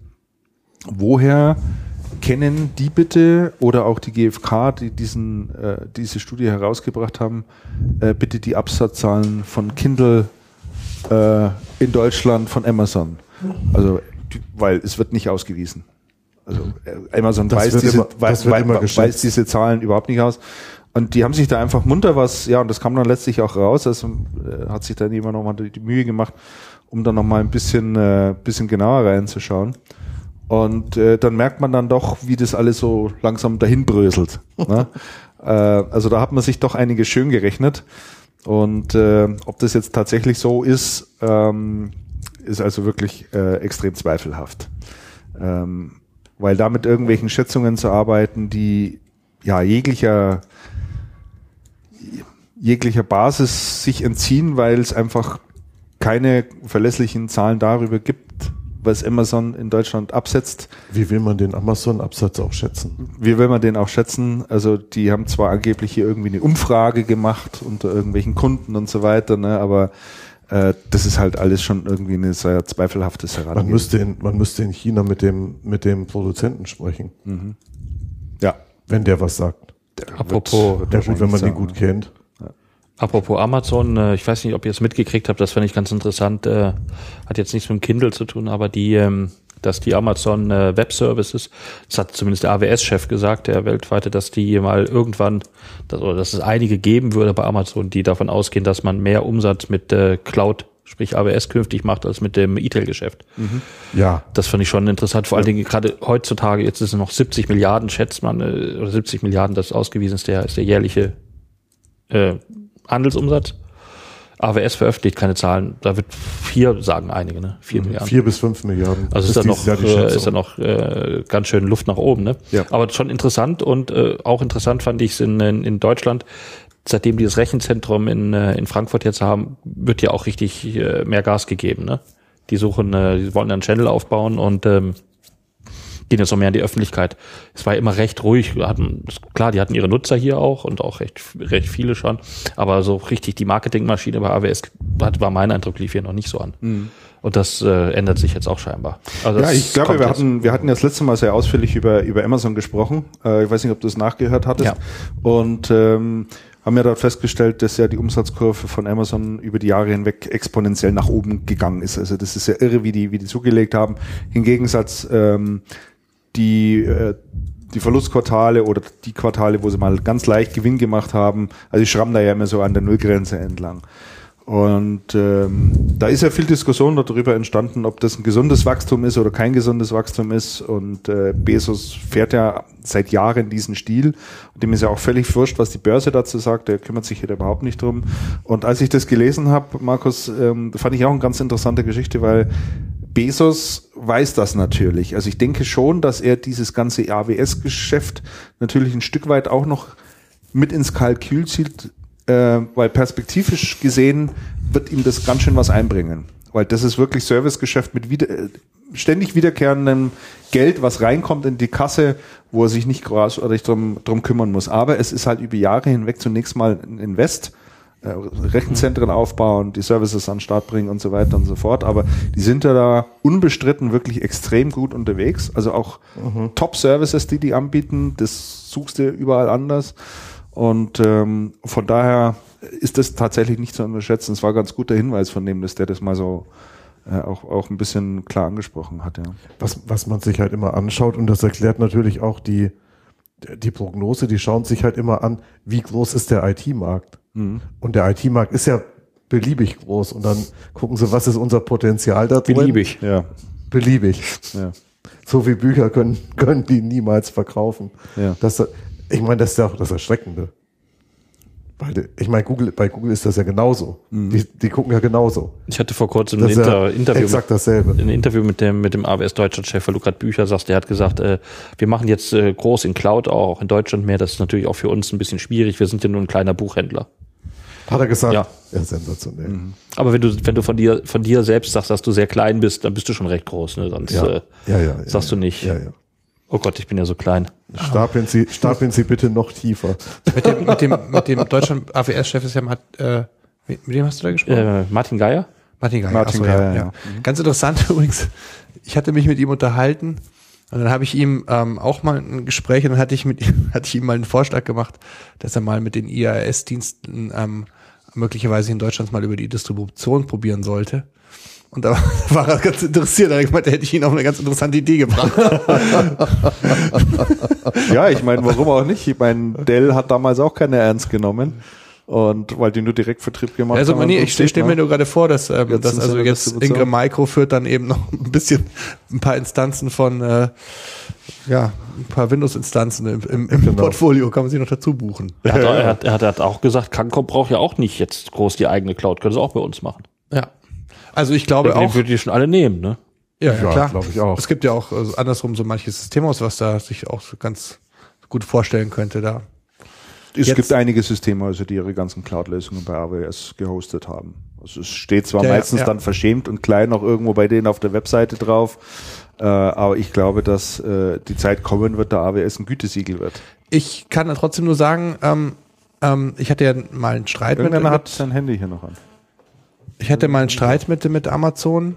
woher kennen die bitte oder auch die GfK, die diesen, äh, diese Studie herausgebracht haben, äh, bitte die Absatzzahlen von Kindle äh, in Deutschland von Amazon? Also, weil es wird nicht ausgewiesen. Also äh, Amazon weiß, diese, immer- weiß, weiß, weiß diese Zahlen überhaupt nicht aus. Und die haben sich da einfach munter was, ja, und das kam dann letztlich auch raus. Also äh, hat sich dann jemand nochmal die Mühe gemacht, um dann nochmal ein bisschen, äh, bisschen genauer reinzuschauen. Und äh, dann merkt man dann doch, wie das alles so langsam dahin bröselt. ne? äh, also da hat man sich doch einiges schön gerechnet. Und äh, ob das jetzt tatsächlich so ist, ähm, ist also wirklich äh, extrem zweifelhaft. Ähm, weil da mit irgendwelchen Schätzungen zu arbeiten, die ja jeglicher jeglicher Basis sich entziehen, weil es einfach keine verlässlichen Zahlen darüber gibt, was Amazon in Deutschland absetzt. Wie will man den Amazon-Absatz auch schätzen? Wie will man den auch schätzen? Also die haben zwar angeblich hier irgendwie eine Umfrage gemacht unter irgendwelchen Kunden und so weiter, ne, aber äh, das ist halt alles schon irgendwie eine sehr zweifelhaftes Man Herangehen. müsste, in, man müsste in China mit dem, mit dem Produzenten sprechen, ja. wenn der was sagt. Der Apropos- wird Ja gut, wenn man wahrscheinlich den gut sagen, kennt. Apropos Amazon, äh, ich weiß nicht, ob ihr es mitgekriegt habt, das fand ich ganz interessant, äh, hat jetzt nichts mit dem Kindle zu tun, aber die, ähm, dass die Amazon äh, Web Services, das hat zumindest der AWS-Chef gesagt, der weltweite, dass die mal irgendwann, dass, oder dass es einige geben würde bei Amazon, die davon ausgehen, dass man mehr Umsatz mit äh, Cloud, sprich AWS künftig macht, als mit dem E-Tail-Geschäft. Ja, Das fand ich schon interessant, vor allen Dingen gerade heutzutage, jetzt ist es noch 70 Milliarden, schätzt man, äh, oder 70 Milliarden, das ausgewiesen ist, der ist der jährliche äh, Handelsumsatz. AWS veröffentlicht keine Zahlen, da wird vier, sagen einige, ne? Vier Milliarden. vier bis fünf Milliarden. Also ist da dieses noch, äh, ist da noch äh, ganz schön Luft nach oben, ne? Ja. Aber schon interessant und äh, auch interessant fand ich es in, in, in Deutschland, seitdem die das Rechenzentrum in, äh, in Frankfurt jetzt haben, wird ja auch richtig äh, mehr Gas gegeben, ne? Die suchen, äh, die wollen einen Channel aufbauen und ähm, gehen jetzt noch mehr in die Öffentlichkeit. Es war immer recht ruhig. Hatten, klar, die hatten ihre Nutzer hier auch und auch recht, recht viele schon. Aber so richtig die Marketingmaschine bei AWS hat, war mein Eindruck, lief hier noch nicht so an. Und das äh, ändert sich jetzt auch scheinbar. Also Ja, ich glaube, wir jetzt. hatten, wir hatten ja das letzte Mal sehr ausführlich über, über Amazon gesprochen. Äh, ich weiß nicht, ob du es nachgehört hattest. Ja. Und ähm, haben ja dort festgestellt, dass ja die Umsatzkurve von Amazon über die Jahre hinweg exponentiell nach oben gegangen ist. Also das ist ja irre, wie die, wie die zugelegt haben. Im Gegensatz ähm, die äh, die Verlustquartale oder die Quartale, wo sie mal ganz leicht Gewinn gemacht haben, also die schrammen da ja immer so an der Nullgrenze entlang. Und ähm, da ist ja viel Diskussion darüber entstanden, ob das ein gesundes Wachstum ist oder kein gesundes Wachstum ist. Und äh, Bezos fährt ja seit Jahren diesen Stil. Und dem ist ja auch völlig wurscht, was die Börse dazu sagt. Der kümmert sich hier überhaupt nicht drum. Und als ich das gelesen habe, Markus, ähm, fand ich auch eine ganz interessante Geschichte, weil Bezos weiß das natürlich. Also ich denke schon, dass er dieses ganze AWS-Geschäft natürlich ein Stück weit auch noch mit ins Kalkül zieht, äh, weil perspektivisch gesehen wird ihm das ganz schön was einbringen. Weil das ist wirklich Servicegeschäft mit wieder, äh, ständig wiederkehrendem Geld, was reinkommt in die Kasse, wo er sich nicht großartig drum, drum kümmern muss. Aber es ist halt über Jahre hinweg zunächst mal ein Invest, äh, Rechenzentren aufbauen, die Services an den Start bringen und so weiter und so fort. Aber die sind ja da unbestritten wirklich extrem gut unterwegs. Also auch Top-Services, die die anbieten, das suchst du überall anders. Und ähm, von daher ist das tatsächlich nicht zu unterschätzen. Es war ein ganz guter Hinweis von dem, dass der das mal so äh, auch, auch ein bisschen klar angesprochen hat. Ja. was, was man sich halt immer anschaut und das erklärt natürlich auch die, die Prognose, die schauen sich halt immer an, wie groß ist der IT-Markt. Und der IT-Markt ist ja beliebig groß und dann gucken sie, was ist unser Potenzial da drin. Beliebig. Ja, Beliebig. ja. So viele Bücher können, können die niemals verkaufen. Ja. Das, ich meine, das ist ja auch das Erschreckende. Weil, ich meine, Google, bei Google ist das ja genauso. Die, die gucken ja genauso. Ich hatte vor kurzem ein ist ja Inter Interview, exakt dasselbe. ein Interview mit dem, mit dem AWS Deutschland-Chef, weil du gerade Bücher sagst, der hat gesagt, äh, wir machen jetzt äh, groß in Cloud auch in Deutschland mehr. Das ist natürlich auch für uns ein bisschen schwierig. Wir sind ja nur ein kleiner Buchhändler. Hat er gesagt? Ja. Ja, sensationell. Aber wenn du, wenn du von dir, von dir selbst sagst, dass du sehr klein bist, dann bist du schon recht groß. Ne? Sonst Ja. äh, Ja, ja, ja, sagst ja. du nicht. Ja, ja. Oh Gott, ich bin ja so klein. Stapeln Sie, stapeln Sie bitte noch tiefer. Mit dem, mit dem, mit dem Deutschland AWS-Chef ist ja Matt, äh, mit, dem hast du da gesprochen? Äh, Martin Geier? Martin Geiger. Martin Ach so, Geier, ja, ja. ja. Ganz interessant übrigens. Ich hatte mich mit ihm unterhalten und dann habe ich ihm ähm, auch mal ein Gespräch und dann hatte ich mit ihm, hatte ich ihm mal einen Vorschlag gemacht, dass er mal mit den IAS-Diensten ähm, möglicherweise in Deutschland mal über die Distribution probieren sollte. Und da war er ganz interessiert. Da hätte ich ihn auf eine ganz interessante Idee gebracht. ja, ich meine, warum auch nicht? Ich meine, Dell hat damals auch keine ernst genommen. Und weil die nur Direktvertrieb gemacht Also haben. nee, und ich so, stelle mir nur gerade vor, dass, ähm, Jetzt dass also jetzt. Ingram Micro führt dann eben noch ein bisschen ein paar Instanzen von äh, ja, ein paar Windows-Instanzen im, im, im Genau. Portfolio kann man sich noch dazu buchen. Er hat, er, hat, er, hat, er hat auch gesagt, Cancom braucht ja auch nicht jetzt groß die eigene Cloud. Können sie auch bei uns machen. Ja. Also ich glaube Den auch, würden die schon alle nehmen, ne? ja, ja, Ja, klar. glaube ich auch. Es gibt ja auch also andersrum so manches Systemhaus, was da sich auch so ganz gut vorstellen könnte, da Es Jetzt- gibt einige Systemhäuser, die ihre ganzen Cloud-Lösungen bei AWS gehostet haben. Also es steht zwar Ja, meistens ja. dann verschämt und klein noch irgendwo bei denen auf der Webseite drauf, äh, aber ich glaube, dass äh, die Zeit kommen wird, da AWS ein Gütesiegel wird. Ich kann dann trotzdem nur sagen, ähm, ähm, ich hatte ja mal einen Streit mit, Irgendeiner hat sein Handy hier noch an. Ich hatte mal einen Streit mit, mit Amazon.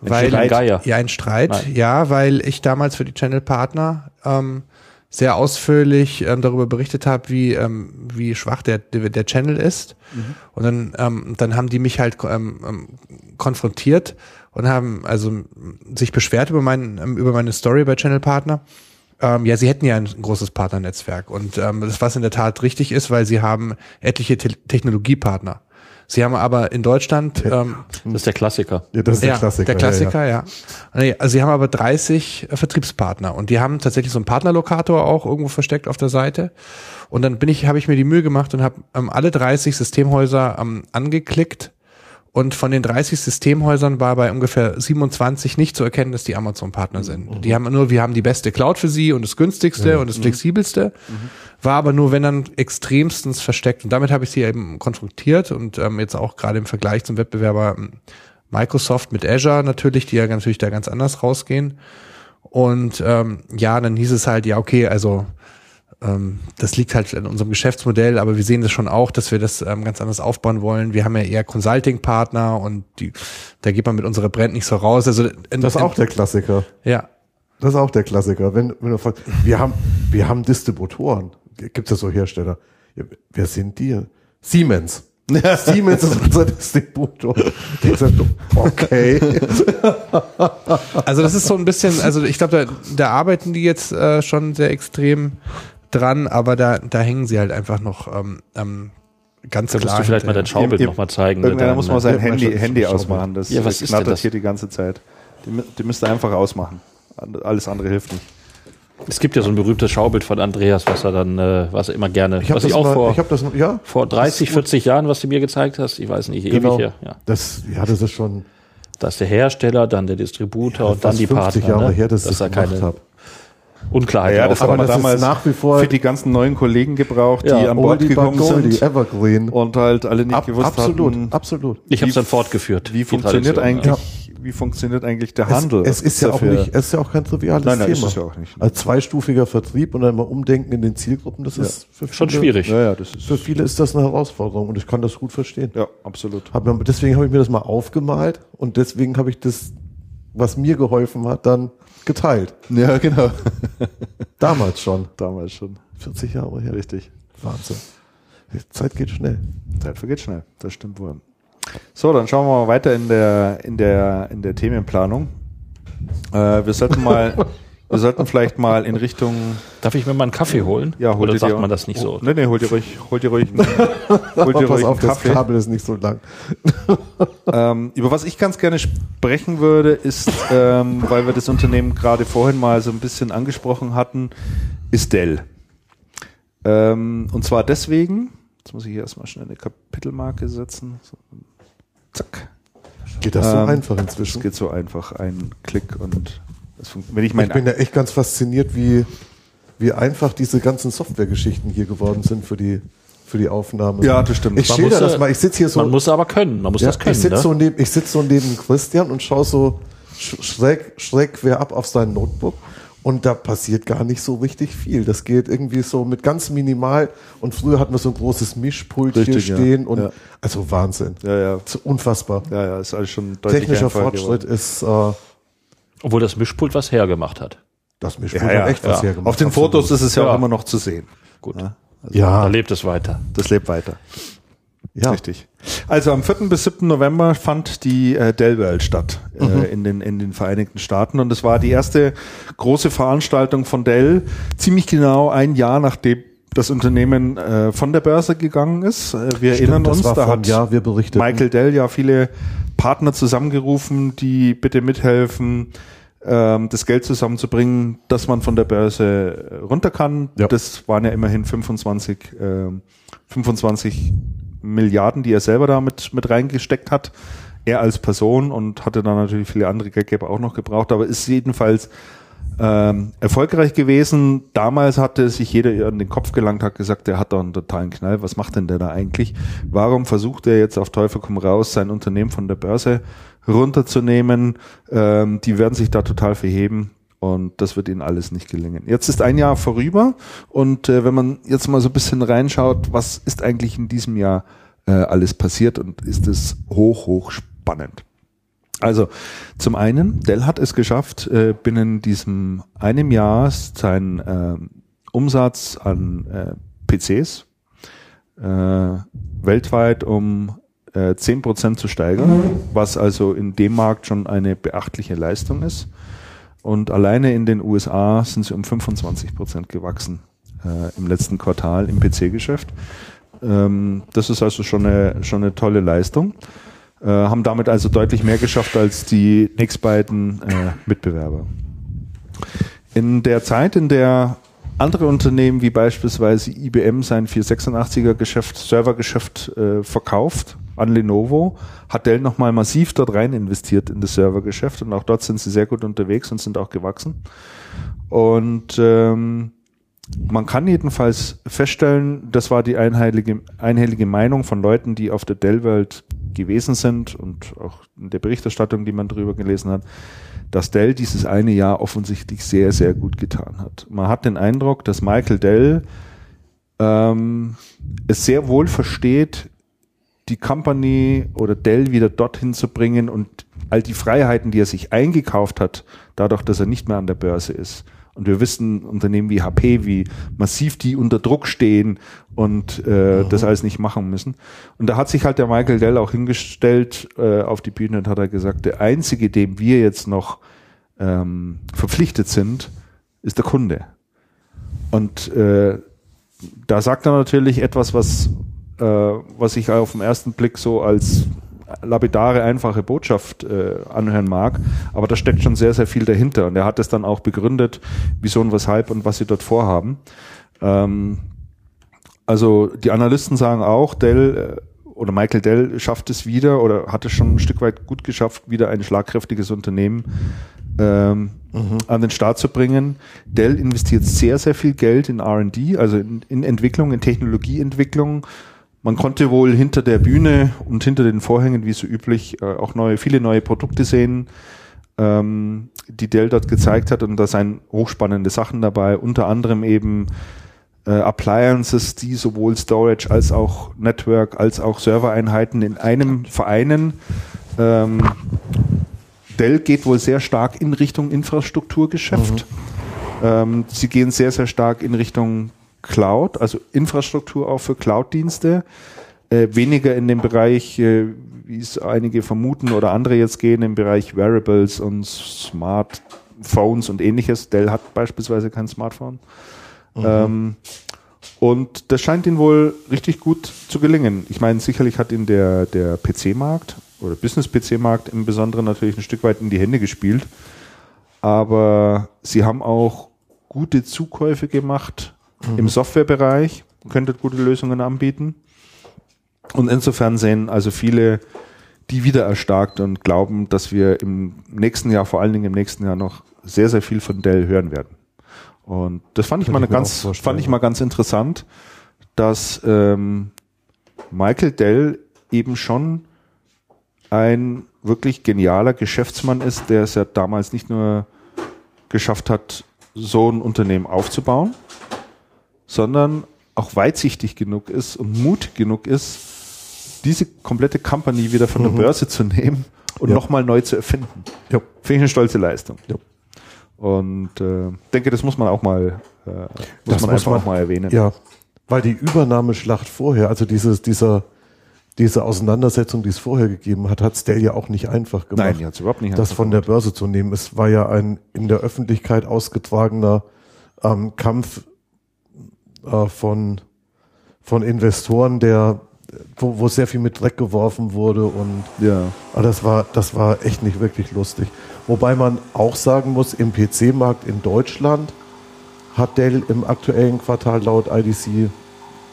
Weil, Streit? Ja, ein Streit, Nein. ja, weil ich damals für die Channel Partner ähm, sehr ausführlich ähm, darüber berichtet habe, wie, ähm, wie schwach der, der, Channel ist. Und dann, ähm, dann haben die mich halt ähm, ähm, konfrontiert und haben also sich beschwert über, mein, ähm, über meine Story bei Channel Partner. Ähm, ja, sie hätten ja ein großes Partnernetzwerk und ähm, das, was in der Tat richtig ist, weil sie haben etliche Te Technologiepartner. Sie haben aber in Deutschland ähm, Das ist der Klassiker. Ja, das ist der ja, Klassiker. Der Klassiker, ja. Nee, Also sie haben aber 30 äh, Vertriebspartner und die haben tatsächlich so einen Partnerlokator auch irgendwo versteckt auf der Seite. Und dann bin ich, habe ich mir die Mühe gemacht und habe ähm, alle 30 Systemhäuser ähm, angeklickt. Und von den 30 Systemhäusern war bei ungefähr 27 nicht zu erkennen, dass die Amazon-Partner sind. Die haben nur, wir haben die beste Cloud für sie und das günstigste und das flexibelste. War aber nur, wenn dann extremstens versteckt. Und damit habe ich sie eben konfrontiert und ähm, jetzt auch gerade im Vergleich zum Wettbewerber ähm, Microsoft mit Azure natürlich, die ja natürlich da ganz anders rausgehen. Und ähm, ja, dann hieß es halt, ja, okay, also das liegt halt in unserem Geschäftsmodell, aber wir sehen das schon auch, dass wir das ähm, ganz anders aufbauen wollen. Wir haben ja eher Consulting-Partner und die, da geht man mit unserer Brand nicht so raus. Also in, Das ist auch der Klassiker. ja. Das ist auch der Klassiker. Wenn, wenn du fragst, wir haben, wir haben Distributoren. Gibt es ja so Hersteller. Ja, wer sind die? Siemens. Siemens ist unser Distributor. Okay. Also das ist so ein bisschen, also ich glaube, da, da arbeiten die jetzt äh, schon sehr extrem dran, aber da, da hängen sie halt einfach noch ähm, ähm, ganz Könntest klar. du vielleicht mal dein. Schaubild nochmal zeigen? Mit muss mal sein Ja, Handy, Handy ausmachen. Das Ja, was ist denn knattert das? hier die ganze Zeit. Die, die müsst ihr einfach ausmachen. Alles andere hilft nicht. Es gibt ja so ein berühmtes Schaubild von Andreas, was er dann, äh, was er immer gerne, Ich habe was das ich auch mal, vor, ich habe das, ja, vor 30, 40 Jahren, was du mir gezeigt hast, ich weiß nicht, ewig genau. her. Ja. Das, ja, das ist schon Da ist der Hersteller, dann der Distributor und dann fast die 50 Partner. Jahre ne? her, dass ich da das gemacht keine habe. Unklarheit Ja, das haben wir das ist damals nach wie vor für die ganzen neuen Kollegen gebraucht, die Ja, an Bord gekommen Goldie, sind Evergreen. und halt alle nicht Ab, gewusst absolut, hatten, absolut. Ich habe es dann fortgeführt. wie die funktioniert eigentlich, wie funktioniert eigentlich der Es, Handel. es ist ja auch dafür- nicht, es ist ja auch kein triviales Nein, nein, Thema. ist es ja auch nicht. Als zweistufiger Vertrieb und einmal umdenken in den Zielgruppen, das ist für viele, Schon schwierig. Ja, ja, das ist, Für viele ist das eine Herausforderung und ich kann das gut verstehen. ja, absolut. Hab deswegen habe ich mir das mal aufgemalt und deswegen habe ich das, was mir geholfen hat, dann geteilt. Ja, genau. Damals schon. Damals schon. 40 Jahre her. Richtig. Wahnsinn. Die Zeit geht schnell. Zeit vergeht schnell. Das stimmt wohl. So, dann schauen wir mal weiter in der, in der, in der Themenplanung. Äh, wir sollten mal, wir sollten vielleicht mal in Richtung, Darf ich mir mal einen Kaffee holen? ja, hol Oder dir sagt dir- man das nicht so? Nee, nee, hol dir ruhig, hol dir ruhig, einen- hol dir ruhig auf, einen das Kaffee. Kabel ist nicht so lang. Ähm, über was ich ganz gerne sprechen würde, ist, ähm, weil wir das Unternehmen gerade vorhin mal so ein bisschen angesprochen hatten, ist Dell. Ähm, und zwar deswegen, jetzt muss ich hier erstmal schnell eine Kapitelmarke setzen. So, zack. Geht das so Ähm, einfach Es inzwischen? geht so einfach, ein Klick und das wenn ich mein Ich bin ja echt ganz fasziniert, wie, wie einfach diese ganzen Softwaregeschichten hier geworden sind für die, für die Aufnahme. Ja, das stimmt. Ich Man schilder muss, das äh, mal. Ich sitze hier so. Man muss aber können. Man muss ja, das können. ich sitze ne? so, neben, ich sitz so neben Christian und schaue so sch- schräg, schräg quer ab auf sein Notebook. Und da passiert gar nicht so richtig viel. Das geht irgendwie so mit ganz minimal. Und früher hatten wir so ein großes Mischpult Richtig, hier ja. stehen. Und Ja. also Wahnsinn. ja, ja, So Unfassbar. ja, ja, ist alles schon deutlich Technischer Fortschritt geworden. ist äh, Obwohl das Mischpult was hergemacht hat. das Mischpult Ja, ja, hat echt was ja. hergemacht. Auf den Absolut. Fotos ist es ja, Ja. auch immer noch zu sehen. Gut. Ja, Da Ja, lebt es weiter. das lebt weiter. ja. Richtig. Also am 4. bis 7. November fand die äh, Dell World statt äh, in, den, in den Vereinigten Staaten und es war die erste große Veranstaltung von Dell, ziemlich genau ein Jahr nachdem das Unternehmen äh, von der Börse gegangen ist. Äh, wir Stimmt, erinnern uns, da hat Jahr, wir berichteten. Michael Dell ja viele Partner zusammengerufen, die bitte mithelfen, ähm, das Geld zusammenzubringen, dass man von der Börse äh, runter kann. Ja. Das waren ja immerhin 25, ähm, 25 Milliarden, die er selber da mit, mit reingesteckt hat. Er als Person und hatte dann natürlich viele andere Geldgeber auch noch gebraucht, aber ist jedenfalls ähm, erfolgreich gewesen. Damals hatte sich jeder an den Kopf gelangt, hat gesagt, der hat doch einen totalen Knall. Was macht denn der da eigentlich? Warum versucht er jetzt auf Teufel komm raus, sein Unternehmen von der Börse runterzunehmen? Ähm, die werden sich da total verheben. Und das wird ihnen alles nicht gelingen. Jetzt ist ein Jahr vorüber und äh, wenn man jetzt mal so ein bisschen reinschaut, was ist eigentlich in diesem Jahr äh, alles passiert und ist es hoch, hoch spannend. Also zum einen, Dell hat es geschafft, äh, binnen diesem einem Jahr seinen äh, Umsatz an äh, PCs äh, weltweit um äh, 10% zu steigern, was also in dem Markt schon eine beachtliche Leistung ist. Und alleine in den USA sind sie um 25 Prozent gewachsen äh, im letzten Quartal im PC-Geschäft. Ähm, das ist also schon eine, schon eine tolle Leistung. Äh, haben damit also deutlich mehr geschafft als die nächsten beiden äh, Mitbewerber. In der Zeit, in der andere Unternehmen wie beispielsweise IBM sein 486er Geschäft, Servergeschäft äh, verkauft an Lenovo, hat Dell nochmal massiv dort rein investiert in das Servergeschäft und auch dort sind sie sehr gut unterwegs und sind auch gewachsen. Und ähm, man kann jedenfalls feststellen, das war die einheilige, einhellige Meinung von Leuten, die auf der Dell-Welt gewesen sind und auch in der Berichterstattung, die man darüber gelesen hat, dass Dell dieses eine Jahr offensichtlich sehr, sehr gut getan hat. Man hat den Eindruck, dass Michael Dell ähm, es sehr wohl versteht, die Company oder Dell wieder dorthin zu bringen und all die Freiheiten, die er sich eingekauft hat, dadurch, dass er nicht mehr an der Börse ist. Und wir wissen, Unternehmen wie HP, wie massiv die unter Druck stehen und äh, mhm. das alles nicht machen müssen. Und da hat sich halt der Michael Dell auch hingestellt äh, auf die Bühne und hat er gesagt, der einzige, dem wir jetzt noch ähm, verpflichtet sind, ist der Kunde. Und äh, da sagt er natürlich etwas, was äh, was ich auf den ersten Blick so als lapidare, einfache Botschaft äh, anhören mag, aber da steckt schon sehr, sehr viel dahinter und er hat es dann auch begründet, wieso und weshalb und was sie dort vorhaben. Ähm, also die Analysten sagen auch, Dell äh, oder Michael Dell schafft es wieder oder hat es schon ein Stück weit gut geschafft, wieder ein schlagkräftiges Unternehmen ähm, mhm. an den Start zu bringen. Dell investiert sehr, sehr viel Geld in R&D, also in, in Entwicklung, in Technologieentwicklung man konnte wohl hinter der Bühne und hinter den Vorhängen, wie so üblich, äh, auch neue, viele neue Produkte sehen, ähm, die Dell dort gezeigt hat. Und da seien hochspannende Sachen dabei, unter anderem eben äh, Appliances, die sowohl Storage als auch Network als auch Servereinheiten in einem vereinen. Ähm, Dell geht wohl sehr stark in Richtung Infrastrukturgeschäft. Mhm. Ähm, sie gehen sehr, sehr stark in Richtung Cloud, also Infrastruktur auch für Cloud-Dienste. Äh, weniger in dem Bereich, äh, wie es einige vermuten oder andere jetzt gehen, im Bereich Wearables und Smartphones und ähnliches. Dell hat beispielsweise kein Smartphone. Mhm. Ähm, und das scheint ihnen wohl richtig gut zu gelingen. Ich meine, sicherlich hat ihn der, der PC-Markt oder Business-PC-Markt im Besonderen natürlich ein Stück weit in die Hände gespielt. Aber sie haben auch gute Zukäufe gemacht mhm. im Softwarebereich, könntet gute Lösungen anbieten. Und insofern sehen also viele die wieder erstarkt und glauben, dass wir im nächsten Jahr, vor allen Dingen im nächsten Jahr noch sehr, sehr viel von Dell hören werden. Und das fand ich mal ich ganz, fand ich mal ganz interessant, dass ähm, Michael Dell eben schon ein wirklich genialer Geschäftsmann ist, der es ja damals nicht nur geschafft hat, so ein Unternehmen aufzubauen, sondern auch weitsichtig genug ist und mutig genug ist, diese komplette Company wieder von der mhm. Börse zu nehmen und ja. nochmal neu zu erfinden. Ja. Finde ich eine stolze Leistung. Ja. Und äh, denke, das muss man auch mal, äh, muss das man muss einfach man, auch mal erwähnen. Ja, weil die Übernahmeschlacht vorher, also dieses, dieser, diese Auseinandersetzung, die es vorher gegeben hat, hat Stell ja auch nicht einfach gemacht. Nein, die hat es überhaupt nicht Das von der Börse zu nehmen. Es war ja ein in der Öffentlichkeit ausgetragener ähm, Kampf äh, von, von Investoren, der, wo, wo sehr viel mit Dreck geworfen wurde und ja. Aber das war, das war echt nicht wirklich lustig. Wobei man auch sagen muss, im PC-Markt in Deutschland hat Dell im aktuellen Quartal laut IDC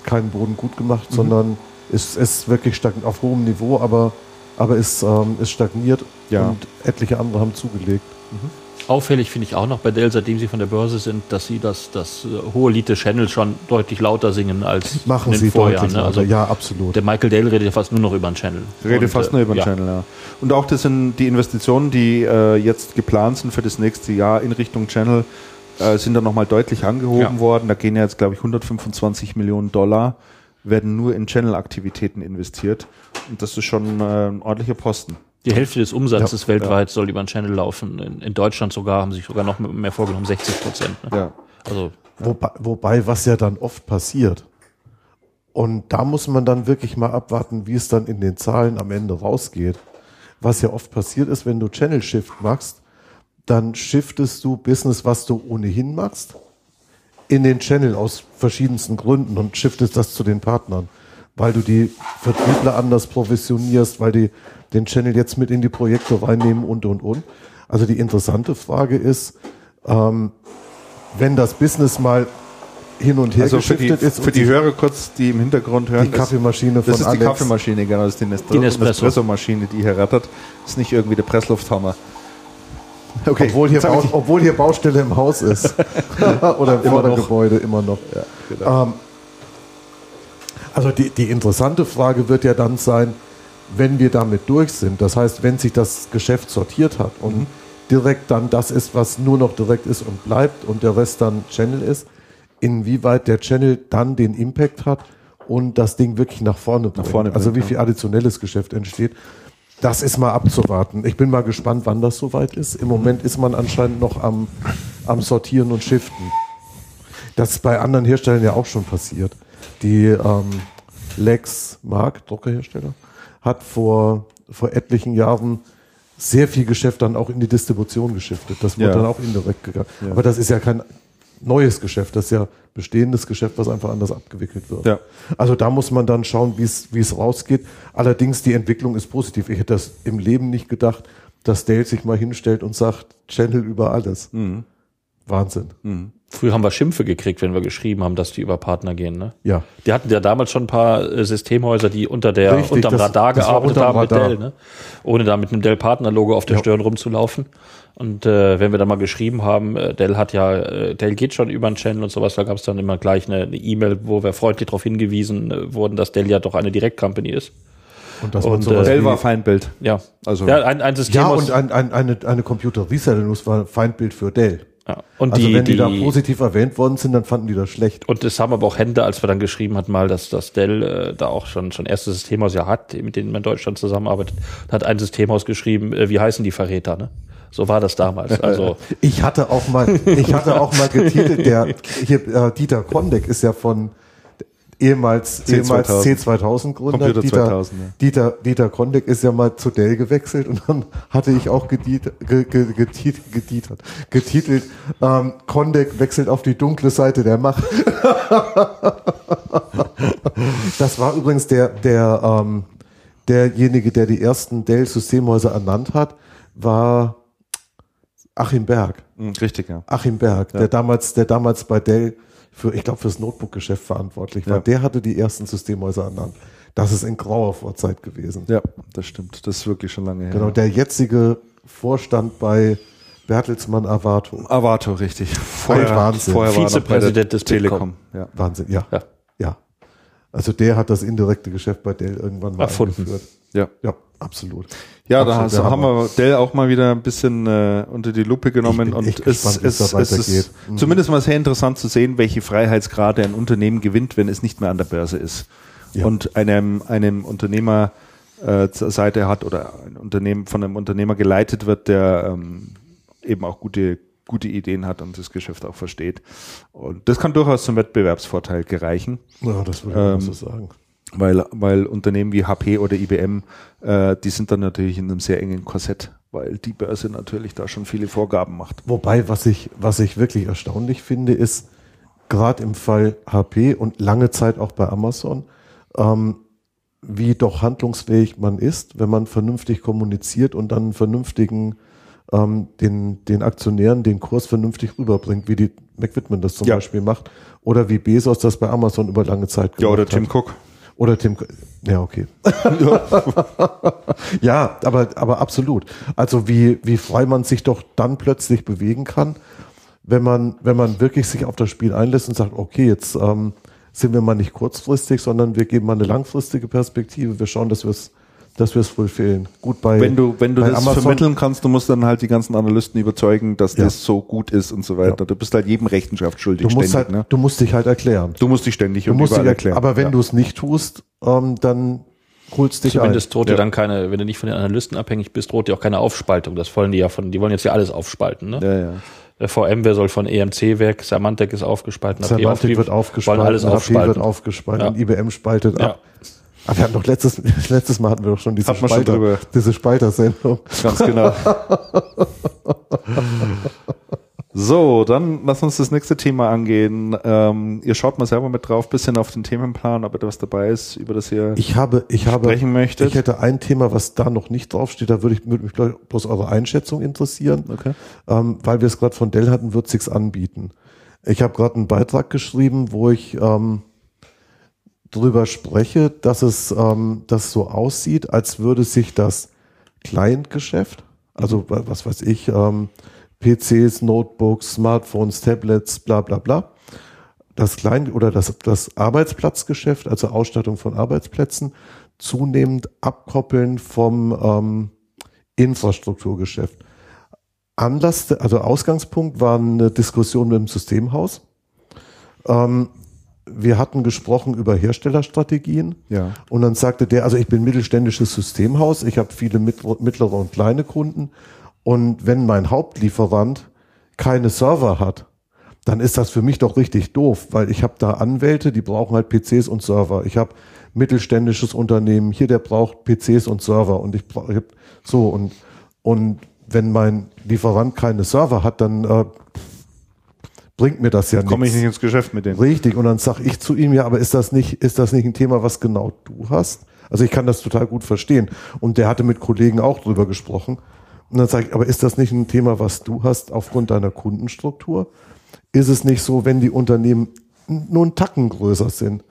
keinen Boden gut gemacht, mhm. sondern ist, ist wirklich stagniert, auf hohem Niveau, aber, aber ist, ähm, ist stagniert ja. und etliche andere haben zugelegt. Mhm. Auffällig finde ich auch noch bei Dell, seitdem sie von der Börse sind, dass sie das, das äh, hohe Lied des Channel schon deutlich lauter singen als Machen in den sie Vorjahren. Ne? Also ja, absolut. der Michael Dell redet ja fast nur noch über einen Channel. Rede Und, fast äh, nur über den ja. Channel, ja. Und auch das sind die Investitionen, die äh, jetzt geplant sind für das nächste Jahr in Richtung Channel, äh, sind dann nochmal deutlich angehoben Ja. worden. Da gehen ja jetzt, glaube ich, 125 Millionen Dollar, werden nur in Channel-Aktivitäten investiert. Und das ist schon äh, ein ordentlicher Posten. Die Hälfte des Umsatzes weltweit soll über einen Channel laufen. In, in Deutschland sogar haben sich sogar noch mehr vorgenommen, 60 Prozent. Ne? Ja. Also Wobei, wobei, was ja dann oft passiert. Und da muss man dann wirklich mal abwarten, wie es dann in den Zahlen am Ende rausgeht. Was ja oft passiert ist, wenn du Channel Shift machst, dann shiftest du Business, was du ohnehin machst, in den Channel aus verschiedensten Gründen und shiftest das zu den Partnern, weil du die Vertriebler anders provisionierst, weil die den Channel jetzt mit in die Projekte reinnehmen und, und, und. Also die interessante Frage ist, ähm, wenn das Business mal hin und her Also für die, geschiftet ist für die Hörer kurz, die im Hintergrund hören. die Kaffeemaschine das, von das ist die Alex, Kaffeemaschine, genau. Das ist die, Nespresso- Die Nespresso. Nespresso-Maschine, die hier rattert. Das ist nicht irgendwie der Presslufthammer. Okay, obwohl, hier Bau, obwohl hier Baustelle im Haus ist. Oder im Immer noch. Vordergebäude immer noch. genau. Ähm, also die, die interessante Frage wird ja dann sein, wenn wir damit durch sind. Das heißt, wenn sich das Geschäft sortiert hat und Mhm. direkt dann das ist, was nur noch direkt ist und bleibt und der Rest dann Channel ist, inwieweit der Channel dann den Impact hat und das Ding wirklich nach vorne bringt. vorne also bringt, wie ja. viel additionelles Geschäft entsteht. Das ist mal abzuwarten. Ich bin mal gespannt, wann das soweit ist. Im Moment ist man anscheinend noch am, am Sortieren und Shiften. Das ist bei anderen Herstellern ja auch schon passiert. Die ähm, Lex Mark, Druckerhersteller, hat vor, vor etlichen Jahren sehr viel Geschäft dann auch in die Distribution geschiftet. Das wird Ja. dann auch indirekt gegangen. Aber das ist ja kein neues Geschäft, das ist ja bestehendes Geschäft, was einfach anders abgewickelt wird. Ja. Also da muss man dann schauen, wie es wie es rausgeht. Allerdings die Entwicklung ist positiv. Ich hätte das im Leben nicht gedacht, dass Dale sich mal hinstellt und sagt, Channel über alles. Mhm. Wahnsinn. Früher haben wir Schimpfe gekriegt, wenn wir geschrieben haben, dass die über Partner gehen. Ne? Ja. Die hatten ja damals schon ein paar äh, Systemhäuser, die unter der Richtig, unterm das- Radar das gearbeitet unterm haben mit Radar. Dell, ne? ohne da mit einem Dell-Partner-Logo auf der Ja. Stirn rumzulaufen. Und äh, wenn wir dann mal geschrieben haben, äh, Dell hat ja, äh, Dell geht schon über einen Channel und sowas, da gab es dann immer gleich eine E-Mail, wo wir freundlich darauf hingewiesen äh, wurden, dass Dell ja doch eine Direct-Company ist. Und dass Und, äh, Dell war Feindbild. Ja, Also- ja, ein, ein System Ja, und ein, ein, eine, eine Computer-Reseller-News war Feindbild für Dell. Ja. Und Also die, wenn die, die, da positiv erwähnt worden sind, dann fanden die das schlecht. Und es haben aber auch Hände, als wir dann geschrieben hatten, mal, dass das Dell äh, da auch schon schon erste Systemhaus ja hat, mit denen man in Deutschland zusammenarbeitet, hat ein Systemhaus geschrieben, äh, wie heißen die Verräter, ne? So war das damals. Also Ich hatte auch mal, ich hatte auch mal getitelt, der hier, äh, Dieter Kondek ist ja von ehemals, C2000. ehemals C2000 Gründer. Computer Dieter, 2000, ja. Dieter, Dieter Kondek ist ja mal zu Dell gewechselt und dann hatte ich auch gediet, ge, ge, getit, getitelt, getitelt ähm, Kondek wechselt auf die dunkle Seite der Macht. das war übrigens der, der, ähm, derjenige, der die ersten Dell-Systemhäuser ernannt hat, war Achim Berg. Mhm, Richtig, ja. Achim Berg, der damals, der damals bei Dell für, ich glaube, fürs Notebook-Geschäft verantwortlich war. Ja. Der hatte die ersten Systemhäuser ernannt. Das ist in grauer Vorzeit gewesen. Ja, das stimmt. Das ist wirklich schon lange her. Genau, der jetzige Vorstand bei Bertelsmann Avato. Avato, richtig. Vorher, Wahnsinn. vorher war er Vizepräsident des Telekom. Ja. Wahnsinn, ja. Ja. Ja. Also der hat das indirekte Geschäft bei Dell irgendwann mal Erfunden. eingeführt. Ja. Ja, absolut. Ja, da hast, haben wir Dell auch mal wieder ein bisschen äh, unter die Lupe genommen und gespannt, es, es es ist. Mhm. zumindest mal sehr interessant zu sehen, welche Freiheitsgrade ein Unternehmen gewinnt, wenn es nicht mehr an der Börse ist Ja. und einem einem Unternehmer äh, zur Seite hat oder ein Unternehmen von einem Unternehmer geleitet wird, der ähm, eben auch gute gute Ideen hat und das Geschäft auch versteht. Und das kann durchaus zum Wettbewerbsvorteil gereichen. Ja, das würde ich Ähm, so sagen. Weil, weil Unternehmen wie HP oder IBM, äh, die sind dann natürlich in einem sehr engen Korsett, weil die Börse natürlich da schon viele Vorgaben macht. Wobei, was ich, was ich wirklich erstaunlich finde, ist, gerade im Fall HP und lange Zeit auch bei Amazon, ähm, wie doch handlungsfähig man ist, wenn man vernünftig kommuniziert und dann einen vernünftigen, ähm, den, den Aktionären den Kurs vernünftig rüberbringt, wie die McWhitman das zum Ja. Beispiel macht, oder wie Bezos das bei Amazon über lange Zeit gemacht Ja, oder hat. Tim Cook. Oder Tim, ja, okay. ja, aber, aber absolut. Also wie, wie frei man sich doch dann plötzlich bewegen kann, wenn man, wenn man wirklich sich auf das Spiel einlässt und sagt, okay, jetzt ähm, sind wir mal nicht kurzfristig, sondern wir geben mal eine langfristige Perspektive. Wir schauen, dass wir es dass wir es fulfillen. Gut bei wenn du wenn du das Amazon- vermitteln kannst, du musst dann halt die ganzen Analysten überzeugen, dass Ja. das so gut ist und so weiter. Du bist halt jedem Rechenschaft schuldig du musst ständig. halt, ne? du musst dich halt erklären. Du musst dich ständig Du und musst dich überall erklären. erklären. Aber wenn ja. du es nicht tust, ähm, dann holst dich Zumindest droht Ja. dir dann keine, wenn du nicht von den Analysten abhängig bist, droht dir auch keine Aufspaltung. Das wollen die ja von, die wollen jetzt ja alles aufspalten, ne? ja, ja. Der VMware soll von EMC weg, Symantec ist aufgespalten, ein. Aufgespalten, wird aufgespalten, alles HP aufspalten. wird aufgespalten, Ja. IBM spaltet Ja. Ab. Aber wir hatten doch letztes, letztes Mal hatten wir doch schon diese schon Spalter, drüber. diese Spalter-Sendung. Ganz genau. so, dann lass uns das nächste Thema angehen. Ähm, ihr schaut mal selber mit drauf, bisschen auf den Themenplan, ob etwas dabei ist, über das ihr Ich habe, ich habe, sprechen möchtet. ich hätte ein Thema, was da noch nicht draufsteht, da würde ich, würde mich bloß eure Einschätzung interessieren. Okay. ähm, weil wir es gerade von Dell hatten, wird sich's anbieten. Ich habe gerade einen Beitrag geschrieben, wo ich ähm, drüber spreche, dass es ähm, das so aussieht, als würde sich das Client-Geschäft, also wa- was weiß ich, ähm, PCs, Notebooks, Smartphones, Tablets, bla bla bla, das Klein- oder das, das Arbeitsplatzgeschäft, also Ausstattung von Arbeitsplätzen, zunehmend abkoppeln vom ähm, Infrastrukturgeschäft. Anlass, also Ausgangspunkt war eine Diskussion mit dem Systemhaus. Ähm, wir hatten gesprochen über Herstellerstrategien. Ja. Und dann sagte der, also ich bin mittelständisches Systemhaus, ich habe viele mit- mittlere und kleine Kunden. Und wenn mein Hauptlieferant keine Server hat, dann ist das für mich doch richtig doof, weil ich habe da Anwälte, die brauchen halt PCs und Server. Ich habe mittelständisches Unternehmen, hier der braucht PCs und Server und ich brauche so und und wenn mein Lieferant keine Server hat, dann äh, bringt mir das ja nichts. Komme ich nicht ins Geschäft mit denen. Richtig. Und dann sag ich zu ihm, ja, aber ist das nicht, ist das nicht ein Thema, was genau du hast? Also ich kann das total gut verstehen. Und der hatte mit Kollegen auch drüber gesprochen. Und dann sage ich, aber ist das nicht ein Thema, was du hast aufgrund deiner Kundenstruktur? Ist es nicht so, wenn die Unternehmen nur einen Tacken größer sind,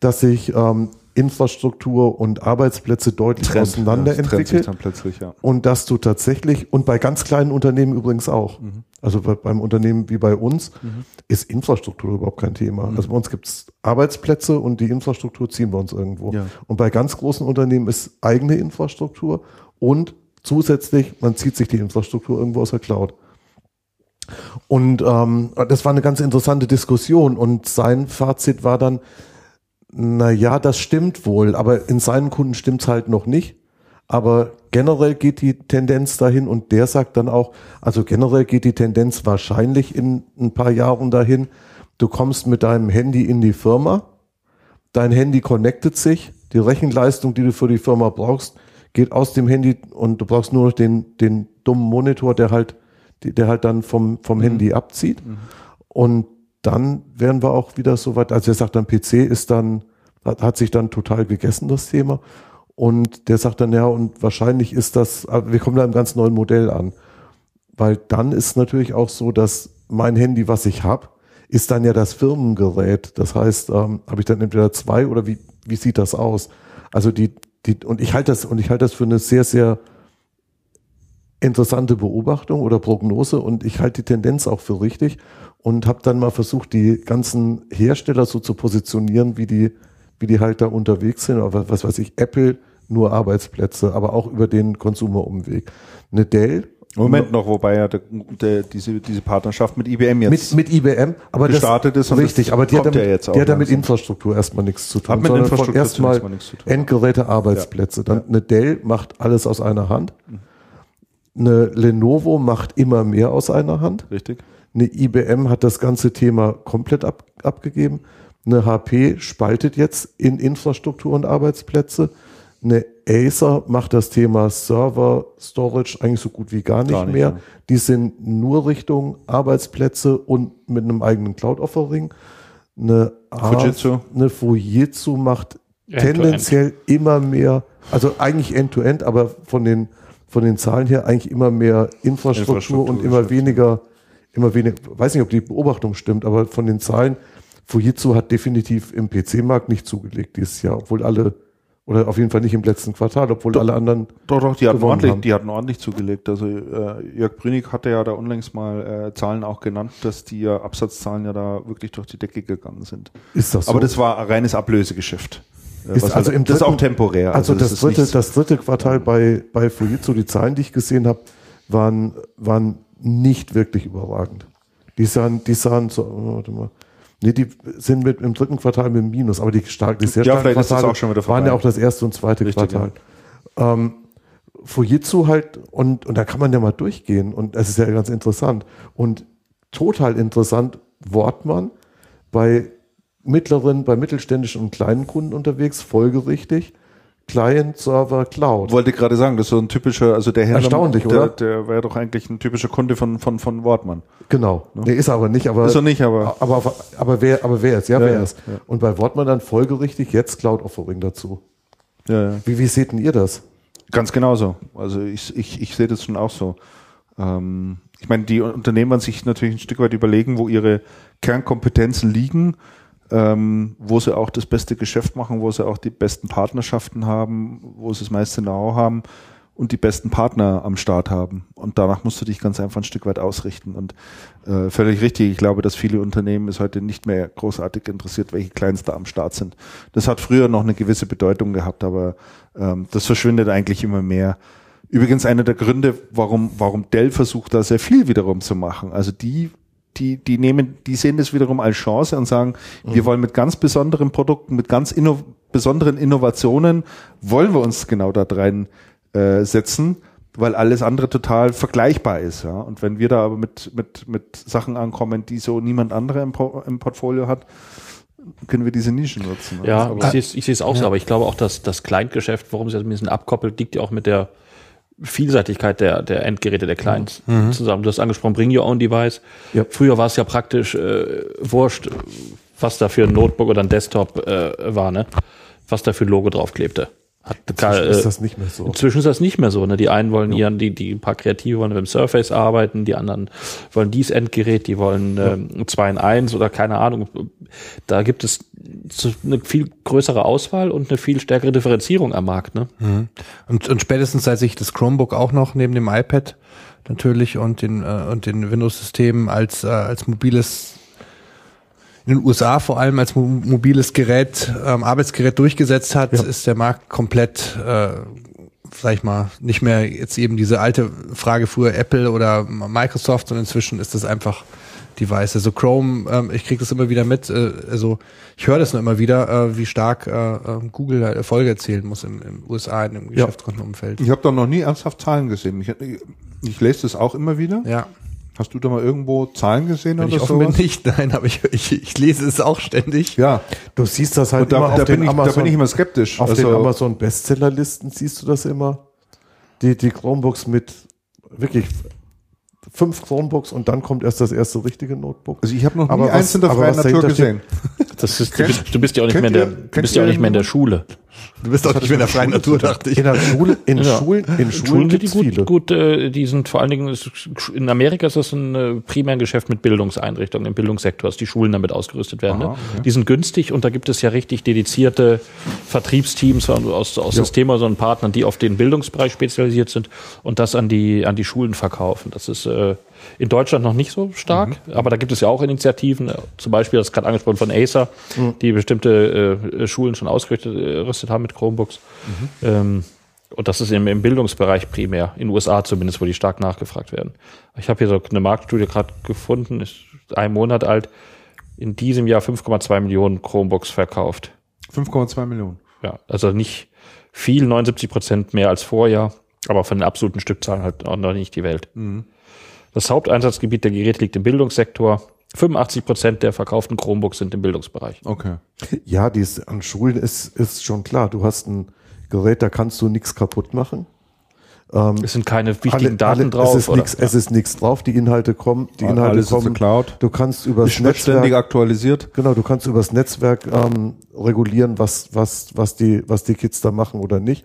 dass sich ähm, Infrastruktur und Arbeitsplätze deutlich auseinander ja, plötzlich, ja. Und dass du tatsächlich, und bei ganz kleinen Unternehmen übrigens auch, Mhm. also bei, beim Unternehmen wie bei uns, ist Infrastruktur überhaupt kein Thema. Mhm. Also bei uns gibt's Arbeitsplätze und die Infrastruktur ziehen wir uns irgendwo. Ja. Und bei ganz großen Unternehmen ist eigene Infrastruktur und zusätzlich, man zieht sich die Infrastruktur irgendwo aus der Cloud. Und ähm, das war eine ganz interessante Diskussion und sein Fazit war dann, na ja, das stimmt wohl, aber in seinen Kunden stimmt's halt noch nicht. Aber generell geht die Tendenz dahin und der sagt dann auch, also generell geht die Tendenz wahrscheinlich in ein paar Jahren dahin. Du kommst mit deinem Handy in die Firma, dein Handy connectet sich, die Rechenleistung, die du für die Firma brauchst, geht aus dem Handy und du brauchst nur noch den, den dummen Monitor, der halt, der halt dann vom, vom Handy abzieht. Und dann wären wir auch wieder so weit, also er sagt dann, PC ist dann, hat, hat sich dann total gegessen, das Thema. Und der sagt dann, ja, und wahrscheinlich ist das, aber wir kommen da einem ganz neuen Modell an. Weil dann ist natürlich auch so, dass mein Handy, was ich habe, ist dann ja das Firmengerät. Das heißt, ähm, habe ich dann entweder zwei oder wie, wie sieht das aus? Also die, die, und ich halte das, und ich halte das für eine sehr, sehr interessante Beobachtung oder Prognose und ich halte die Tendenz auch für richtig und habe dann mal versucht, die ganzen Hersteller so zu positionieren, wie die, wie die halt da unterwegs sind. Aber was weiß ich, Apple nur Arbeitsplätze, aber auch über den Konsumerumweg. Eine Dell Moment noch, wobei ja der, der, diese, diese Partnerschaft mit IBM jetzt mit, mit IBM, aber gestartet das, ist und richtig, das aber die hat damit, ja die hat damit langsam. Infrastruktur erstmal nichts zu tun, Hat mit Infrastruktur erstmal zunächst mal nichts zu tun. Endgeräte, Arbeitsplätze. Dann eine Dell macht alles aus einer Hand. Eine Lenovo macht immer mehr aus einer Hand. richtig. Eine IBM hat das ganze Thema komplett ab, abgegeben. Eine HP spaltet jetzt in Infrastruktur und Arbeitsplätze. Eine Acer macht das Thema Server, Storage eigentlich so gut wie gar nicht, Gar nicht, mehr. ja. Die sind nur Richtung Arbeitsplätze und mit einem eigenen Cloud-Offering. Eine A- Fujitsu. Eine Fujitsu macht End-to-end. tendenziell immer mehr, also eigentlich End-to-End, aber von den, von den Zahlen her eigentlich immer mehr Infrastruktur, Infrastruktur und immer weniger, immer weniger, weiß nicht, ob die Beobachtung stimmt, aber von den Zahlen Fujitsu hat definitiv im PC-Markt nicht zugelegt dieses Jahr, obwohl alle, oder auf jeden Fall nicht im letzten Quartal, obwohl alle anderen Doch, doch, die hatten, ordentlich, haben. die hatten ordentlich zugelegt. Also äh, Jörg Brünig hatte ja da unlängst mal äh, Zahlen auch genannt, dass die ja Absatzzahlen ja da wirklich durch die Decke gegangen sind. Ist das so? Aber das war ein reines Ablösegeschäft. Äh, Ist was also halt- im das ist dritten- auch temporär. Also, das, ist dritte, das dritte Quartal bei, bei Fujitsu, die Zahlen, die ich gesehen habe, waren, waren nicht wirklich überragend. Die sahen, die sahen so, warte mal. Nee, die sind mit im dritten Quartal mit Minus, aber die stark, die sehr Ja, starken das Quartale auch schon wieder waren vorbei. ja auch das erste und zweite Richtig, Quartal. Ähm, Fujitsu halt, und, und da kann man ja mal durchgehen, und es ist ja ganz interessant. Und total interessant, Wortmann bei mittleren, bei mittelständischen und kleinen Kunden unterwegs, folgerichtig, Client, Server, Cloud. wollte gerade sagen, das ist so ein typischer, also der Händler, Erstaunlich, der, oder? der wäre doch eigentlich ein typischer Kunde von, von, von Wortmann. Genau. Nee, ist er aber nicht, aber. Ist er nicht, aber- Aber, aber wer, aber wer ist? Ja, Ja, wer ja, ist? Und bei Wortmann dann folgerichtig jetzt Cloud Offering dazu. Ja, ja. Wie, wie seht denn ihr das? Ganz genauso. Also ich, ich, ich sehe das schon auch so. Ähm, ich meine, die Unternehmen werden sich natürlich ein Stück weit überlegen, wo ihre Kernkompetenzen liegen, ähm, wo sie auch das beste Geschäft machen, wo sie auch die besten Partnerschaften haben, wo sie das meiste Know-how haben und die besten Partner am Start haben. Und danach musst du dich ganz einfach ein Stück weit ausrichten. Und äh, völlig richtig, ich glaube, dass viele Unternehmen es heute nicht mehr großartig interessiert, welche Clients da am Start sind. Das hat früher noch eine gewisse Bedeutung gehabt, aber ähm, das verschwindet eigentlich immer mehr. Übrigens einer der Gründe, warum, warum Dell versucht, da sehr viel wiederum zu machen. Also die, die, die nehmen, die sehen das wiederum als Chance und sagen, wir wollen mit ganz besonderen Produkten, mit ganz inno besonderen Innovationen, wollen wir uns genau da rein äh, setzen, weil alles andere total vergleichbar ist. Ja? Und wenn wir da aber mit, mit, mit Sachen ankommen, die so niemand andere im, Pro im Portfolio hat, können wir diese Nischen nutzen. Ja, ich sehe es ich sehe es auch so, aber ich glaube auch, dass das Client-Geschäft, warum es jetzt ein bisschen abkoppelt, liegt ja auch mit der Vielseitigkeit der, der Endgeräte der Clients zusammen. Du hast angesprochen, Bring Your Own Device. Ja. Früher war es ja praktisch äh, wurscht, was da für ein Notebook oder ein Desktop äh, war, ne? Was da für ein Logo draufklebte. Hat, Inzwischen äh, ist das nicht mehr so. Inzwischen ist das nicht mehr so. Ne? Die einen wollen ihren, die, die ein paar Kreative wollen mit dem Surface arbeiten, die anderen wollen dies Endgerät, die wollen ähm, 2 in 1 oder keine Ahnung. Da gibt es eine viel größere Auswahl und eine viel stärkere Differenzierung am Markt. Ne? Und, und spätestens seit sich das Chromebook auch noch neben dem iPad natürlich und den, äh, und den Windows-Systemen als, äh, als mobiles in den USA vor allem als mo mobiles Gerät, ähm, Arbeitsgerät durchgesetzt hat, Ja. ist der Markt komplett, äh, sag ich mal, nicht mehr jetzt eben diese alte Frage früher Apple oder Microsoft, sondern inzwischen ist das einfach Device. Also Chrome, ähm, ich kriege das immer wieder mit, äh, also ich höre das nur immer wieder, äh, wie stark äh, äh, Google halt Erfolge erzielen muss im, im USA in dem Geschäftskundenumfeld. Ich habe da noch nie ernsthaft Zahlen gesehen. Ich, ich lese das auch immer wieder. Ja. Hast du da mal irgendwo Zahlen gesehen Wenn oder ich bin, sowas? nicht, nein, aber ich, ich, ich lese es auch ständig. Ja, Du siehst das halt da, immer da, auf bin den ich, da Amazon, bin ich immer skeptisch. auf also, den Amazon Bestsellerlisten siehst du das immer. Die, die Chromebooks mit wirklich fünf Chromebooks und dann kommt erst das erste richtige Notebook. also ich habe noch nie Aber eins was- in der freien Natur gesehen. Das ist, du, bist, du bist ja auch nicht mehr in der, du bist ja auch nicht mehr in der Schule. Du bist doch nicht mehr in der freien Natur, dachte ich. In der Schule, in Ja. Schulen, in Schulen Schulen gibt's sind die viele. gut, gut äh, die sind vor allen Dingen, in Amerika ist das ein äh, primär ein Geschäft mit Bildungseinrichtungen, im Bildungssektor, dass die Schulen damit ausgerüstet werden. Aha, ne? Die sind günstig und da gibt es ja richtig dedizierte Vertriebsteams aus, aus Systemhäusern und Partnern, die auf den Bildungsbereich spezialisiert sind und das an die, an die Schulen verkaufen. Das ist äh, in Deutschland noch nicht so stark, aber da gibt es ja auch Initiativen, äh, zum Beispiel, das ist gerade angesprochen von Acer, die bestimmte äh, Schulen schon ausgerüstet äh, haben mit Chromebooks. Ähm, und das ist im, im Bildungsbereich primär, in den USA zumindest, wo die stark nachgefragt werden. Ich habe hier so eine Marktstudie gerade gefunden, ist ein Monat alt, in diesem Jahr 5,2 Millionen Chromebooks verkauft. 5,2 Millionen. Ja, also nicht viel, 79 Prozent mehr als Vorjahr, aber von den absoluten Stückzahlen halt auch noch nicht die Welt. Das Haupteinsatzgebiet der Geräte liegt im Bildungssektor. 85 Prozent der verkauften Chromebooks sind im Bildungsbereich. Okay. Ja, die ist, an Schulen ist, ist schon klar. Du hast ein Gerät, da kannst du nichts kaputt machen. Es sind keine wichtigen Alle- Daten alle, drauf. Es ist oder? nichts, es ist nichts drauf. Die Inhalte kommen, die Alles Inhalte ist in der kommen. Cloud. Du kannst übers Ist wird ständig Netzwerk, aktualisiert. genau, du kannst übers Netzwerk ähm, regulieren, was, was, was die, was die Kids da machen oder nicht.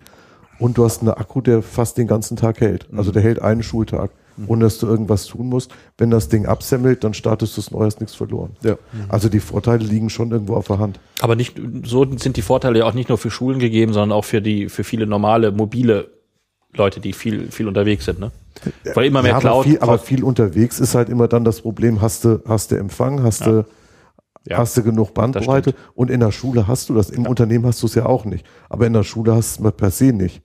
Und du hast einen Akku, der fast den ganzen Tag hält. Mhm. Also der hält einen Schultag. Ohne dass du irgendwas tun musst. Wenn das Ding absemmelt, dann startest du es neu, hast nichts verloren. Ja. Also die Vorteile liegen schon irgendwo auf der Hand. Aber nicht, so sind die Vorteile ja auch nicht nur für Schulen gegeben, sondern auch für die, für viele normale, mobile Leute, die viel, viel unterwegs sind, ne? Weil immer mehr ja, Cloud. aber, viel, aber viel unterwegs ist halt immer dann das Problem, hast du, hast du Empfang, hast Ja. du, Ja, hast du genug Bandbreite und in der Schule hast du das. Im Unternehmen hast du es ja auch nicht. Aber in der Schule hast du es per se nicht.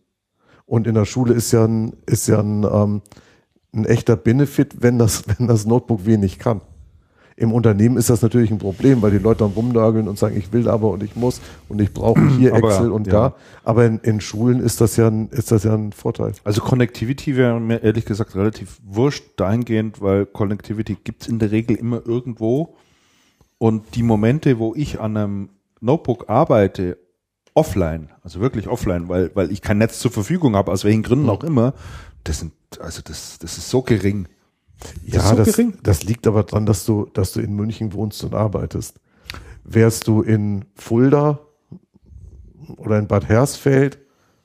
Und in der Schule ist ja ein, ist ja ein, ähm, ein echter Benefit, wenn das, wenn das Notebook wenig kann. Im Unternehmen ist das natürlich ein Problem, weil die Leute dann rumnörgeln und sagen, ich will aber und ich muss und ich brauche hier Aber, Excel und ja. da. Aber in, in Schulen ist das ja ein, ist das ja ein Vorteil. Also Connectivity wäre mir ehrlich gesagt relativ wurscht dahingehend, weil Connectivity gibt's in der Regel immer irgendwo. Und die Momente, wo ich an einem Notebook arbeite, offline, also wirklich offline, weil, weil ich kein Netz zur Verfügung habe, aus welchen Gründen auch immer, das sind, also das, das ist so gering. Ja, ist so das, gering. das liegt aber daran, dass du, dass du in München wohnst und arbeitest. Wärst du in Fulda oder in Bad Hersfeld,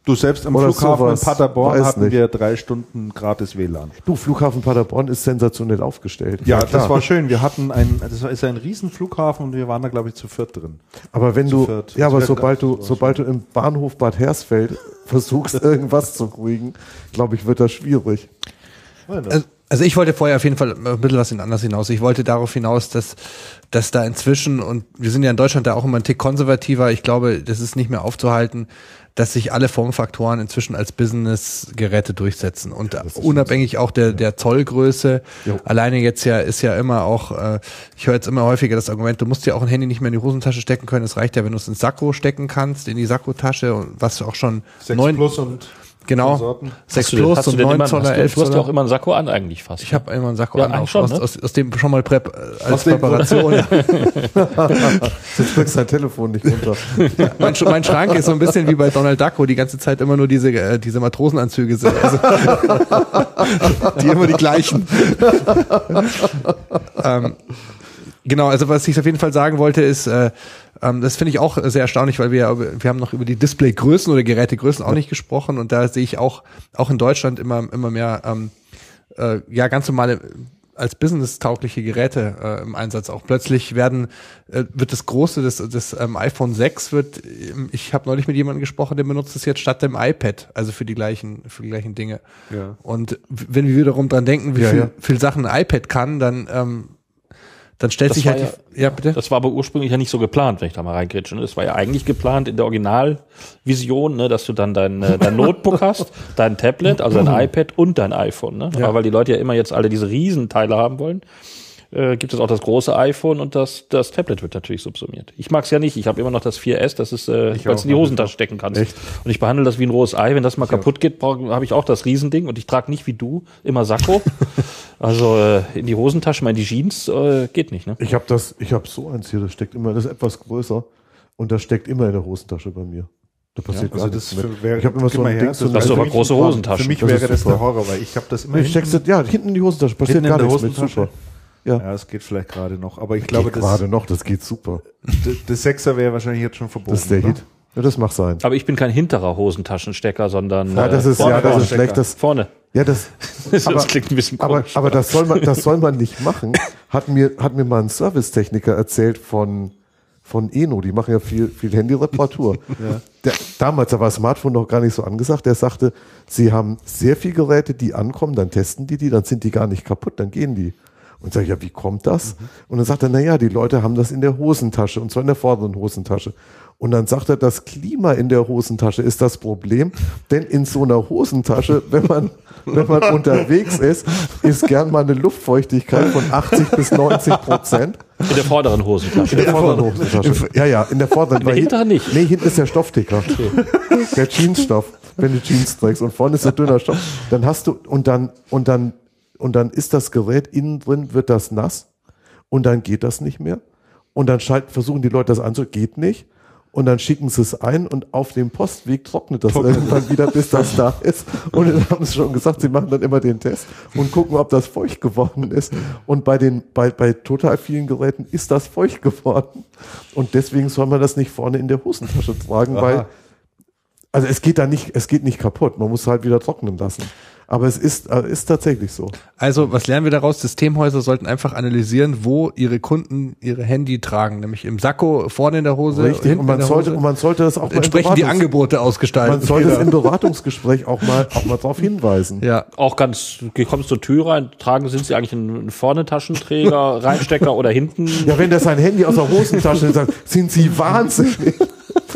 Du selbst am Oder Flughafen sowas, in Paderborn weiß hatten nicht. wir drei Stunden gratis WLAN. du, Flughafen Paderborn ist sensationell aufgestellt. Ja, klar. das war schön. Wir hatten ein, das ist ein Riesenflughafen und wir waren da, glaube ich, zu viert drin. aber wenn zu du, viert. ja, aber sobald du, sobald du im Bahnhof Bad Hersfeld versuchst, irgendwas zu kriegen, glaube ich, wird das schwierig. Also, also ich wollte vorher auf jeden Fall ein bisschen was anders hinaus. Ich wollte darauf hinaus, dass, dass da inzwischen, und wir sind ja in Deutschland da auch immer ein Tick konservativer, ich glaube, das ist nicht mehr aufzuhalten, dass sich alle Formfaktoren inzwischen als Business-Geräte durchsetzen. Und unabhängig auch der, der Zollgröße, Jo. alleine jetzt ja ist ja immer auch, äh, ich höre jetzt immer häufiger das Argument, du musst ja auch ein Handy nicht mehr in die Hosentasche stecken können. Es reicht ja, wenn du es ins Sakko stecken kannst, in die Sakkotasche, und was auch schon neun, Plus und genau, Konsorten. 6 Hast du denn- Plus hast du und denn 9 immer, Zoller, hast du, 11 du hast ja Zoller. auch immer einen Sakko an eigentlich fast. Ich habe immer einen Sakko Ja, an, eigentlich auch, schon, aus, ne? aus, aus dem schon mal Prep, äh, als Aus Präparation. ja. Jetzt kriegst dein Telefon nicht runter. mein, Sch- mein Schrank ist so ein bisschen wie bei Donald Duck, wo die ganze Zeit immer nur diese, äh, diese Matrosenanzüge sind. Also, die immer die gleichen. ähm, genau, also was ich auf jeden Fall sagen wollte ist, äh, ähm, das finde ich auch sehr erstaunlich, weil wir, wir haben noch über die Displaygrößen oder Gerätegrößen auch nicht gesprochen und da sehe ich auch, auch in Deutschland immer, immer mehr, ähm, äh, ja, ganz normale als business-taugliche Geräte äh, im Einsatz auch. Plötzlich werden äh, wird das große, das, das ähm, iPhone 6 wird, ähm, ich habe neulich mit jemandem gesprochen, der benutzt es jetzt statt dem iPad, also für die gleichen, für die gleichen Dinge. Ja. Und wenn wir wiederum dran denken, wie Ja, viel, ja. viel Sachen ein iPad kann, dann ähm, dann stellt Das sich halt die, ja bitte. Das war aber ursprünglich ja nicht so geplant, wenn ich da mal reingrätsche. Das war ja eigentlich geplant in der Originalvision, ne, dass du dann dein, äh, dein Notebook hast, dein Tablet, also dein iPad und dein iPhone. Ne? Ja. Aber weil die Leute ja immer jetzt alle diese Riesenteile haben wollen, äh, gibt es auch das große iPhone und das, das Tablet wird natürlich subsumiert. Ich mag's ja nicht. Ich habe immer noch das 4S, das ist, äh, weil auch, es in die Hosentasche stecken kannst. Echt? Und ich behandle das wie ein rohes Ei. Wenn das mal kaputt geht, habe ich auch das Riesending und ich trage nicht wie du immer Sakko. also äh, in die Hosentasche, mal in die Jeans äh, geht nicht. Ne? Ich habe das, ich habe so eins hier, das steckt immer, das ist etwas größer und das steckt immer in der Hosentasche bei mir. Da passiert Also gar das wäre, Ich habe immer so ein her, Ding, so Das ist aber für mich- große Hosentaschen. Für mich Das wäre das super. der Horror, weil ich habe das immer Nee, steckst du, ja, hinten in die Hosentasche, passiert gar der nichts mit, Hosentasche? super. Ja, Ja, es geht vielleicht gerade noch, aber ich glaube, Geht das, gerade noch, das geht super. das Sechser wäre wahrscheinlich jetzt schon verboten. Das ist der oder? Hit. Ja, das mag sein. Aber ich bin kein hinterer Hosentaschenstecker, sondern Ja, das ist, vorne, ja, das ist schlecht. Das, vorne. ja, das, Das aber, klingt ein bisschen aber, komisch. aber das soll man, das soll man nicht machen. Hat mir, hat mir mal ein Servicetechniker erzählt von, von Eno. Die machen ja viel, viel Handy-Reparatur. Der, damals, da war Smartphone noch gar nicht so angesagt. Der sagte, sie haben sehr viele Geräte, die ankommen, dann testen die die, dann sind die gar nicht kaputt, dann gehen die. Und sag ich, ja, wie kommt das? Und dann sagt er, na ja, die Leute haben das in der Hosentasche und zwar in der vorderen Hosentasche. Und dann sagt er, das Klima in der Hosentasche ist das Problem, denn in so einer Hosentasche, wenn man, wenn man unterwegs ist, ist gern mal eine Luftfeuchtigkeit von 80 bis 90 Prozent. In der vorderen Hosentasche. In der vorderen Hosentasche. Ja, ja, in der vorderen. In der hinteren nicht. Nee, hinten ist der Stoffticker. Der Jeansstoff. Wenn du Jeans trägst und vorne ist der dünner Stoff, dann hast du, und dann, und dann, und dann ist das Gerät innen drin, wird das nass und dann geht das nicht mehr. Und dann schalt, versuchen die Leute das anzu, geht nicht. Und dann schicken sie es ein und auf dem Postweg trocknet das irgendwann wieder, bis das da ist. Und dann haben sie schon gesagt, sie machen dann immer den Test und gucken, ob das feucht geworden ist. Und bei den, bei, bei total vielen Geräten ist das feucht geworden. Und deswegen soll man das nicht vorne in der Hosentasche tragen, weil, also es geht da nicht, es geht nicht kaputt. Man muss halt wieder trocknen lassen. Aber es ist, äh, ist tatsächlich so. Also, was lernen wir daraus? Systemhäuser sollten einfach analysieren, wo ihre Kunden ihre Handy tragen, nämlich im Sakko, vorne in der Hose, Richtig. hinten Und man in der sollte, Hose. und man sollte das auch mal entsprechend die Angebote ausgestalten. Man sollte es im Beratungsgespräch auch mal, auch mal darauf hinweisen. ja. Auch ganz, du kommst zur Tür rein, tragen, sind sie eigentlich einen vorne Taschenträger, Reinstecker oder hinten? Ja, wenn der sein Handy aus der Hosentasche sagt, sind Sie wahnsinnig?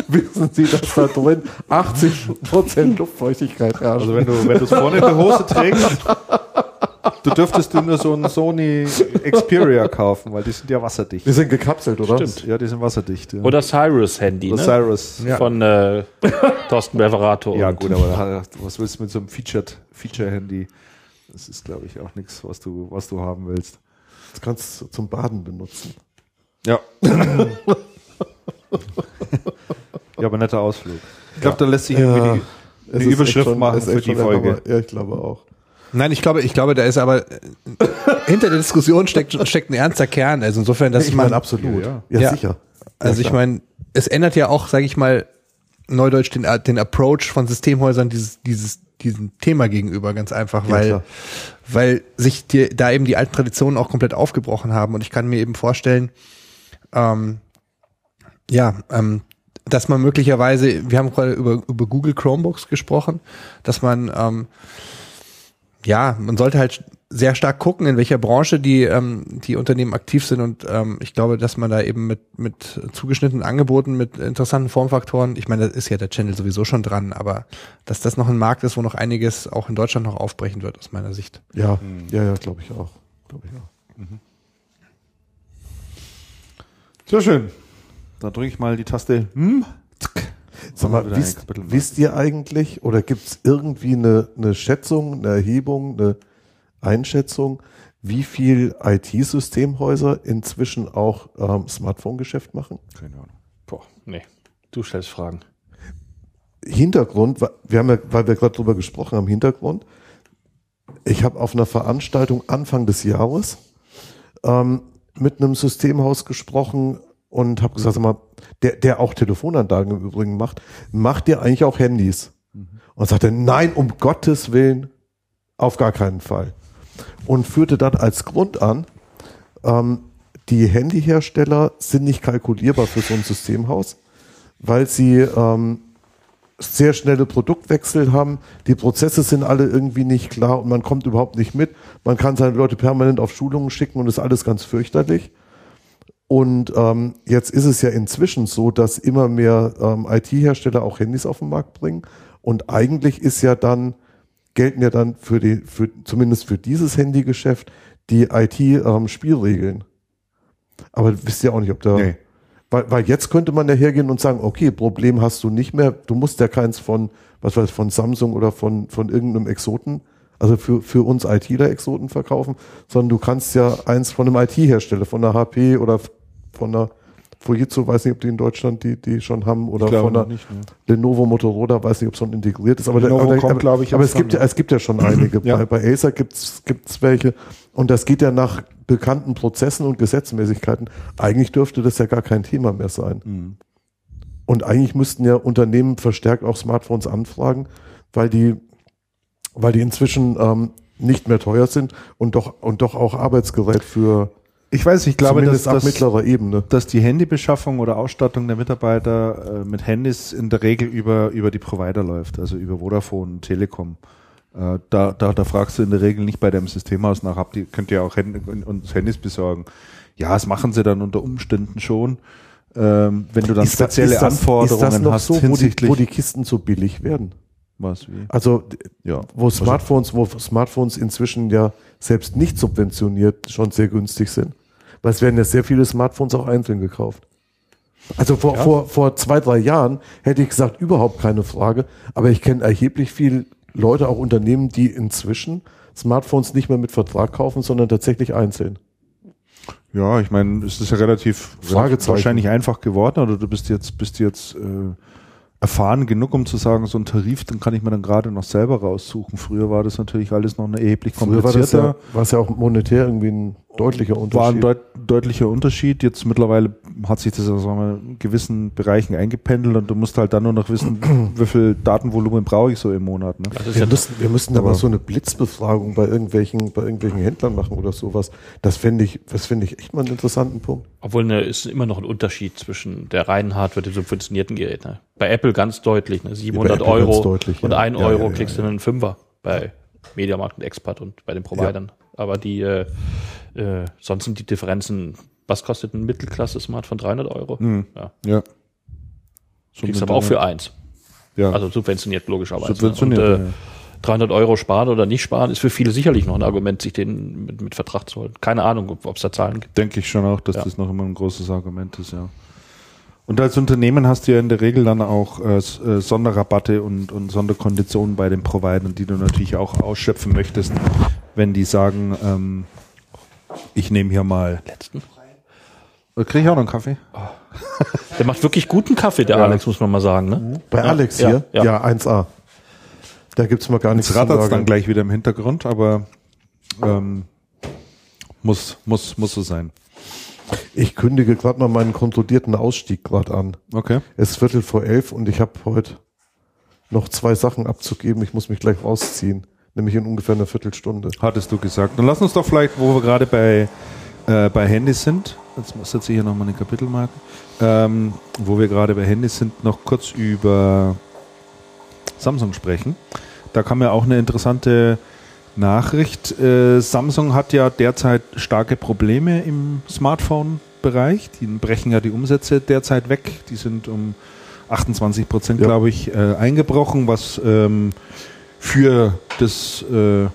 Wissen Sie, dass da drin 80% Luftfeuchtigkeit herrscht? Also wenn du, wenn du es vorne in der Hose trägst, du dürftest du nur so einen Sony Xperia kaufen, weil die sind ja wasserdicht. Wir sind gekapselt, oder? Stimmt. Ja, die sind wasserdicht. Ja. Oder Cyrus-Handy, Oder ne? Cyrus. Ja. Von äh, Thorsten Beverato. Ja, gut, aber was willst du mit so einem Featured, Feature-Handy? Das ist, glaube ich, auch nichts, was du, was du haben willst. Das kannst du zum Baden benutzen. Ja. ja, aber netter Ausflug. Ich glaube, da lässt sich irgendwie die, Es eine Überschrift schon- machen für die Folge. einfach- Ja, ich glaube auch. Nein, ich glaube, ich glaube, da ist aber hinter der Diskussion steckt, steckt ein ernster Kern. Also insofern, dass ich man, meine, absolut. Ja, Ja, Ja. sicher. also Ja, ich meine, es ändert ja auch, sage ich mal, neudeutsch den, den Approach von Systemhäusern dieses, dieses, diesem Thema gegenüber ganz einfach, Ja, weil, klar. weil sich die, da eben die alten Traditionen auch komplett aufgebrochen haben. Und ich kann mir eben vorstellen, ähm, ja, ähm, dass man möglicherweise, wir haben gerade über, über Google Chromebooks gesprochen, dass man ähm, ja, man sollte halt sehr stark gucken, in welcher Branche die, ähm, die Unternehmen aktiv sind und ähm, ich glaube, dass man da eben mit, mit zugeschnittenen Angeboten, mit interessanten Formfaktoren, ich meine, da ist ja der Channel sowieso schon dran, aber dass das noch ein Markt ist, wo noch einiges auch in Deutschland noch aufbrechen wird, aus meiner Sicht. Ja, ja, ja, glaube ich auch. Glaube ich auch. Sehr schön. Dann drücke ich mal die Taste. Hm? Sag mal, wisst, wisst ihr eigentlich oder gibt es irgendwie eine, eine Schätzung, eine Erhebung, eine Einschätzung, wie viel IT-Systemhäuser inzwischen auch ähm, Smartphone-Geschäft machen? Keine Ahnung. Boah, nee. Du stellst Fragen. Hintergrund, wir haben ja, weil wir gerade drüber gesprochen haben, Hintergrund. Ich habe auf einer Veranstaltung Anfang des Jahres ähm, mit einem Systemhaus gesprochen und habe gesagt, sag mal, der, der auch Telefonanlagen im Übrigen macht, macht ihr eigentlich auch Handys? Und sagte, nein, um Gottes Willen, auf gar keinen Fall. Und führte dann als Grund an, ähm, die Handyhersteller sind nicht kalkulierbar für so ein Systemhaus, weil sie ähm, sehr schnelle Produktwechsel haben. Die Prozesse sind alle irgendwie nicht klar und man kommt überhaupt nicht mit. Man kann seine Leute permanent auf Schulungen schicken und ist alles ganz fürchterlich. Und ähm, jetzt ist es ja inzwischen so, dass immer mehr ähm, IT-Hersteller auch Handys auf den Markt bringen. Und eigentlich ist ja dann, gelten ja dann für die, für, zumindest für dieses Handygeschäft, die IT-Spielregeln. Aber wisst ihr auch nicht, ob da. Nee. Weil, weil jetzt könnte man ja hergehen und sagen, okay, Problem hast du nicht mehr, du musst ja keins von, was weiß ich, von Samsung oder von, von irgendeinem Exoten, also für, für uns ITler Exoten verkaufen, sondern du kannst ja eins von einem IT-Hersteller, von einer HP oder von einer Fujitsu, weiß nicht, ob die in Deutschland die, die schon haben, oder von noch nicht, ne. Lenovo Motorola, weiß nicht, ob es schon integriert ist, aber, Lenovo aber, kommt, aber, ich, aber es gibt ja, es gibt ja schon einige. Ja. Bei, bei Acer gibt's gibt's welche und das geht ja nach bekannten Prozessen und Gesetzmäßigkeiten. Eigentlich dürfte das ja gar kein Thema mehr sein. Mhm. Und eigentlich müssten ja Unternehmen verstärkt auch Smartphones anfragen, weil die, weil die inzwischen ähm, nicht mehr teuer sind und doch und doch auch Arbeitsgerät für Ich weiß, ich glaube, dass, ab dass, mittlerer Ebene. dass die Handybeschaffung oder Ausstattung der Mitarbeiter äh, mit Handys in der Regel über, über die Provider läuft, also über Vodafone, Telekom. Äh, da, da, da fragst du in der Regel nicht bei dem Systemhaus nach, habt ihr, könnt ihr auch Handy, uns Handys besorgen. Ja, das machen sie dann unter Umständen schon. Ähm, wenn du dann Ist spezielle das- Anforderungen das noch hast so, wo die, wo die Kisten so billig werden. was wie? Also Ja. wo Smartphones, wo Smartphones inzwischen ja selbst nicht subventioniert schon sehr günstig sind. Weil es werden ja sehr viele Smartphones auch einzeln gekauft. Also vor, vor, vor zwei, drei Jahren hätte ich gesagt, überhaupt keine Frage. Aber ich kenne erheblich viele Leute, auch Unternehmen, die inzwischen Smartphones nicht mehr mit Vertrag kaufen, sondern tatsächlich einzeln. Ja, ich meine, es ist ja relativ wahrscheinlich einfach geworden oder du bist jetzt, bist jetzt äh, erfahren genug, um zu sagen, so ein Tarif, den kann ich mir dann gerade noch selber raussuchen. Früher war das natürlich alles noch eine erheblich Früher war das komplizierter. ja, war es ja auch monetär irgendwie ein deutlicher war ein Unterschied. deut deutlicher Unterschied. Jetzt mittlerweile hat sich das also wir, in gewissen Bereichen eingependelt und du musst halt dann nur noch wissen, wie viel Datenvolumen brauche ich so im Monat. Ne? Ist wir, ja müssen, wir müssen aber Aber- so eine Blitzbefragung bei irgendwelchen, bei irgendwelchen Händlern machen oder sowas. Das fände ich, das fände ich echt mal einen interessanten Punkt. Obwohl ne, ist immer noch ein Unterschied zwischen der reinen Hardware und dem subventionierten Gerät. Ne? Bei Apple ganz deutlich, ne? 700 Apple ganz Euro deutlich, und ja. 1 Ja, Euro ja, ja, kriegst ja. du einen Fünfer bei Mediamarkt und Expert und bei den Providern. Aber die, äh, äh, sonst sind die Differenzen, was kostet ein Mittelklasse-Smartphone? 300 Euro? Mhm. Ja. Ja. Kriegst aber auch für eins. ja. Also subventioniert logischerweise. Subventioniert, Und, äh, ja. 300 Euro sparen oder nicht sparen, ist für viele sicherlich noch ein Argument, sich den mit, mit Vertrag zu holen. Keine Ahnung, ob es da Zahlen gibt. Denke ich schon auch, dass Ja. das noch immer ein großes Argument ist, ja. Und als Unternehmen hast du ja in der Regel dann auch äh, äh, Sonderrabatte und, und Sonderkonditionen bei den Providern, die du natürlich auch ausschöpfen möchtest, wenn die sagen, ähm, ich nehme hier mal. Letzten. Kriege ich auch noch einen Kaffee? Der macht wirklich guten Kaffee, der Ja. Alex, muss man mal sagen. Ne? Bei Ja, Alex ja, hier? ja. Ja, 1A. Da gibt's mal gar nichts rattert es sagen. dann gleich wieder im Hintergrund, aber ähm, muss, muss, muss so sein. Ich kündige gerade mal meinen kontrollierten Ausstieg gerade an. Okay. Es ist Viertel vor elf und ich habe heute noch zwei Sachen abzugeben. Ich muss mich gleich rausziehen. Nämlich in ungefähr einer Viertelstunde. Hattest du gesagt. Dann lass uns doch vielleicht, wo wir gerade bei, äh, bei Handys sind, jetzt setze ich hier nochmal eine Kapitelmarke, ähm, wo wir gerade bei Handys sind, noch kurz über Samsung sprechen. Da kam ja auch eine interessante Nachricht. Äh, Samsung hat ja derzeit starke Probleme im Smartphone-Bereich. Die brechen ja die Umsätze derzeit weg. Die sind um 28 Prozent, Ja. glaube ich, äh, eingebrochen, was ähm, für das äh,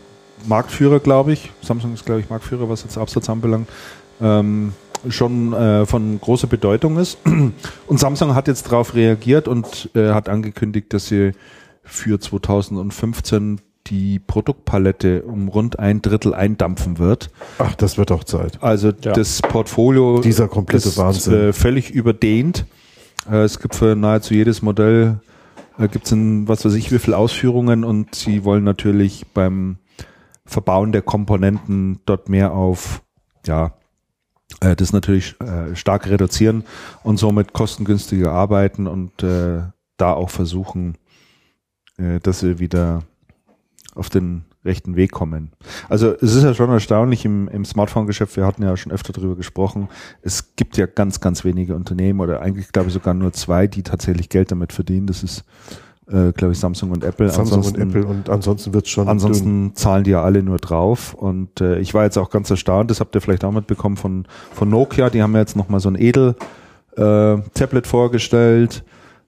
Marktführer, glaube ich, Samsung ist, glaube ich, Marktführer, was jetzt Absatz anbelangt, ähm, schon äh, von großer Bedeutung ist. Und Samsung hat jetzt darauf reagiert und äh, hat angekündigt, dass sie für 2015 die Produktpalette um rund ein Drittel eindampfen wird. Ach, das wird auch Zeit. Also Ja. das Portfolio Dieser komplette ist Wahnsinn. Äh, völlig überdehnt. Äh, es gibt für nahezu jedes Modell äh, gibt es was weiß ich wie viel Ausführungen? Und sie wollen natürlich beim Verbauen der Komponenten dort mehr auf ja äh, das natürlich äh, stark reduzieren und somit kostengünstiger arbeiten und äh, da auch versuchen, äh, dass sie wieder auf den rechten Weg kommen. Also es ist ja schon erstaunlich im, im Smartphone-Geschäft, wir hatten ja schon öfter darüber gesprochen, es gibt ja ganz, ganz wenige Unternehmen oder eigentlich glaube ich sogar nur zwei, die tatsächlich Geld damit verdienen. Das ist, äh, glaube ich, Samsung und Apple. Samsung und Ansonsten- Apple und ansonsten wird's schon dünn. Ansonsten zahlen die ja alle nur drauf. Und äh, ich war jetzt auch ganz erstaunt, das habt ihr vielleicht auch mitbekommen von, von Nokia, die haben ja jetzt nochmal so ein Edel-Tablet vorgestellt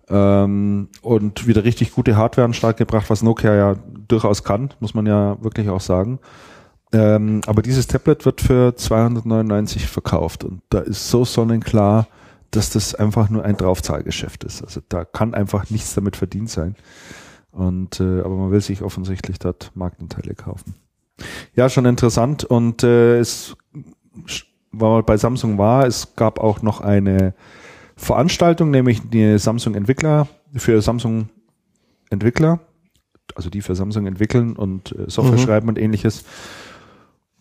ähm, und wieder richtig gute Hardware an den Start gebracht, was Nokia ja durchaus kann, muss man ja wirklich auch sagen. Ähm, aber dieses Tablet wird für 299 verkauft und da ist so sonnenklar, dass das einfach nur ein Draufzahlgeschäft ist. Also da kann einfach nichts damit verdient sein. Und äh, aber man will sich offensichtlich dort Marktanteile kaufen. Ja, schon interessant. Und äh, es war bei Samsung war, es gab auch noch eine Veranstaltung, nämlich die Samsung Entwickler für Samsung Entwickler, also die für Samsung entwickeln und äh, Software Mhm. schreiben und ähnliches.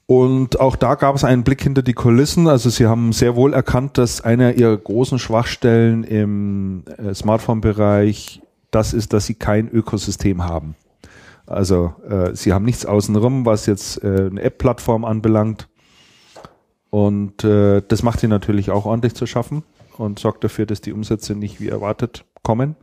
Und auch da gab es einen Blick hinter die Kulissen. Also sie haben sehr wohl erkannt, dass einer ihrer großen Schwachstellen im äh, Smartphone-Bereich das ist, dass sie kein Ökosystem haben. Also äh, sie haben nichts außenrum, was jetzt äh, eine App-Plattform anbelangt. Und äh, das macht sie natürlich auch ordentlich zu schaffen und sorgt dafür, dass die Umsätze nicht wie erwartet kommen.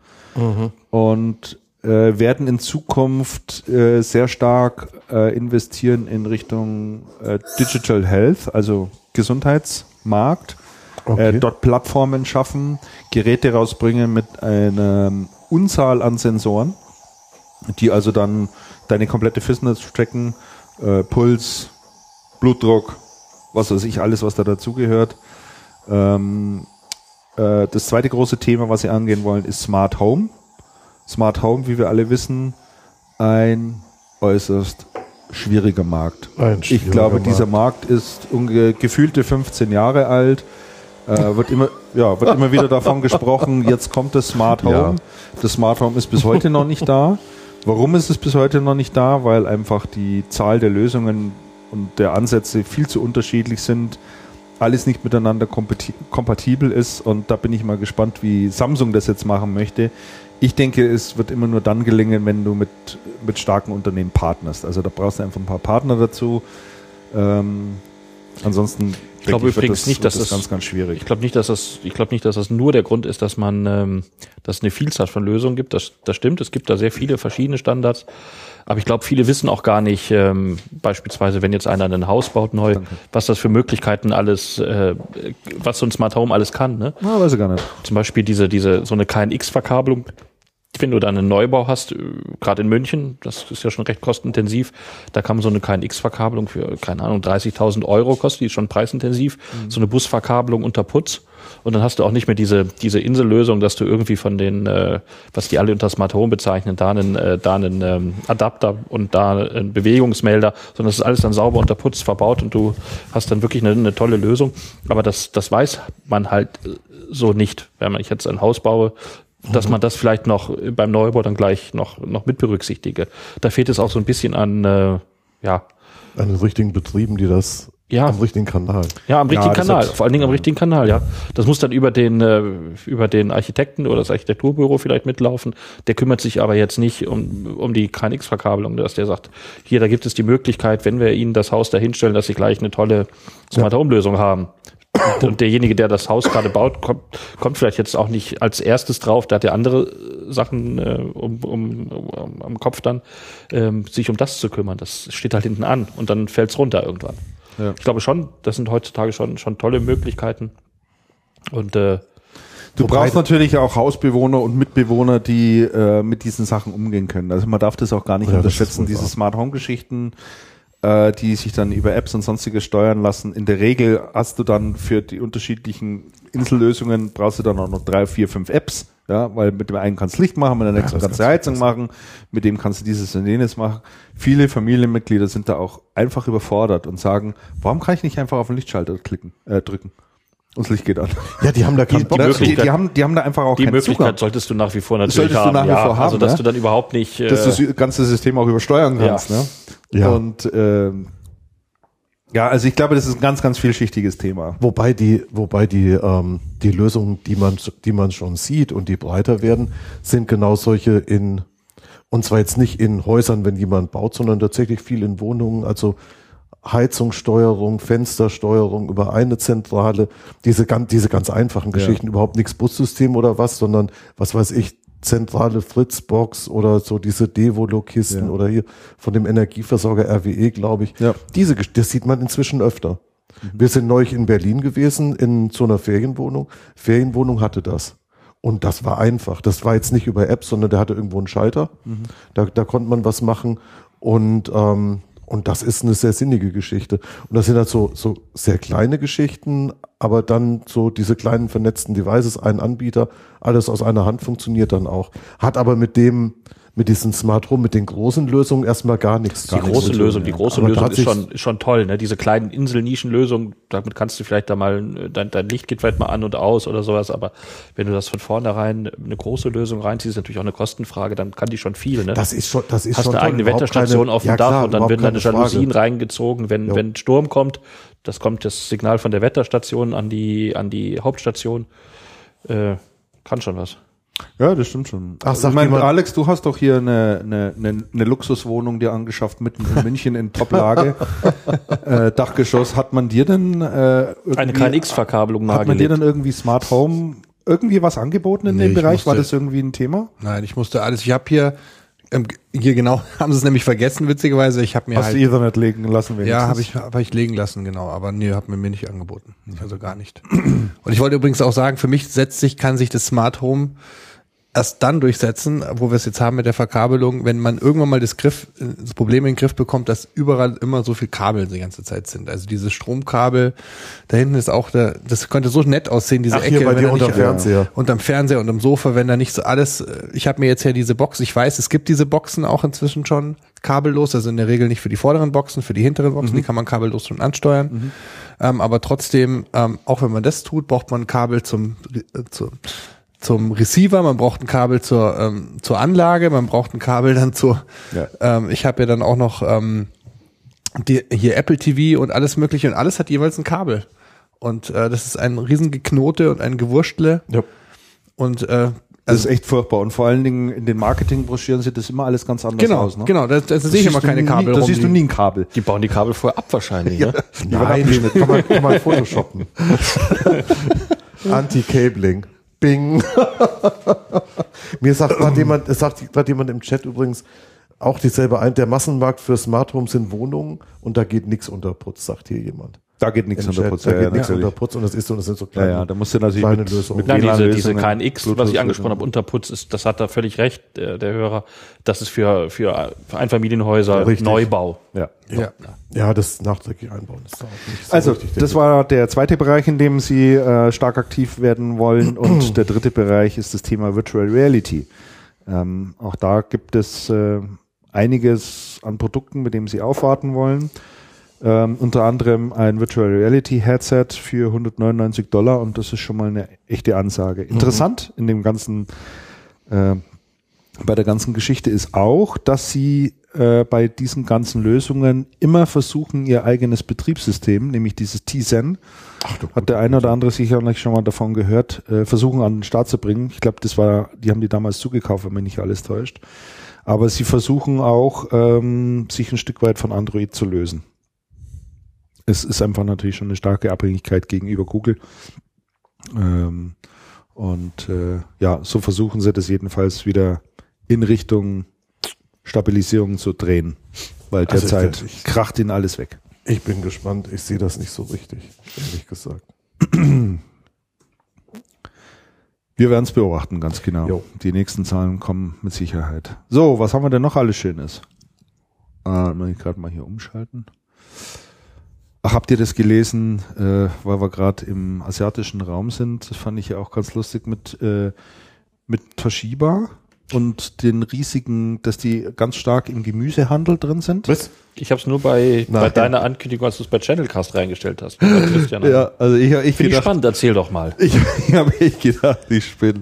Und äh, werden in Zukunft äh, sehr stark äh, investieren in Richtung äh, Digital Health, also Gesundheitsmarkt, Okay. äh, dort Plattformen schaffen, Geräte rausbringen mit einer Unzahl an Sensoren, die also dann deine komplette Fitness tracken, äh, Puls, Blutdruck, was weiß ich, alles, was da dazugehört. Ähm, äh, das zweite große Thema, was sie angehen wollen, ist Smart Home. Smart Home, wie wir alle wissen, ein äußerst schwieriger Markt. Ein Ich schwieriger glaube, Markt. dieser Markt ist gefühlte 15 Jahre alt. Äh, wird immer, ja, wird immer wieder davon gesprochen, jetzt kommt das Smart Home. Ja. Das Smart Home ist bis heute noch nicht da. Warum ist es bis heute noch nicht da? Weil einfach die Zahl der Lösungen und der Ansätze viel zu unterschiedlich sind, alles nicht miteinander kompati- kompatibel ist und da bin ich mal gespannt, wie Samsung das jetzt machen möchte. Ich denke, es wird immer nur dann gelingen, wenn du mit, mit starken Unternehmen partnerst. Also da brauchst du einfach ein paar Partner dazu. Ähm, ansonsten Ich glaube denke übrigens wird nicht, dass das- ganz, ganz schwierig. Ich glaube nicht, dass das, ich glaube nicht, dass das nur der Grund ist, dass man, ähm, dass es eine Vielzahl von Lösungen gibt. Das, das stimmt. Es gibt da sehr viele verschiedene Standards. Aber ich glaube, viele wissen auch gar nicht, ähm, beispielsweise, wenn jetzt einer ein Haus baut neu, was das für Möglichkeiten alles, äh, was so ein Smart Home alles kann. Ne? Ah, weiß ich gar nicht. Zum Beispiel diese, diese, so eine KNX-Verkabelung. Wenn du da einen Neubau hast, äh, gerade in München, das ist ja schon recht kostenintensiv, da kann man so eine KNX-Verkabelung für, keine Ahnung, 30.000 Euro kosten, die ist schon preisintensiv, so eine Busverkabelung unter Putz. Und dann hast du auch nicht mehr diese, diese Insellösung, dass du irgendwie von den, äh, was die alle unter Smart Home bezeichnen, da einen, äh, da einen ähm, Adapter und da einen Bewegungsmelder, sondern das ist alles dann sauber unter Putz verbaut und du hast dann wirklich eine, eine tolle Lösung. Aber das, das weiß man halt äh, so nicht, wenn man ich jetzt ein Haus baue, dass man das vielleicht noch beim Neubau dann gleich noch, noch mit berücksichtige. Da fehlt es auch so ein bisschen an, äh, ja, An den richtigen Betrieben, die das Ja. am richtigen Kanal. ja, am richtigen das Kanal, hat- vor allen Dingen am richtigen Kanal, ja. Das muss dann über den, äh, über den Architekten oder das Architekturbüro vielleicht mitlaufen. Der kümmert sich aber jetzt nicht um, um die KNX-Verkabelung, dass der sagt, hier, da gibt es die Möglichkeit, wenn wir Ihnen das Haus dahinstellen, dass Sie gleich eine tolle Smart Home-Lösung haben. Und- derjenige, der das Haus gerade baut, kommt, kommt vielleicht jetzt auch nicht als erstes drauf, der hat ja andere Sachen äh, um, um, um, am Kopf dann, ähm, sich um das zu kümmern. Das steht halt hinten an und dann fällt's runter irgendwann. Ja. Ich glaube schon, das sind heutzutage schon, schon tolle Möglichkeiten. Und äh, Du brauchst natürlich auch Hausbewohner und Mitbewohner, die äh, mit diesen Sachen umgehen können. Also man darf das auch gar nicht Ja, unterschätzen, diese. Smart Home Geschichten, äh, die sich dann über Apps und sonstiges steuern lassen. In der Regel hast du dann für die unterschiedlichen Insellösungen brauchst du dann auch noch drei, vier, fünf Apps. Ja, weil mit dem einen kannst du Licht machen, mit dem nächsten das kannst du du Heizung machen, mit dem kannst du dieses und jenes machen. Viele Familienmitglieder sind da auch einfach überfordert und sagen, warum kann ich nicht einfach auf den Lichtschalter klicken, äh, drücken? Und das Licht geht an. Ja, die haben da keinen Die Bock. Die, die, haben, die haben da einfach auch die keinen Möglichkeit Zugang. solltest du nach wie vor natürlich Solltest du haben. nach wie ja, vor haben, also dass ne? du dann überhaupt nicht. Äh, dass du das ganze System auch übersteuern kannst. Ja. Ne? Ja. Und ähm, ja, also ich glaube, das ist ein ganz, ganz vielschichtiges Thema. Wobei die, wobei die, ähm, die Lösungen, die man, die man schon sieht und die breiter werden, sind genau solche in, und zwar jetzt nicht in Häusern, wenn jemand baut, sondern tatsächlich viel in Wohnungen, also Heizungssteuerung, Fenstersteuerung über eine Zentrale, diese ganz, diese ganz einfachen Geschichten, überhaupt nichts Bussystem oder was, sondern was weiß ich, zentrale Fritzbox oder so diese Devolo-Kisten Ja. oder hier von dem Energieversorger RWE, glaube ich. Ja. Diese, das sieht man inzwischen öfter. Wir sind neulich in Berlin gewesen, in so einer Ferienwohnung. Ferienwohnung hatte das. Und das war einfach. Das war jetzt nicht über Apps, sondern der hatte irgendwo einen Schalter. Da, da konnte man was machen. Und, ähm, und das ist eine sehr sinnige Geschichte. Und das sind halt so, so sehr kleine Geschichten, aber dann so diese kleinen vernetzten Devices, ein Anbieter, alles aus einer Hand funktioniert dann auch. Hat aber mit dem, mit diesen Smart Home, mit den großen Lösungen erstmal gar nichts die große Lösung, die große Aber Lösung ist schon, ist schon toll, ne? Diese kleinen Insel-Nischenlösungen, damit kannst du vielleicht da mal, dein, dein Licht geht vielleicht mal an und aus oder sowas, aber wenn du das von vornherein eine große Lösung reinziehst, ist natürlich auch eine Kostenfrage, dann kann die schon viel, ne? Das ist schon, das ist hast schon eine toll, eigene Wetterstation keine- auf dem ja, Dach klar, und dann werden deine Jalousien Frage. reingezogen, wenn, Jo. wenn Sturm kommt, das kommt das Signal von der Wetterstation an die, an die Hauptstation, äh, kann schon was. Ja, das stimmt schon. Ach, ich sagt meine, jemand- Alex, du hast doch hier eine, eine, eine, eine Luxuswohnung dir angeschafft, mitten in München in Toplage. äh, Dachgeschoss. Hat man dir denn äh, Eine KNX-Verkabelung Hat man dir dann irgendwie Smart Home irgendwie was angeboten in Nee, dem ich Bereich? War musste- das irgendwie ein Thema? Nein, ich musste alles. Ich habe hier, ähm, hier genau, haben sie es nämlich vergessen, witzigerweise. Ich habe mir Hast halt, du Ethernet legen lassen? ja, habe wenigstens? ich, hab ich legen lassen, genau. Aber nee, hat mir mir nicht angeboten. Also gar nicht. Und ich wollte übrigens auch sagen, für mich setzt sich, kann sich das Smart Home erst dann durchsetzen, wo wir es jetzt haben mit der Verkabelung, wenn man irgendwann mal das Griff, das Problem in den Griff bekommt, dass überall immer so viel Kabel die ganze Zeit sind. Also dieses Stromkabel, da hinten ist auch der, das könnte so nett aussehen, diese Ach, Ecke. hier bei wenn dir unterm Fernseher. unterm Fernseher und am Sofa, wenn da nicht so alles, ich habe mir jetzt ja diese Box, ich weiß, es gibt diese Boxen auch inzwischen schon kabellos, also in der Regel nicht für die vorderen Boxen, für die hinteren Boxen, die kann man kabellos schon ansteuern. Ähm, aber trotzdem, ähm, auch wenn man das tut, braucht man Kabel zum, äh, zum zum Receiver, man braucht ein Kabel zur ähm, zur Anlage, man braucht ein Kabel dann zur. Ja. Ähm, ich habe ja dann auch noch ähm, die, hier Apple TV und alles mögliche und alles hat jeweils ein Kabel. Und äh, das ist ein Riesengeknote und ein Gewurschtle. Ja. Und äh, Das ist echt furchtbar. Und vor allen Dingen in den Marketingbroschüren sieht das immer alles ganz anders genau, aus. Ne? genau, da, sehe ich immer keine nie, Kabel Da siehst du nie ein Kabel. Die bauen die Kabel vorher ab wahrscheinlich, ne? Nein, die kann man, kann man photoshoppen. Anti-Cabling. Bing. Mir sagt gerade jemand, es sagt gerade jemand im Chat übrigens auch dieselbe ein, der Massenmarkt für Smart Home sind Wohnungen und da geht nichts unter Putz, sagt hier jemand. Da geht nichts unter Putz. Da Ja, geht ja, nichts unter. Putz und das ist so, das sind so Ja, kleine, ja, da musst du natürlich mit, Lösungen. mit Nein, diese, diese WLAN-Lösungen, KNX, was ich angesprochen habe, Unterputz, ist, das hat da völlig recht, der, der Hörer. Das ist für, für Einfamilienhäuser Richtig. Neubau. Ja. Ja. Ja, das nachträglich einbauen ist da auch nicht so Also, richtig, das war der zweite Bereich, in dem Sie äh, stark aktiv werden wollen. Und der dritte Bereich ist das Thema Virtual Reality. Ähm, auch da gibt es äh, einiges an Produkten, mit dem Sie aufwarten wollen. Ähm, unter anderem ein Virtual Reality Headset für 199 Dollar und das ist schon mal eine echte Ansage. Interessant in dem ganzen, äh, bei der ganzen Geschichte ist auch, dass sie äh, bei diesen ganzen Lösungen immer versuchen, ihr eigenes Betriebssystem, nämlich dieses Tizen, hat der eine oder andere sicherlich schon mal davon gehört, äh, versuchen an den Start zu bringen. Ich glaube, das war, die haben die damals zugekauft, wenn mich nicht alles täuscht. Aber sie versuchen auch, ähm, sich ein Stück weit von Android zu lösen. Es ist einfach natürlich schon eine starke Abhängigkeit gegenüber Google. Ähm, und äh, ja, so versuchen sie das jedenfalls wieder in Richtung Stabilisierung zu drehen. Weil Also derzeit ich- kracht ihnen alles weg. Ich bin gespannt. Ich sehe das nicht so richtig, ehrlich gesagt. Wir werden es beobachten, ganz genau. Jo. Die nächsten Zahlen kommen mit Sicherheit. So, was haben wir denn noch alles Schönes? Äh, muss ich gerade mal hier umschalten. Ach, habt ihr das gelesen, äh, weil wir gerade im asiatischen Raum sind? Das fand ich ja auch ganz lustig mit, äh, mit Toshiba und den riesigen, dass die ganz stark im Gemüsehandel drin sind. Was? Ich habe es nur bei, bei deiner Ankündigung, als du es bei Channelcast reingestellt hast. Christian. also ich, ich Finde ich spannend, erzähl doch mal. Ich, ich habe echt gedacht, ich spinne.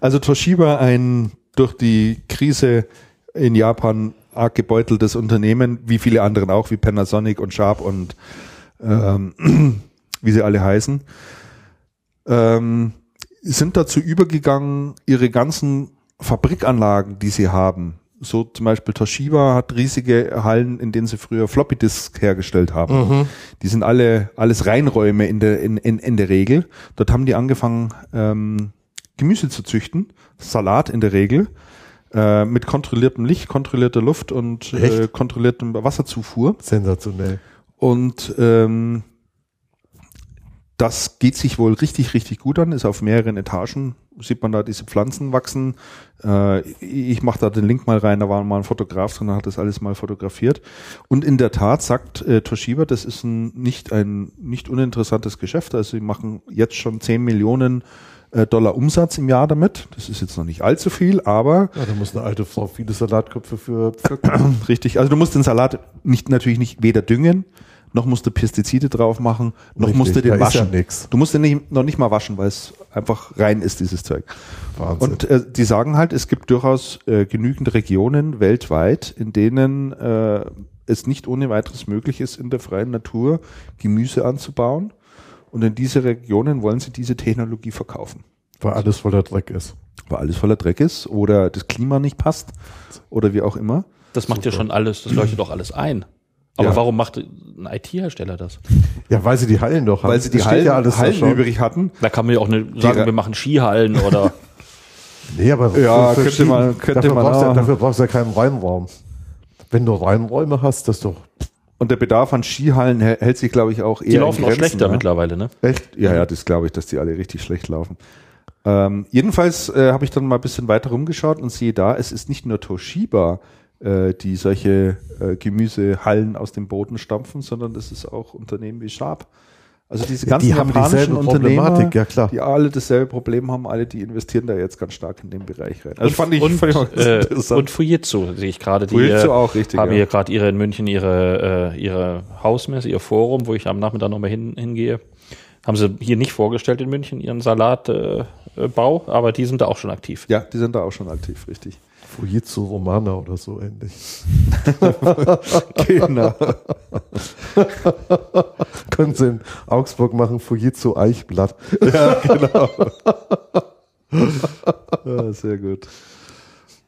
Also Toshiba, ein durch die Krise in Japan arg gebeuteltes Unternehmen, wie viele anderen auch, wie Panasonic und Sharp und ähm, wie sie alle heißen, ähm, sind dazu übergegangen, ihre ganzen Fabrikanlagen, die sie haben, so zum Beispiel Toshiba hat riesige Hallen, in denen sie früher Floppy Disk hergestellt haben. Die sind alle alles Reinräume in der in, in, in der Regel. Dort haben die angefangen ähm, Gemüse zu züchten, Salat in der Regel äh, mit kontrolliertem Licht, kontrollierter Luft und äh, kontrolliertem Wasserzufuhr. Sensationell. Und ähm, das geht sich wohl richtig, richtig gut an, ist auf mehreren Etagen, sieht man da diese Pflanzen wachsen. Äh, ich mache da den Link mal rein, da war mal ein Fotograf drin, hat das alles mal fotografiert. Und in der Tat sagt äh, Toshiba, das ist ein, nicht ein nicht uninteressantes Geschäft. Also sie machen jetzt schon 10 Millionen äh, Dollar Umsatz im Jahr damit. Das ist jetzt noch nicht allzu viel, aber Ja, da muss eine alte Frau viele Salatköpfe für Richtig. Also du musst den Salat nicht natürlich nicht weder düngen, noch musst du Pestizide drauf machen, noch Richtig. musst du den Ja, ja waschen. nix. Du musst den nicht, noch nicht mal waschen, weil es einfach rein ist, dieses Zeug. Wahnsinn. Und äh, die sagen halt, es gibt durchaus äh, genügend Regionen weltweit, in denen äh, es nicht ohne weiteres möglich ist, in der freien Natur Gemüse anzubauen. Und in diese Regionen wollen sie diese Technologie verkaufen. weil alles voller Dreck ist. Weil alles voller Dreck ist oder das Klima nicht passt oder wie auch immer. Das macht ja schon alles, das leuchtet doch alles ein. Aber Ja. warum macht ein IT-Hersteller das? Ja, weil sie die Hallen doch haben. Weil sie die Hallen, ja alles Hallen übrig hatten. Da kann man ja auch eine, sagen, Re- wir machen Skihallen oder Nee, aber Ja, für könnte man- könnte dafür, man brauchst ja- dafür brauchst du ja keinen Reinraum. Wenn du Reinräume hast, das doch Und der Bedarf an Skihallen hä- hält sich, glaube ich, auch eher die laufen in auch Grenzen, schlechter ja. mittlerweile, ne? Echt? Ja, ja, das glaube ich, dass die alle richtig schlecht laufen. Ähm, jedenfalls äh, habe ich dann mal ein bisschen weiter rumgeschaut und sehe da, es ist nicht nur Toshiba, die solche äh, Gemüsehallen aus dem Boden stampfen, sondern es ist auch Unternehmen wie Sharp. Also diese ganzen die haben japanischen Problematik, ja, klar. die alle dasselbe Problem haben, alle die investieren da jetzt ganz stark in den Bereich rein. Also fand ich, und, fand ich auch äh, interessant. und Fujitsu sehe ich gerade. Die Fujitsu äh, auch, richtig, haben ja. hier gerade ihre in München ihre, äh, ihre Hausmesse, ihr Forum, wo ich am Nachmittag nochmal hin, hingehe. Haben sie hier nicht vorgestellt in München, ihren Salatbau, äh, aber die sind da auch schon aktiv. ja, die sind da auch schon aktiv, richtig. Fujitsu Romana oder so ähnlich. genau. Können Sie in Augsburg machen, Fujitsu Eichblatt. Ja, genau. ja, sehr gut.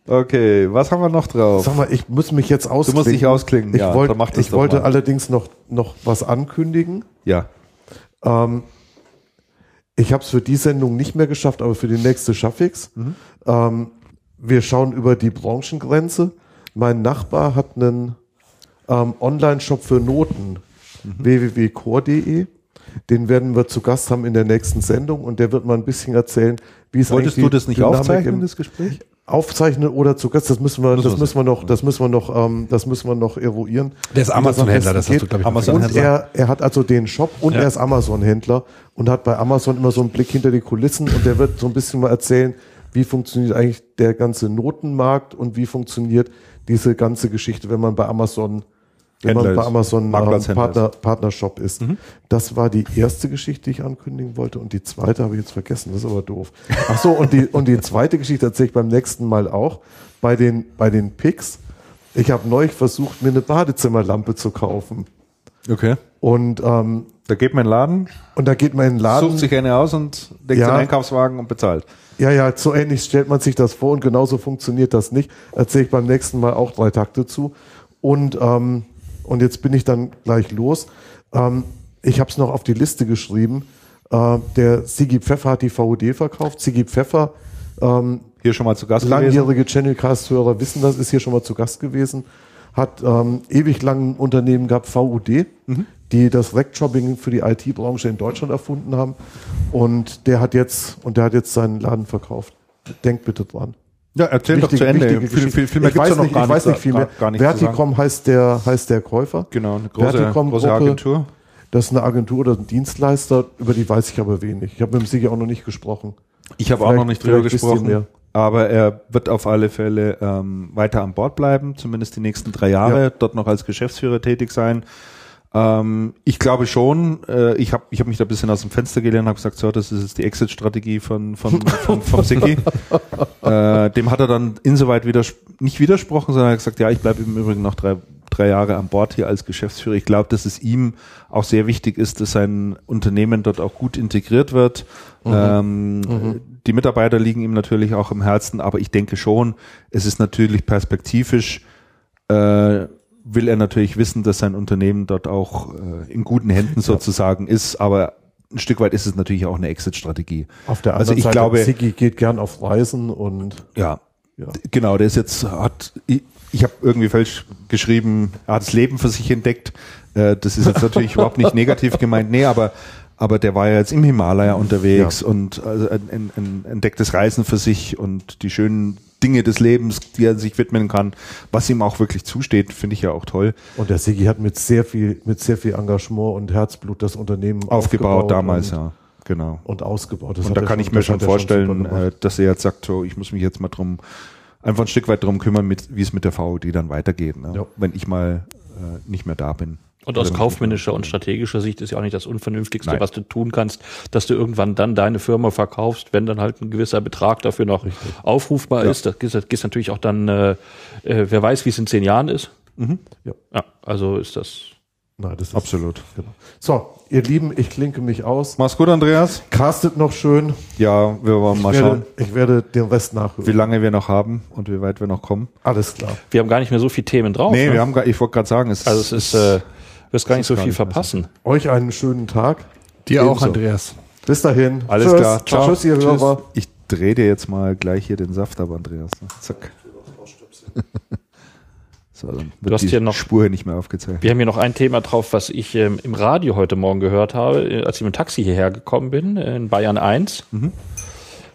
Okay, was haben wir noch drauf? Sag mal, ich muss mich jetzt ausklingen. musst dich ausklingen, Ich, ja, wollt, mach das ich wollte mal. allerdings noch, noch was ankündigen. Ja. Ähm, ich habe es für die Sendung nicht mehr geschafft, aber für die nächste schaffe ich's. Mhm. Ähm, wir schauen über die Branchengrenze. Mein Nachbar hat einen ähm, Online-Shop für Noten, Mhm. www.core.de. Den werden wir zu Gast haben in der nächsten Sendung und der wird mal ein bisschen erzählen, wie es Wolltest eigentlich du das nicht Dynamik aufzeichnen, das Gespräch? aufzeichnen oder zu Gast, das müssen wir, das müssen wir noch, das müssen wir noch, ähm, das müssen wir noch eruieren. Der ist Amazon-Händler, das hast du, glaube ich, Amazon- Und Händler. er, er hat also den Shop und Ja. er ist Amazon-Händler und hat bei Amazon immer so einen Blick hinter die Kulissen und der wird so ein bisschen mal erzählen, wie funktioniert eigentlich der ganze Notenmarkt und wie funktioniert diese ganze Geschichte, wenn man bei Amazon, wenn Händler man bei. Amazon ähm, Partner, Partnershop ist. Das war die erste Geschichte, die ich ankündigen wollte und die zweite habe ich jetzt vergessen, das ist aber doof. Ach so, und die, und die zweite Geschichte erzähle ich beim nächsten Mal auch bei den, bei den Picks. Ich habe neulich versucht, mir eine Badezimmerlampe zu kaufen. Okay. Und, ähm, Da geht man in den Laden, und da geht man in den Laden. sucht sich eine aus und legt Ja. den Einkaufswagen und bezahlt. Ja, ja, so ähnlich stellt man sich das vor und genauso funktioniert das nicht. Erzähle ich beim nächsten Mal auch drei Takte zu. Und, ähm, und jetzt bin ich dann gleich los. Ähm, ich habe es noch auf die Liste geschrieben. Äh, der Sigi Pfeffer hat die VUD verkauft. Sigi Pfeffer, ähm, Hier schon mal zu Gast gewesen. langjährige Channelcast-Hörer wissen das, ist hier schon mal zu Gast gewesen. Hat ähm, ewig lang ein Unternehmen gehabt, VUD, die das Rackjobbing für die IT-Branche in Deutschland erfunden haben. Und der hat jetzt, und der hat jetzt seinen Laden verkauft. Denkt bitte dran. Ja, erzähl Wichtig- doch zu Ende. wichtige Viel, viel, viel mehr ich weiß nicht, gar ich weiß nicht, viel mehr. Gar, gar. Verticom heißt der, heißt der Käufer. Genau, eine große, Verticom große Gruppe. Agentur. Das ist eine Agentur oder ein Dienstleister, über die weiß ich aber wenig. Ich habe mit dem Sigi auch noch nicht gesprochen. Ich habe auch noch nicht drüber gesprochen, aber er wird auf alle Fälle ähm, weiter an Bord bleiben, zumindest die nächsten drei Jahre, Ja. dort noch als Geschäftsführer tätig sein. Ähm, ich glaube schon, äh, ich habe ich hab mich da ein bisschen aus dem Fenster gelehnt und habe gesagt, so, das ist jetzt die Exit-Strategie von, von, von, vom Siki. äh, dem hat er dann insoweit widers nicht widersprochen, sondern er hat gesagt, ja, ich bleibe im Übrigen noch drei, drei Jahre an Bord hier als Geschäftsführer. Ich glaube, dass es ihm auch sehr wichtig ist, dass sein Unternehmen dort auch gut integriert wird. Ähm, Die Mitarbeiter liegen ihm natürlich auch im Herzen, aber ich denke schon, es ist natürlich perspektivisch, äh, will er natürlich wissen, dass sein Unternehmen dort auch äh, in guten Händen sozusagen ist, aber ein Stück weit ist es natürlich auch eine Exit-Strategie. Auf der Also anderen ich Seite, glaube- Sigi geht gern auf Reisen und Ja, ja. Genau, der ist jetzt, hat, ich, ich habe irgendwie falsch geschrieben, er hat das Leben für sich entdeckt. Äh, das ist jetzt natürlich überhaupt nicht negativ gemeint, nee, aber, aber der war ja jetzt im Himalaya unterwegs Ja. und also ein, ein, ein entdecktes Reisen für sich und die schönen Dinge des Lebens, die er sich widmen kann, was ihm auch wirklich zusteht, finde ich ja auch toll. Und der Sigi hat mit sehr viel, mit sehr viel Engagement und Herzblut das Unternehmen Aufgebaut, damals, und, ja. Genau. und ausgebaut. Das Und da kann schon- ich mir schon vorstellen, gemacht. äh, dass er jetzt sagt, so, ich muss mich jetzt mal drum, einfach ein Stück weit drum kümmern, mit, wie es mit der VOD dann weitergeht, ne? Ja. wenn ich mal äh, nicht mehr da bin. Und aus kaufmännischer und strategischer Sicht ist ja auch nicht das Unvernünftigste, Nein. was du tun kannst, dass du irgendwann dann deine Firma verkaufst, wenn dann halt ein gewisser Betrag dafür noch aufrufbar Ja. ist. Das geht, das geht natürlich auch dann, äh, äh, wer weiß, wie es in zehn Jahren ist. Ja. Ja, also ist das. Nein, das ist, Absolut. Genau. So, ihr Lieben, ich klinke mich aus. Mach's gut, Andreas. Castet noch schön. Ja, wir wollen mal Ich schauen, werde, ich werde den Rest wie nachhören. lange wir noch haben und wie weit wir noch kommen. Alles klar. Wir haben gar nicht mehr so viele Themen drauf. nee, ne? wir haben gar, ich wollte gerade sagen, es also es ist, äh, wirst gar nicht so viel mehr verpassen. Euch einen schönen Tag. Dir auch, Ebenso. Andreas. Bis dahin. alles Tschüss. klar. Ciao. Tschüss, ihr Hörer. Ich drehe dir jetzt mal gleich hier den Saft ab, Andreas. Zack. so, dann wird hast die hier noch- Spur nicht mehr aufgezeichnet. Wir haben hier noch ein Thema drauf, was ich ähm, im Radio heute Morgen gehört habe, äh, als ich mit dem Taxi hierher gekommen bin, äh, in Bayern 1.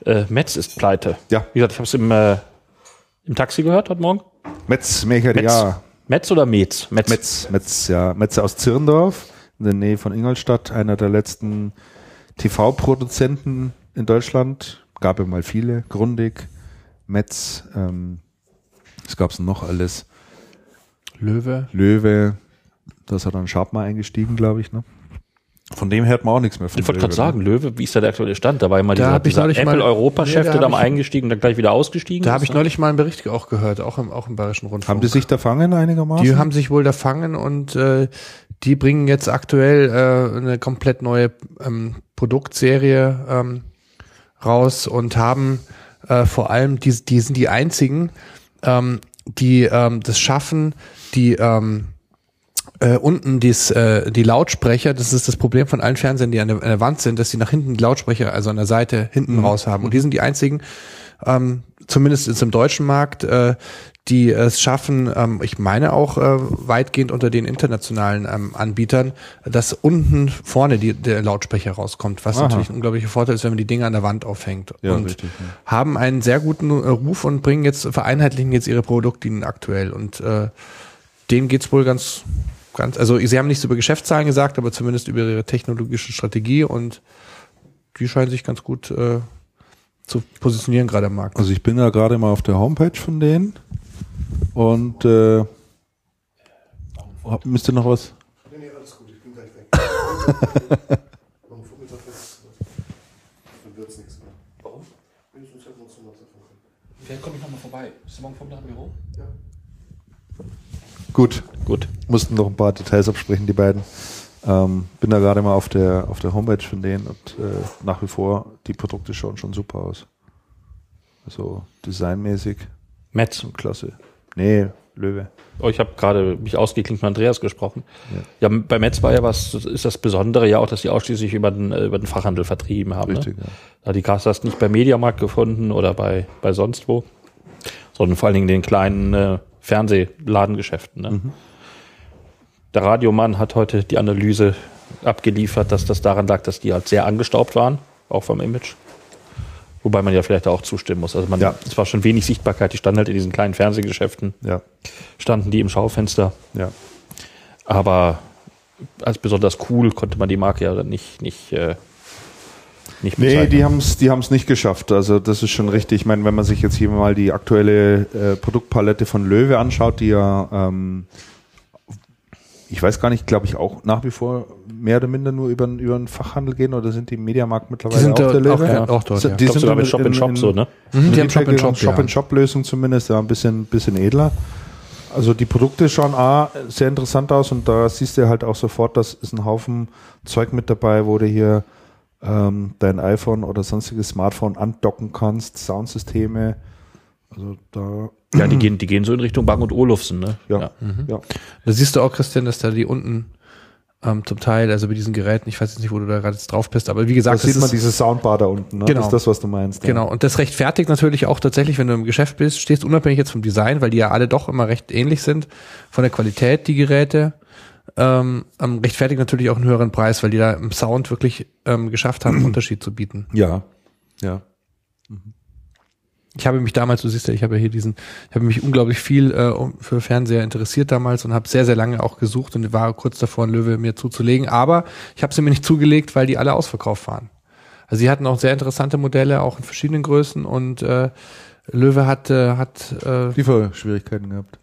Äh, Metz ist pleite. Ja. Wie gesagt, ich habe es im, äh, im Taxi gehört heute Morgen. Metz, Mecher, Metz. oder Metz? Metz. Metz, Metz, ja. Metz aus Zirndorf, in der Nähe von Ingolstadt, einer der letzten TV-Produzenten in Deutschland. Gab ja mal viele. Grundig, Metz, ähm, was gab's denn noch alles? Löwe. Löwe, da ist er dann Sharp mal eingestiegen, glaube ich, ne? Von dem hört man auch nichts mehr von Ich wollte gerade Löwe, ne? sagen, Löwe, wie ist da der aktuelle Stand? Da war immer Da dieser, dieser neulich mal- Apple-Europa-Chef, Nee, da der da mal eingestiegen und dann gleich wieder ausgestiegen Da habe ich ne? neulich mal einen Bericht auch gehört, auch im, auch im Bayerischen Rundfunk. Haben die sich da fangen einigermaßen? Die haben sich wohl da fangen und äh, die bringen jetzt aktuell äh, eine komplett neue ähm, Produktserie ähm, raus und haben äh, vor allem, die, die sind die einzigen, ähm, die ähm, das schaffen, die ähm, äh, unten dies, äh, die Lautsprecher, das ist das Problem von allen Fernsehern, die an der, an der Wand sind, dass sie nach hinten die Lautsprecher, also an der Seite hinten raus haben. Und die sind die einzigen, ähm, zumindest jetzt im deutschen Markt, äh, die es schaffen, ähm, ich meine auch äh, weitgehend unter den internationalen ähm, Anbietern, dass unten vorne die, der Lautsprecher rauskommt, was Aha. natürlich ein unglaublicher Vorteil ist, wenn man die Dinge an der Wand aufhängt. Ja, und richtig, ja. haben einen sehr guten äh, Ruf und bringen jetzt, vereinheitlichen jetzt ihre Produktlinien aktuell. Und äh, denen geht's wohl ganz, ganz, also sie haben nichts über Geschäftszahlen gesagt, aber zumindest über ihre technologische Strategie und die scheinen sich ganz gut äh, zu positionieren gerade am Markt. Also ich bin da gerade mal auf der Homepage von denen und äh, hab- müsst ihr noch was? Nee, nee, alles gut, ich bin gleich weg. Vielleicht komme ich nochmal vorbei. Ist morgen Vormittag im Büro? Gut, Gut. mussten noch ein paar Details absprechen, die beiden. Ähm, bin da gerade mal auf der auf der Homepage von denen und äh, nach wie vor die Produkte schauen schon super aus. Also designmäßig Metz. klasse. Nee, Löwe. Oh, ich habe gerade mich ausgeklinkt mit Andreas gesprochen. Ja, bei Metz war ja was, ist das Besondere ja auch, dass die ausschließlich über den, äh, über den Fachhandel vertrieben haben. Richtig, ne? ja. Da die Kasse hast nicht bei Mediamarkt gefunden oder bei, bei sonst wo, sondern vor allen Dingen in den kleinen äh, Fernsehladengeschäften. Ne? Der Radiomann hat heute die Analyse abgeliefert, dass das daran lag, dass die halt sehr angestaubt waren, auch vom Image. Wobei man ja vielleicht auch zustimmen muss. Also man, Ja. es war schon wenig Sichtbarkeit, die standen halt in diesen kleinen Fernsehgeschäften, Ja, standen die im Schaufenster. ja. Aber als besonders cool konnte man die Marke ja nicht, nicht, äh, nicht Nee, bezeichnen. die haben es die haben's nicht geschafft. Also das ist schon richtig. Ich meine, wenn man sich jetzt hier mal die aktuelle äh, Produktpalette von Löwe anschaut, die ja, ähm, ich weiß gar nicht, glaube ich auch nach wie vor mehr oder minder nur über, den- über den Fachhandel gehen oder sind die im Mediamarkt mittlerweile Die sind auch der Löwe? auch- ja, auch dort, ja. Die Ich glaub sind sogar in- mit Shop in, Shop so, ne? Mhm, die haben Shop in Shop, Shop ja. in Shop Lösung zumindest, ja, ein bisschen, bisschen edler. Also die Produkte schauen A, sehr interessant aus und da siehst du halt auch sofort, dass ist ein Haufen Zeug mit dabei, wo du hier ähm, dein iPhone oder sonstiges Smartphone andocken kannst, Soundsysteme. Also da, Ja, die gehen, die gehen so in Richtung Bang und Olufsen, ne? ja, ja. Da siehst du auch, Christian, dass da die unten ähm, zum Teil, also bei diesen Geräten, ich weiß jetzt nicht, wo du da gerade jetzt drauf bist, aber wie Da gesagt, sieht das man ist, diese Soundbar da unten, ne? Genau. Das ist das, was du meinst. ja. Genau, und das rechtfertigt natürlich auch tatsächlich, wenn du im Geschäft bist, stehst unabhängig jetzt vom Design, weil die ja alle doch immer recht ähnlich sind, von der Qualität, die Geräte, ähm, rechtfertigt natürlich auch einen höheren Preis, weil die da im Sound wirklich ähm, geschafft haben, einen Unterschied zu bieten. Ja, ja. Ich habe mich damals, du siehst ja, ich habe ja hier diesen, ich habe mich unglaublich viel äh, für Fernseher interessiert damals und habe sehr, sehr lange auch gesucht und war kurz davor, einen Löwe mir zuzulegen. Aber ich habe sie mir nicht zugelegt, weil die alle ausverkauft waren. Also sie hatten auch sehr interessante Modelle, auch in verschiedenen Größen und äh, Löwe hat, äh, hat äh, Lieferschwierigkeiten gehabt.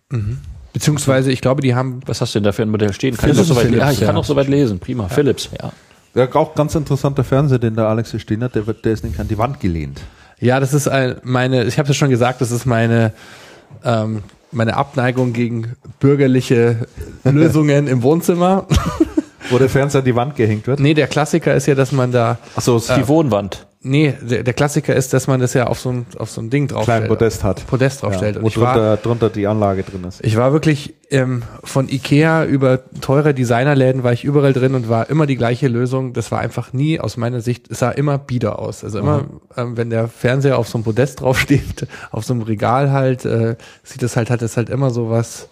Beziehungsweise ich glaube, die haben Was hast du denn da für ein Modell stehen? Kann ich Philips, noch soweit, Philips, ja, ich kann ja. noch soweit lesen. Prima. Philips, ja. Ja, auch ganz interessanter Fernseher, den der Alex hier stehen hat, der, wird, der ist nämlich an die Wand gelehnt. Ja, das ist ein, meine, ich habe es schon gesagt, das ist meine, ähm, meine Abneigung gegen bürgerliche Lösungen im Wohnzimmer. Wo der Fernseher an die Wand gehängt wird. Nee, der Klassiker ist ja, dass man da, Achso, Die Wohnwand. Nee, der, der Klassiker ist, dass man das ja auf so ein, auf so ein Ding draufstellt. kleinen Podest hat. Podest draufstellt. Ja, Und wo ich war, drunter, drunter die Anlage drin ist. ich war wirklich ähm, von Ikea über teure Designerläden war ich überall drin und war immer die gleiche Lösung. Das war einfach nie aus meiner Sicht, es sah immer bieder aus. Also immer, ähm, wenn der Fernseher auf so einem Podest draufsteht, auf so einem Regal halt, äh, sieht es halt, hat es halt immer so was.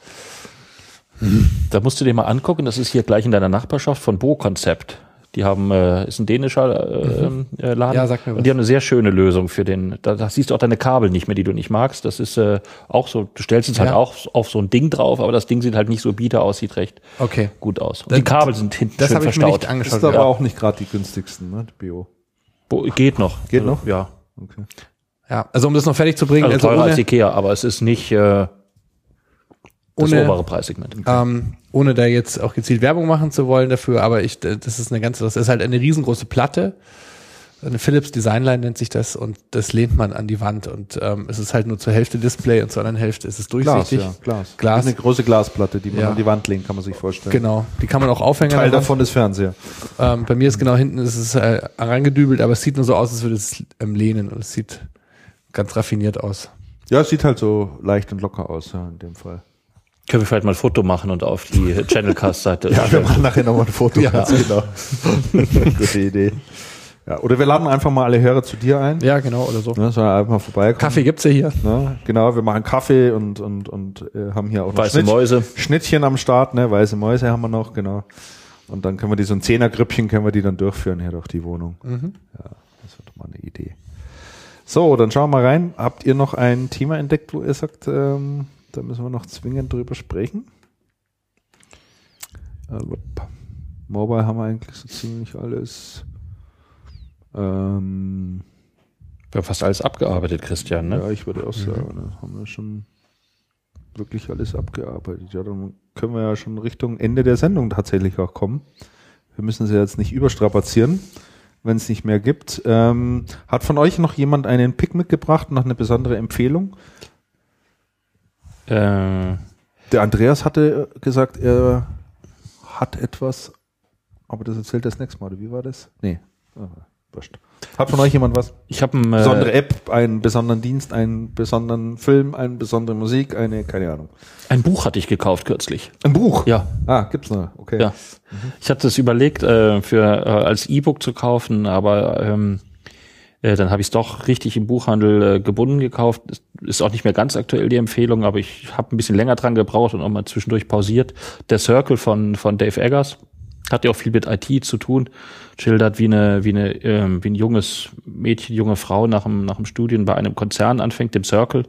Da musst du dir mal angucken, das ist hier gleich in deiner Nachbarschaft von Bo Konzept. Die haben, äh, ist ein dänischer äh, äh, Laden. Ja, sag mir was. Und die haben eine sehr schöne Lösung für den, da, da siehst du auch deine Kabel nicht mehr, die du nicht magst. Das ist äh, auch so, du stellst es halt Ja. auch auf so ein Ding drauf, aber das Ding sieht halt nicht so bieder aus, sieht recht Okay. gut aus. Und Das- die Kabel sind hinten Das schön habe ich mir verstaut. nicht angeschaut. Ist aber ja. auch nicht gerade die günstigsten, ne? die Bio. Bo, geht noch. Geht also, noch? Ja. Okay. ja, also um das noch fertig zu bringen, Also, also, teurer ohne, als Ikea, aber es ist nicht, äh, Das ohne, obere Preissegment. ähm, ohne da jetzt auch gezielt Werbung machen zu wollen dafür, aber ich, das ist eine ganze, das ist halt eine riesengroße Platte. Eine Philips Designline nennt sich das und das lehnt man an die Wand und ähm, es ist halt nur zur Hälfte Display und zur anderen Hälfte ist es Glas, durchsichtig. ja, Glas. Glas. Eine große Glasplatte, die man Ja. an die Wand legen, kann man sich vorstellen. Genau, die kann man auch aufhängen. Teil davon ist Fernseher. Ähm, bei mir ist genau hinten ist es äh, reingedübelt, aber es sieht nur so aus, als würde es ähm, lehnen und es sieht ganz raffiniert aus. Ja, es sieht halt so leicht und locker aus, ja, in dem Fall. Können wir vielleicht mal ein Foto machen und auf die Channelcast-Seite Ja, wir machen nachher nochmal ein Foto. Ja. ganz genau. Gute Idee. Ja, oder wir laden einfach mal alle Hörer zu dir ein. Ja, genau, oder so. Ne, sollen einfach mal vorbeikommen. Kaffee gibt's ja hier. Ne? Genau, wir machen Kaffee und, und, und äh, haben hier auch noch Weiße Schnitt- Mäuse. Schnittchen am Start, ne? Weiße Mäuse haben wir noch, genau. Und dann können wir die so ein Zehnergrüppchen können wir die dann durchführen hier durch die Wohnung. Mhm. Ja, das wird mal eine Idee. So, dann schauen wir mal rein. Habt ihr noch ein Thema entdeckt, wo ihr sagt, ähm, da müssen wir noch zwingend drüber sprechen? Mobile haben wir eigentlich so ziemlich alles. Ähm, Wir haben fast alles abgearbeitet, Christian, ne? ja, ich würde auch sagen, da haben wir schon wirklich alles abgearbeitet. Ja, dann können wir ja schon Richtung Ende der Sendung tatsächlich auch kommen. Wir müssen sie jetzt nicht überstrapazieren, wenn es nicht mehr gibt. Ähm, hat von euch noch jemand einen Pick mitgebracht, noch eine besondere Empfehlung? Äh, Der Andreas hatte gesagt, er hat etwas, aber das erzählt er das nächste Mal. Oder wie war das? Nee. Ah, wurscht. Hat von euch jemand was? ich habe ein Besondere äh, App, einen besonderen Dienst, einen besonderen Film, eine besondere Musik, eine, keine Ahnung. ein Buch hatte ich gekauft kürzlich. Ein Buch? Ja, Ah, gibt's noch. Okay. ja. Ich hatte es überlegt, äh, für äh, als E-Book zu kaufen, aber ähm, äh, dann habe ich es doch richtig im Buchhandel äh, gebunden gekauft. Ist- Ist auch nicht mehr ganz aktuell die Empfehlung, aber ich habe ein bisschen länger dran gebraucht und auch mal zwischendurch pausiert. Der Circle von von Dave Eggers hat ja auch viel mit IT zu tun. Schildert, wie eine wie eine ähm, wie ein junges Mädchen, junge Frau nach dem nach dem Studium bei einem Konzern anfängt, dem Circle.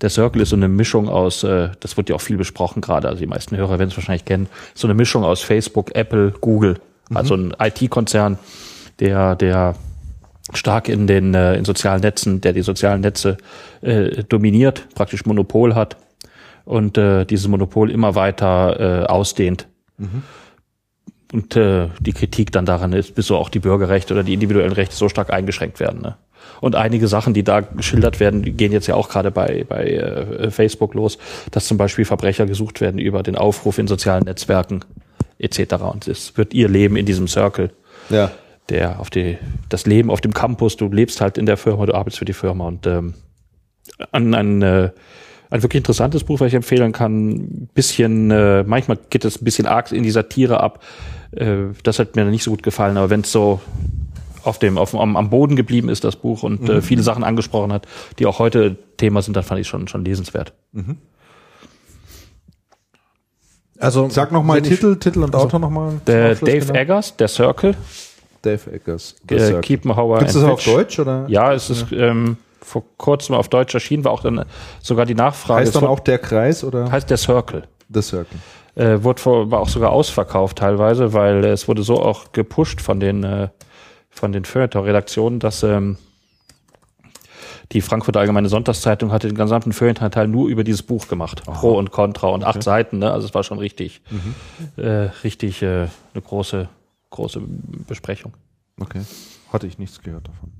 Der Circle ist so eine Mischung aus, äh, das wird ja auch viel besprochen gerade, also die meisten Hörer werden es wahrscheinlich kennen, so eine Mischung aus Facebook, Apple, Google, also ein IT-Konzern, der der stark in den äh, in sozialen Netzen, der die sozialen Netze äh, dominiert, praktisch Monopol hat und äh, dieses Monopol immer weiter äh, ausdehnt. Und äh, die Kritik dann daran ist, bis so auch die Bürgerrechte oder die individuellen Rechte so stark eingeschränkt werden. Ne? Und einige Sachen, die da geschildert werden, gehen jetzt ja auch gerade bei, bei äh, Facebook los, dass zum Beispiel Verbrecher gesucht werden über den Aufruf in sozialen Netzwerken etc. Und es wird ihr Leben in diesem Circle Ja. Der auf die das Leben auf dem Campus, du lebst halt in der Firma, du arbeitest für die Firma und ähm, an ein, äh, ein wirklich interessantes Buch, was ich empfehlen kann. Bisschen, äh, manchmal geht es ein bisschen arg in die Satire ab. Äh, das hat mir nicht so gut gefallen, aber wenn es so auf dem, auf, am, am Boden geblieben ist, das Buch, und äh, viele Sachen angesprochen hat, die auch heute Thema sind, dann fand ich schon, schon lesenswert. Also Sag nochmal wenn ich- Titel, Titel und Autor nochmal. Der Dave Eggers, der Circle, Dave Eggers. äh, Keep Hauer Gibt es das auf. Deutsch oder? Ja, es ist ähm, vor kurzem auf Deutsch erschienen, war auch dann sogar die Nachfrage. Heißt dann auch der Kreis oder heißt der Circle. The Circle? Äh, wurde vor, war auch sogar ausverkauft teilweise, weil äh, es wurde so auch gepusht von den äh, von den Feuilleton-Redaktionen, dass ähm, die Frankfurter Allgemeine Sonntagszeitung hatte den gesamten Feuilleton-Teil nur über dieses Buch gemacht. Pro und Contra und acht Seiten, ne? Also es war schon richtig, äh, richtig äh, eine große, große Besprechung. Okay. Hatte ich nichts gehört davon.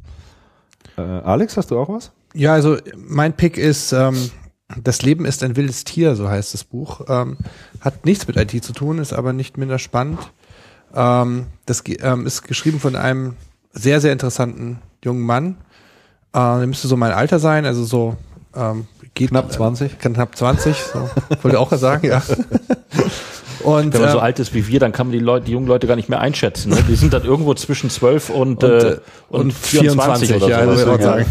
Äh, Alex, hast du auch was? Ja, also mein Pick ist ähm, Das Leben ist ein wildes Tier, so heißt das Buch. Ähm, hat nichts mit IT zu tun, ist aber nicht minder spannend. Ähm, das ähm, ist geschrieben von einem sehr, sehr interessanten jungen Mann. Äh, der müsste so mein Alter sein, also so ähm, geht Knapp 20? Äh, knapp 20, so. wollte auch sagen, ja. Und, Wenn man so ähm, alt ist wie wir, dann kann man die Leute, die jungen Leute gar nicht mehr einschätzen. Ne? Die sind dann irgendwo zwischen 12 und, und, äh, äh, und 24, oder ja, so. Ja. sagen.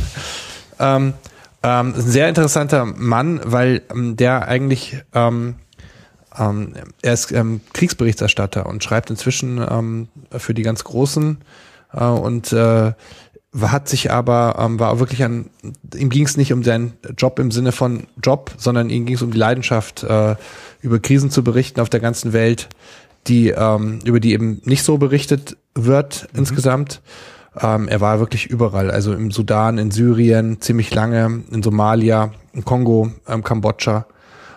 Ähm, ähm, ein sehr interessanter Mann, weil ähm, der eigentlich ähm, ähm, er ist ähm, Kriegsberichterstatter und schreibt inzwischen ähm, für die ganz Großen äh, und äh, hat sich aber ähm, war wirklich an ihm ging es nicht um seinen Job im Sinne von Job, sondern ihm ging es um die Leidenschaft äh, über Krisen zu berichten auf der ganzen Welt, die ähm, über die eben nicht so berichtet wird insgesamt. Ähm, er war wirklich überall, also im Sudan, in Syrien, ziemlich lange, in Somalia, im Kongo, ähm, Kambodscha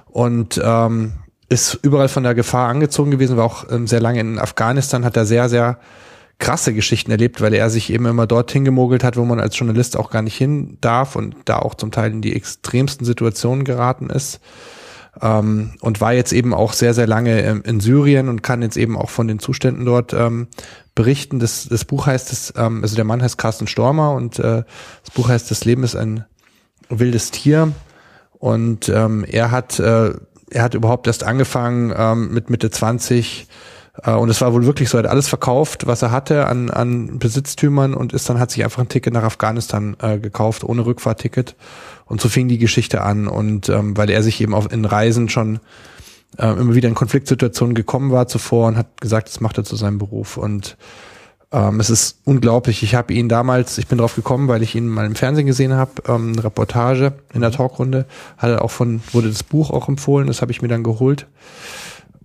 und ähm, ist überall von der Gefahr angezogen gewesen, war auch ähm, sehr lange in Afghanistan, hat da sehr, sehr krasse Geschichten erlebt, weil er sich eben immer dorthin gemogelt hat, wo man als Journalist auch gar nicht hin darf und da auch zum Teil in die extremsten Situationen geraten ist. Ähm, und war jetzt eben auch sehr, sehr lange ähm, in Syrien und kann jetzt eben auch von den Zuständen dort ähm, berichten. Das, das Buch heißt, das, ähm, also der Mann heißt Carsten Stormer und äh, das Buch heißt, das Leben ist ein wildes Tier. Und ähm, er hat, äh, er hat überhaupt erst angefangen ähm, mit Mitte 20 äh, und es war wohl wirklich so, er hat alles verkauft, was er hatte an, an Besitztümern und ist dann, hat sich einfach ein Ticket nach Afghanistan äh, gekauft, ohne Rückfahrticket. Und so fing die Geschichte an. Und ähm, weil er sich eben auf, in Reisen schon äh, immer wieder in Konfliktsituationen gekommen war zuvor und hat gesagt, das macht er zu seinem Beruf. Und ähm, es ist unglaublich. Ich habe ihn damals, ich bin drauf gekommen, weil ich ihn mal im Fernsehen gesehen habe, ähm, eine Reportage in der Talkrunde, hat er auch von, wurde das Buch auch empfohlen, das habe ich mir dann geholt.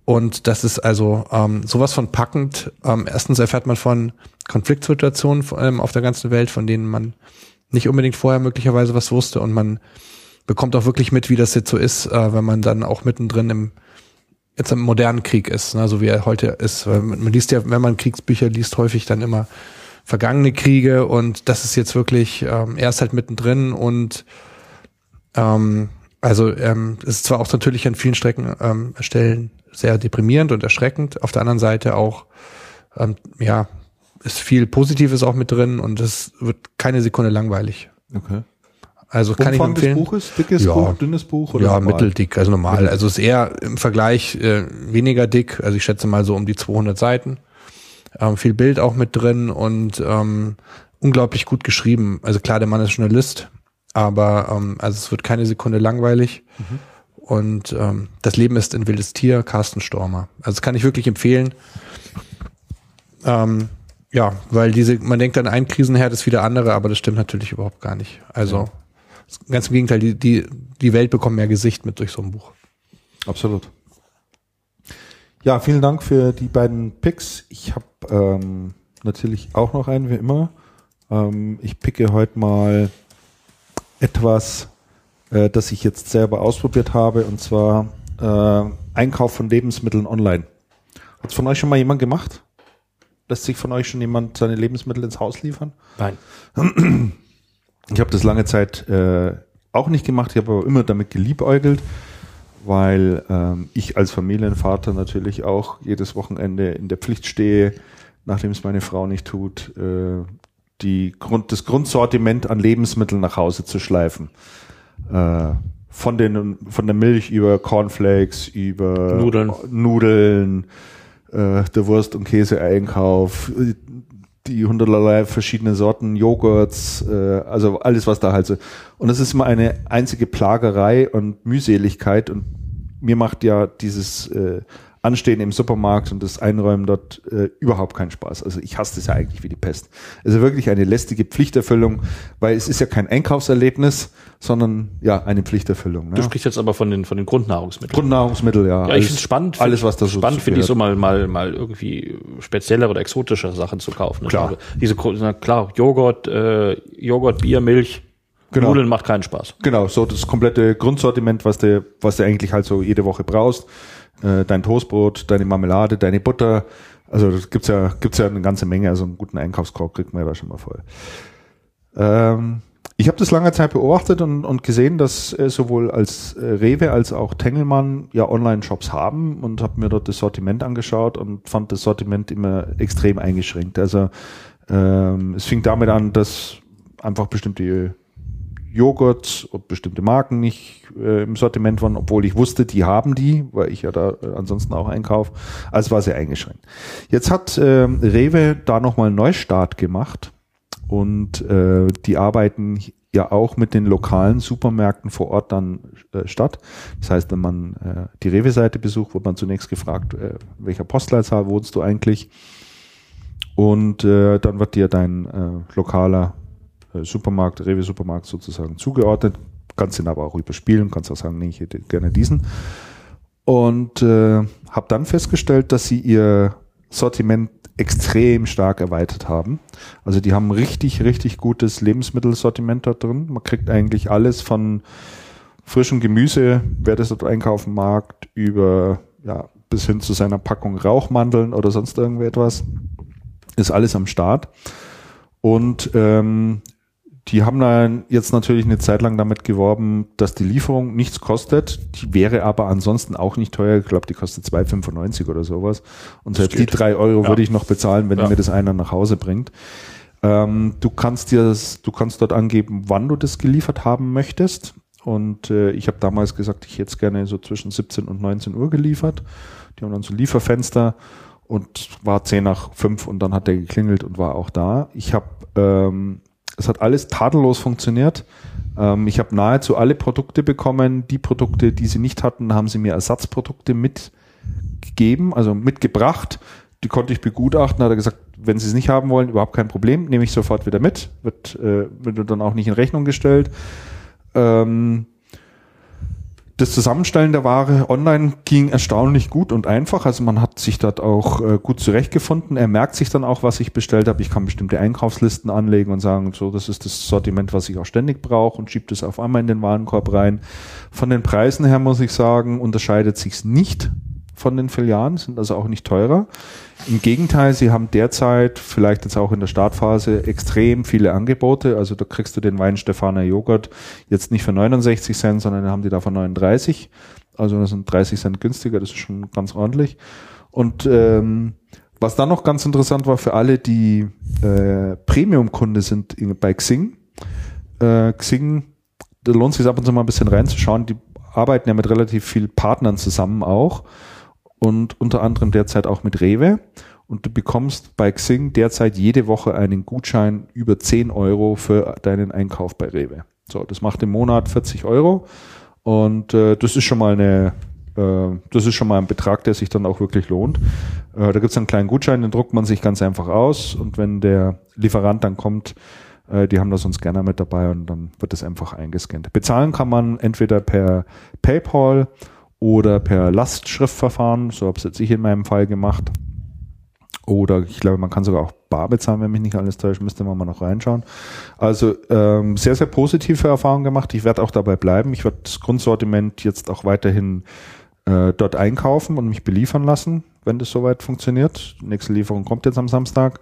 Und das ist also ähm, sowas von packend. Ähm, erstens erfährt man von Konfliktsituationen vor allem auf der ganzen Welt, von denen man nicht unbedingt vorher möglicherweise was wusste. Und man bekommt auch wirklich mit, wie das jetzt so ist, äh, wenn man dann auch mittendrin im jetzt im modernen Krieg ist, ne, so wie er heute ist. Weil man, liest ja, wenn man Kriegsbücher liest, häufig dann immer vergangene Kriege und das ist jetzt wirklich, ähm, er ist halt mittendrin und ähm, also ähm, es ist zwar auch natürlich an vielen Strecken ähm, Stellen sehr deprimierend und erschreckend. Auf der anderen Seite auch, ähm, ja, ist viel Positives auch mit drin und es wird keine Sekunde langweilig. Okay. Also kann Umfang ich empfehlen. des Buches, dickes Ja. Buch, dünnes Buch oder ja, normal? mitteldick, also normal. Also ist eher im Vergleich äh, weniger dick. Also ich schätze mal so um die 200 Seiten. Ähm, viel Bild auch mit drin und ähm, unglaublich gut geschrieben. Also klar, der Mann ist Journalist, aber ähm, also es wird keine Sekunde langweilig. Und ähm, das Leben ist ein wildes Tier, Carsten Stormer. Also das kann ich wirklich empfehlen. Ähm, ja, weil diese, man denkt dann ein Krisenherd ist wieder andere, aber das stimmt natürlich überhaupt gar nicht. Also ganz im Gegenteil, die, die, die Welt bekommt mehr Gesicht mit durch so ein Buch. Absolut. Ja, vielen Dank für die beiden Picks. Ich habe ähm, natürlich auch noch einen, wie immer. Ähm, ich picke heute mal etwas, äh, das ich jetzt selber ausprobiert habe, und zwar äh, Einkauf von Lebensmitteln online. Hat es von euch schon mal jemand gemacht? Lässt sich von euch schon jemand seine Lebensmittel ins Haus liefern? Nein. Ich habe das lange Zeit äh, auch nicht gemacht, ich habe aber immer damit geliebäugelt, weil ähm, ich als Familienvater natürlich auch jedes Wochenende in der Pflicht stehe, nachdem es meine Frau nicht tut, äh, die Grund, das Grundsortiment an Lebensmitteln nach Hause zu schleifen. Äh, von, den, von der Milch über Cornflakes, über Nudeln. Nudeln äh, der Wurst- und Käse-Einkauf, die hunderterlei verschiedene Sorten Joghurts, äh, also alles, was da halt so. Und das ist immer eine einzige Plagerei und Mühseligkeit und mir macht ja dieses äh, Anstehen im Supermarkt und das Einräumen dort äh, überhaupt keinen Spaß. Also ich hasse das ja eigentlich wie die Pest. Also wirklich eine lästige Pflichterfüllung, weil es ist ja kein Einkaufserlebnis, sondern ja eine Pflichterfüllung. Du Ne? sprichst jetzt aber von den, von den Grundnahrungsmitteln. Grundnahrungsmittel, ja. ja, ich finde es spannend. Alles, was da so Spannend finde ich so mal, mal, mal irgendwie speziellere oder exotische Sachen zu kaufen. Klar. Also diese, na klar, Joghurt, äh, Joghurt, Bier, Milch, Genau. Nudeln macht keinen Spaß. Genau, so das komplette Grundsortiment, was du, was du eigentlich halt so jede Woche brauchst. Äh, dein Toastbrot, deine Marmelade, deine Butter. Also das gibt's ja, gibt's ja eine ganze Menge. Also einen guten Einkaufskorb kriegt man ja da schon mal voll. Ähm, ich habe das lange Zeit beobachtet und, und gesehen, dass äh, sowohl als äh, Rewe als auch Tengelmann ja Online-Shops haben und habe mir dort das Sortiment angeschaut und fand das Sortiment immer extrem eingeschränkt. Also ähm, es fing damit an, dass einfach bestimmte Joghurt und bestimmte Marken nicht äh, im Sortiment waren, obwohl ich wusste, die haben die, weil ich ja da äh, ansonsten auch einkaufe. Also war sehr eingeschränkt. Jetzt hat ähm, Rewe da nochmal einen Neustart gemacht und äh, die arbeiten ja auch mit den lokalen Supermärkten vor Ort dann äh, statt. Das heißt, wenn man äh, die Rewe-Seite besucht, wird man zunächst gefragt, äh, welcher Postleitzahl wohnst du eigentlich? Und äh, dann wird dir dein äh, lokaler äh, Supermarkt, Rewe-Supermarkt sozusagen zugeordnet. Kannst den aber auch überspielen, kannst auch sagen, nee, ich hätte gerne diesen. Und äh, habe dann festgestellt, dass sie ihr Sortiment extrem stark erweitert haben. Also die haben richtig, richtig gutes Lebensmittelsortiment da drin. Man kriegt eigentlich alles von frischem Gemüse, wer das dort einkaufen mag, über ja, bis hin zu seiner Packung Rauchmandeln oder sonst irgendetwas, ist alles am Start. Und ähm, die haben dann jetzt natürlich eine Zeit lang damit geworben, dass die Lieferung nichts kostet. Die wäre aber ansonsten auch nicht teuer. Ich glaube, die kostet 2,95 oder sowas. Und selbst die drei Euro Ja. würde ich noch bezahlen, wenn Ja. mir das einer nach Hause bringt. Ähm, du kannst dir das, du kannst dort angeben, wann du das geliefert haben möchtest. Und äh, ich habe damals gesagt, ich hätte es gerne so zwischen 17 und 19 Uhr geliefert. Die haben dann so Lieferfenster und war 10 nach 5 und dann hat der geklingelt und war auch da. Ich habe, ähm, es hat alles tadellos funktioniert. Ähm, ich habe nahezu alle Produkte bekommen. Die Produkte, die sie nicht hatten, haben sie mir Ersatzprodukte mitgegeben, also mitgebracht. Die konnte ich begutachten. Hat er gesagt, wenn Sie es nicht haben wollen, überhaupt kein Problem, nehme ich sofort wieder mit. Wird, äh, wird dann auch nicht in Rechnung gestellt. Ähm, das Zusammenstellen der Ware online ging erstaunlich gut und einfach. Also man hat sich dort auch äh, gut zurechtgefunden. Er merkt sich dann auch, was ich bestellt habe. Ich kann bestimmte Einkaufslisten anlegen und sagen, so, das ist das Sortiment, was ich auch ständig brauche und schiebt es auf einmal in den Warenkorb rein. Von den Preisen her muss ich sagen, unterscheidet sich's nicht von den Filialen, sind also auch nicht teurer. Im Gegenteil, sie haben derzeit, vielleicht jetzt auch in der Startphase, extrem viele Angebote. Also da kriegst du den Wein Stefaner Joghurt jetzt nicht für 69 Cent, sondern haben die da für 39. Also das sind 30 Cent günstiger, das ist schon ganz ordentlich. Und ähm, was dann noch ganz interessant war für alle, die äh, Premium-Kunde sind in, bei Xing, äh, Xing, da lohnt es sich ab und zu mal ein bisschen reinzuschauen. Die arbeiten ja mit relativ vielen Partnern zusammen auch und unter anderem derzeit auch mit Rewe. Und du bekommst bei Xing derzeit jede Woche einen Gutschein über 10 Euro für deinen Einkauf bei Rewe. So, das macht im Monat 40 Euro. Und äh, das ist schon mal eine, äh, das ist schon mal ein Betrag, der sich dann auch wirklich lohnt. Äh, da gibt's einen kleinen Gutschein, den druckt man sich ganz einfach aus. Und wenn der Lieferant dann kommt, äh, die haben das uns gerne mit dabei und dann wird das einfach eingescannt. Bezahlen kann man entweder per PayPal oder per Lastschriftverfahren, so habe es jetzt ich in meinem Fall gemacht. Oder ich glaube, man kann sogar auch bar bezahlen, wenn mich nicht alles täuscht, müsste man mal noch reinschauen. Also ähm, sehr, sehr positive Erfahrungen gemacht. Ich werde auch dabei bleiben. Ich werde das Grundsortiment jetzt auch weiterhin äh, dort einkaufen und mich beliefern lassen, wenn das soweit funktioniert. Die nächste Lieferung kommt jetzt am Samstag.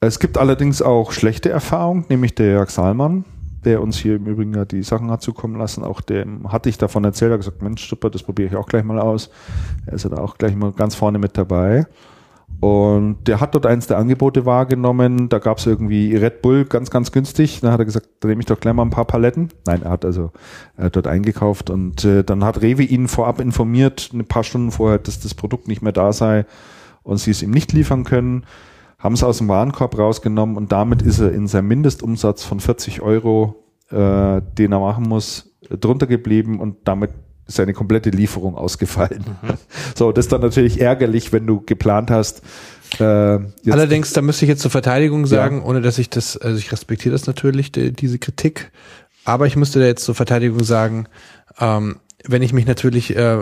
Es gibt allerdings auch schlechte Erfahrungen, nämlich der Jörg Salmann, der uns hier im Übrigen ja die Sachen hat zukommen lassen. Auch dem hatte ich davon erzählt, er hat gesagt, Mensch, super, das probiere ich auch gleich mal aus. Er ist ja da auch gleich mal ganz vorne mit dabei. Und der hat dort eins der Angebote wahrgenommen. Da gab es irgendwie Red Bull ganz, ganz günstig. Dann hat er gesagt, da nehme ich doch gleich mal ein paar Paletten. Nein, er hat also er hat dort eingekauft und äh, dann hat Rewe ihn vorab informiert, ein paar Stunden vorher, dass das Produkt nicht mehr da sei und sie es ihm nicht liefern können. Haben es aus dem Warenkorb rausgenommen und damit ist er in seinem Mindestumsatz von 40 Euro, äh, den er machen muss, drunter geblieben und damit ist seine komplette Lieferung ausgefallen. So, das ist dann natürlich ärgerlich, wenn du geplant hast. Äh, jetzt, Allerdings, da müsste ich jetzt zur Verteidigung sagen, ohne dass ich das, also ich respektiere das natürlich, die, diese Kritik, aber ich müsste da jetzt zur Verteidigung sagen, ähm, wenn ich mich natürlich äh,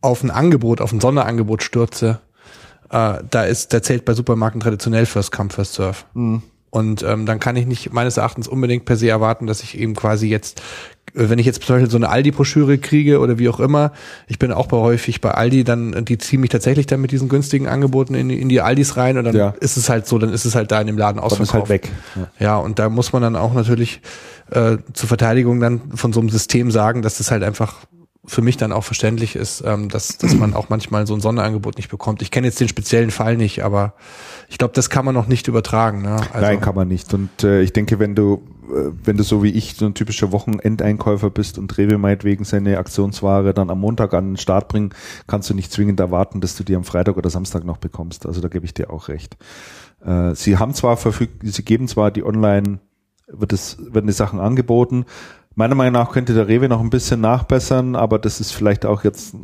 auf ein Angebot, auf ein Sonderangebot stürze, äh, da ist, da zählt bei Supermarken traditionell First Come, First Serve. Und ähm, dann kann ich nicht meines Erachtens unbedingt per se erwarten, dass ich eben quasi jetzt, äh, wenn ich jetzt zum Beispiel so eine Aldi-Broschüre kriege oder wie auch immer, ich bin auch bei häufig bei Aldi, dann die ziehen mich tatsächlich dann mit diesen günstigen Angeboten in, die- in die Aldis rein und dann Ja. ist es halt so, dann ist es halt da in dem Laden dann ausverkauft. ist halt weg. Ja. Ja, und da muss man dann auch natürlich äh, zur Verteidigung dann von so einem System sagen, dass das halt einfach für mich dann auch verständlich ist, ähm, dass, dass man auch manchmal so ein Sonderangebot nicht bekommt. Ich kenne jetzt den speziellen Fall nicht, aber ich glaube, das kann man noch nicht übertragen. Ne? Also, Nein, kann man nicht. Und äh, ich denke, wenn du, äh, wenn du so wie ich so ein typischer Wochenendeinkäufer bist und Rewe meinetwegen seine Aktionsware dann am Montag an den Start bringen, kannst du nicht zwingend erwarten, dass du die am Freitag oder Samstag noch bekommst. Also da gebe ich dir auch recht. Äh, sie haben zwar verfügt, sie geben zwar die Online, wird es, werden die Sachen angeboten. Meiner Meinung nach könnte der Rewe noch ein bisschen nachbessern, aber das ist vielleicht auch jetzt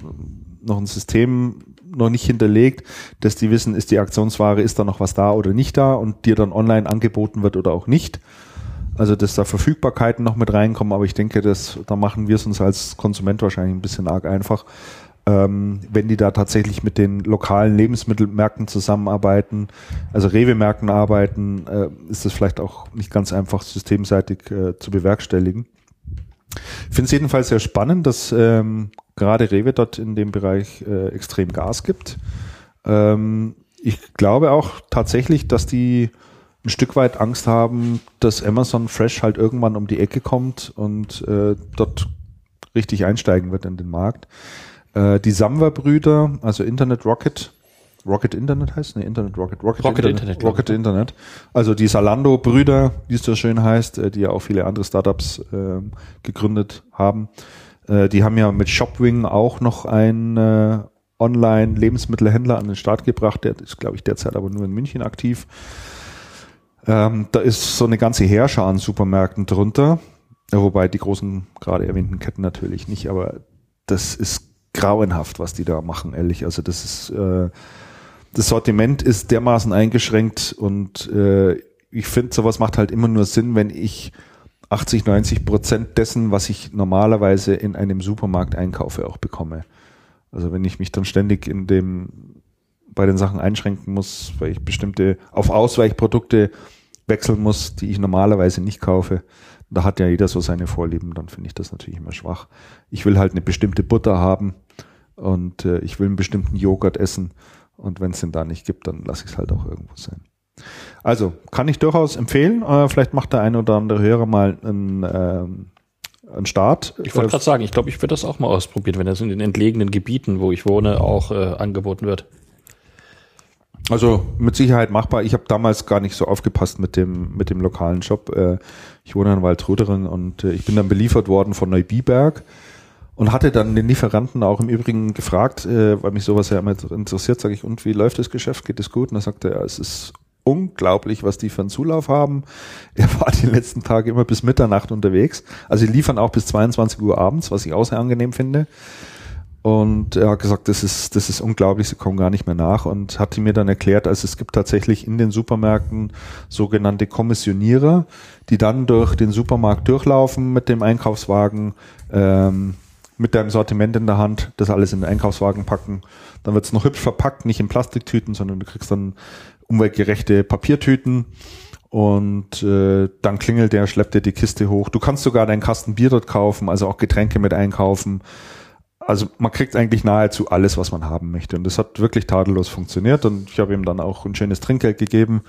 noch ein System noch nicht hinterlegt, dass die wissen, ist die Aktionsware, ist da noch was da oder nicht da und dir dann online angeboten wird oder auch nicht. Also dass da Verfügbarkeiten noch mit reinkommen, aber ich denke, dass da machen wir es uns als Konsument wahrscheinlich ein bisschen arg einfach. Ähm, wenn die da tatsächlich mit den lokalen Lebensmittelmärkten zusammenarbeiten, also Rewe-Märkten arbeiten, äh, ist das vielleicht auch nicht ganz einfach systemseitig äh, zu bewerkstelligen. Ich finde es jedenfalls sehr spannend, dass ähm, gerade Rewe dort in dem Bereich äh, extrem Gas gibt. Ähm, ich glaube auch tatsächlich, dass die ein Stück weit Angst haben, dass Amazon Fresh halt irgendwann um die Ecke kommt und äh, dort richtig einsteigen wird in den Markt. Äh, die Samwer-Brüder, also Internet Rocket, Rocket Internet heißt? Ne, Internet Rocket. Rocket, Rocket Internet. Internet, Rocket Internet. Also die Salando-Brüder, wie es so schön heißt, äh, die ja auch viele andere Startups äh, gegründet haben. Äh, die haben ja mit Shopwing auch noch einen äh, Online-Lebensmittelhändler an den Start gebracht. Der ist, glaube ich, derzeit aber nur in München aktiv. Ähm, da ist so eine ganze Herrscher an Supermärkten drunter. Wobei die großen, gerade erwähnten Ketten natürlich nicht, aber das ist grauenhaft, was die da machen, ehrlich. Also das ist, äh, das Sortiment ist dermaßen eingeschränkt und äh, ich finde, sowas macht halt immer nur Sinn, wenn ich 80, 90 Prozent dessen, was ich normalerweise in einem Supermarkt einkaufe, auch bekomme. Also wenn ich mich dann ständig in dem bei den Sachen einschränken muss, weil ich bestimmte auf Ausweichprodukte wechseln muss, die ich normalerweise nicht kaufe. Da hat ja jeder so seine Vorlieben, dann finde ich das natürlich immer schwach. Ich will halt eine bestimmte Butter haben und äh, ich will einen bestimmten Joghurt essen und wenn es den da nicht gibt, dann lasse ich es halt auch irgendwo sein. Also kann ich durchaus empfehlen. Äh, vielleicht macht der eine oder andere Hörer mal einen, ähm, einen Start. Ich wollte Äh, gerade sagen, ich glaube, ich würde das auch mal ausprobieren, wenn das in den entlegenen Gebieten, wo ich wohne, auch äh, angeboten wird. Also mit Sicherheit machbar. Ich habe damals gar nicht so aufgepasst mit dem mit dem lokalen Job. Äh, Ich wohne in Waldruderen und ich bin dann beliefert worden von Neubiberg und hatte dann den Lieferanten auch im Übrigen gefragt, äh, weil mich sowas ja immer interessiert, sage ich, und wie läuft das Geschäft? Geht es gut? Und er sagte er, es ist unglaublich, was die für einen Zulauf haben. Er war die letzten Tage immer bis Mitternacht unterwegs. Also sie liefern auch bis 22 Uhr abends, was ich auch sehr angenehm finde. Und er hat gesagt, das ist, das ist unglaublich, sie kommen gar nicht mehr nach und hatte mir dann erklärt, also es gibt tatsächlich in den Supermärkten sogenannte Kommissionierer, die dann durch den Supermarkt durchlaufen mit dem Einkaufswagen, ähm, mit deinem Sortiment in der Hand, das alles in den Einkaufswagen packen. Dann wird es noch hübsch verpackt, nicht in Plastiktüten, sondern du kriegst dann umweltgerechte Papiertüten. Und äh, dann klingelt der, schleppt dir die Kiste hoch. Du kannst sogar deinen Kasten Bier dort kaufen, also auch Getränke mit einkaufen. Also man kriegt eigentlich nahezu alles, was man haben möchte. Und das hat wirklich tadellos funktioniert. Und ich habe ihm dann auch ein schönes Trinkgeld gegeben,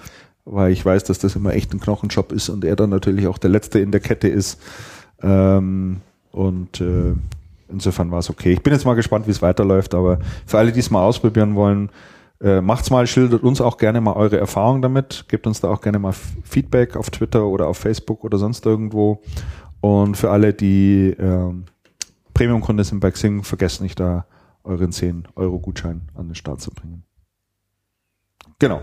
weil ich weiß, dass das immer echt ein Knochenjob ist und er dann natürlich auch der Letzte in der Kette ist. Ähm, und äh, insofern war es okay. Ich bin jetzt mal gespannt, wie es weiterläuft, aber für alle, die es mal ausprobieren wollen, äh, macht's mal, schildert uns auch gerne mal eure Erfahrungen damit, gebt uns da auch gerne mal Feedback auf Twitter oder auf Facebook oder sonst irgendwo. Und für alle, die ähm, Premium-Kunde sind bei Xing, vergesst nicht da euren 10-Euro-Gutschein an den Start zu bringen. Genau.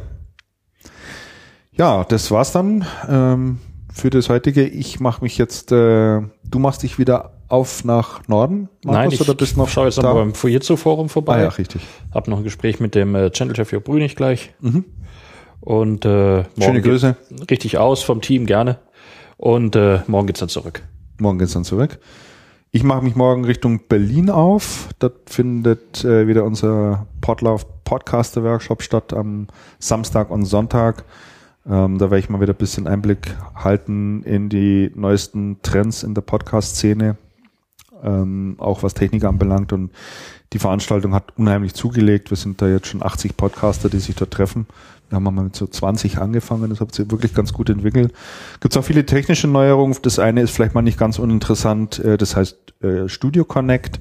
Ja, das war's dann ähm, für das heutige. Ich mache mich jetzt, äh, du machst dich wieder auf nach Norden, Nein, ich oder bist noch schaue jetzt da? noch beim Fujitsu-Forum Ah vorbei. ja, richtig. Hab noch ein Gespräch mit dem äh, Channel-Chef Jörg Brünig gleich. Mhm. Und äh, morgen Schöne Grüße. Richtig aus vom Team, gerne. Und äh, morgen geht's dann zurück. Morgen geht's dann zurück. Ich mache mich morgen Richtung Berlin auf. Dort findet äh, wieder unser Podlauf Podcaster Workshop statt am Samstag und Sonntag. Ähm, da werde ich mal wieder ein bisschen Einblick halten in die neuesten Trends in der Podcast-Szene, ähm, auch was Technik anbelangt. Und die Veranstaltung hat unheimlich zugelegt. Wir sind da jetzt schon 80 Podcaster, die sich dort treffen. Wir haben mal mit so 20 angefangen, das hat sich wirklich ganz gut entwickelt. Gibt es auch viele technische Neuerungen. Das eine ist vielleicht mal nicht ganz uninteressant, äh, das heißt äh, Studio Connect.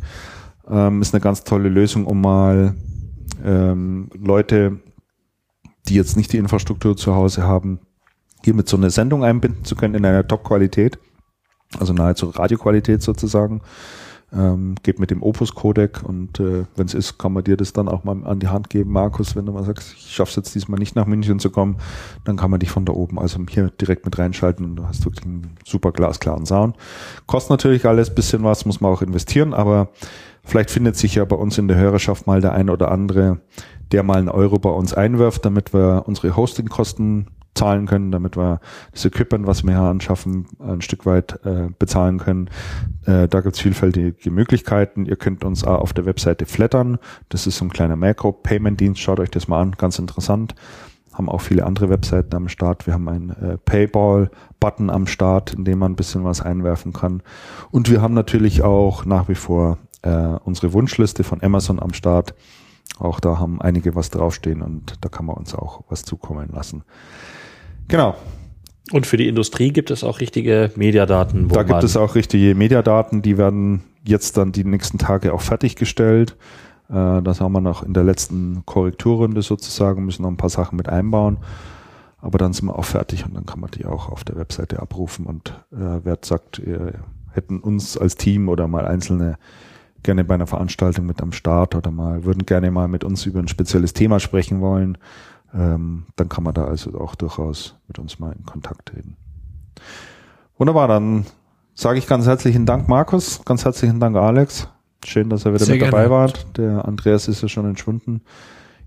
Ähm, ist eine ganz tolle Lösung, um mal ähm, Leute, die jetzt nicht die Infrastruktur zu Hause haben, hier mit so einer Sendung einbinden zu können in einer Top-Qualität, also nahezu Radioqualität sozusagen. Ähm, geht mit dem Opus-Codec und äh, wenn es ist, kann man dir das dann auch mal an die Hand geben, Markus, wenn du mal sagst, ich schaff's jetzt diesmal nicht nach München zu kommen, dann kann man dich von da oben also hier direkt mit reinschalten und du hast wirklich einen super glasklaren Sound. Kostet natürlich alles bisschen was, muss man auch investieren, aber vielleicht findet sich ja bei uns in der Hörerschaft mal der ein oder andere, der mal einen Euro bei uns einwirft, damit wir unsere Hostingkosten zahlen können, damit wir das Equipment, was wir hier anschaffen, ein Stück weit äh, bezahlen können. Äh, da gibt's vielfältige Möglichkeiten. Ihr könnt uns auch auf der Webseite flattern. Das ist so ein kleiner Macro-Payment-Dienst. Schaut euch das mal an, ganz interessant. haben auch viele andere Webseiten am Start. Wir haben einen äh, Payball-Button am Start, in dem man ein bisschen was einwerfen kann. Und wir haben natürlich auch nach wie vor äh, unsere Wunschliste von Amazon am Start. Auch da haben einige was draufstehen und da kann man uns auch was zukommen lassen. Genau. Und für die Industrie gibt es auch richtige Mediadaten. da gibt es auch richtige Mediadaten, die werden jetzt dann die nächsten Tage auch fertiggestellt. Äh, das haben wir noch in der letzten Korrekturrunde sozusagen, müssen noch ein paar Sachen mit einbauen. Aber dann sind wir auch fertig und dann kann man die auch auf der Webseite abrufen. Und äh, wer sagt, ihr hätten uns als Team oder mal einzelne gerne bei einer Veranstaltung mit am Start oder mal, würden gerne mal mit uns über ein spezielles Thema sprechen wollen, ähm, dann kann man da also auch durchaus mit uns mal in Kontakt treten. Wunderbar, dann sage ich ganz herzlichen Dank, Markus, ganz herzlichen Dank, Alex. Schön, dass ihr wieder Sehr mit dabei gerne. wart. Der Andreas ist ja schon entschwunden.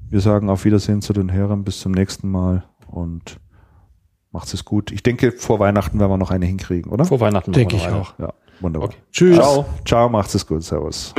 Wir sagen auf Wiedersehen zu den Hörern. Bis zum nächsten Mal und macht's es gut. Ich denke, vor Weihnachten werden wir noch eine hinkriegen, oder? Vor Weihnachten. Denke ich auch. Ja, wunderbar. Okay. Tschüss. Ciao. Ciao, macht's es gut. Servus.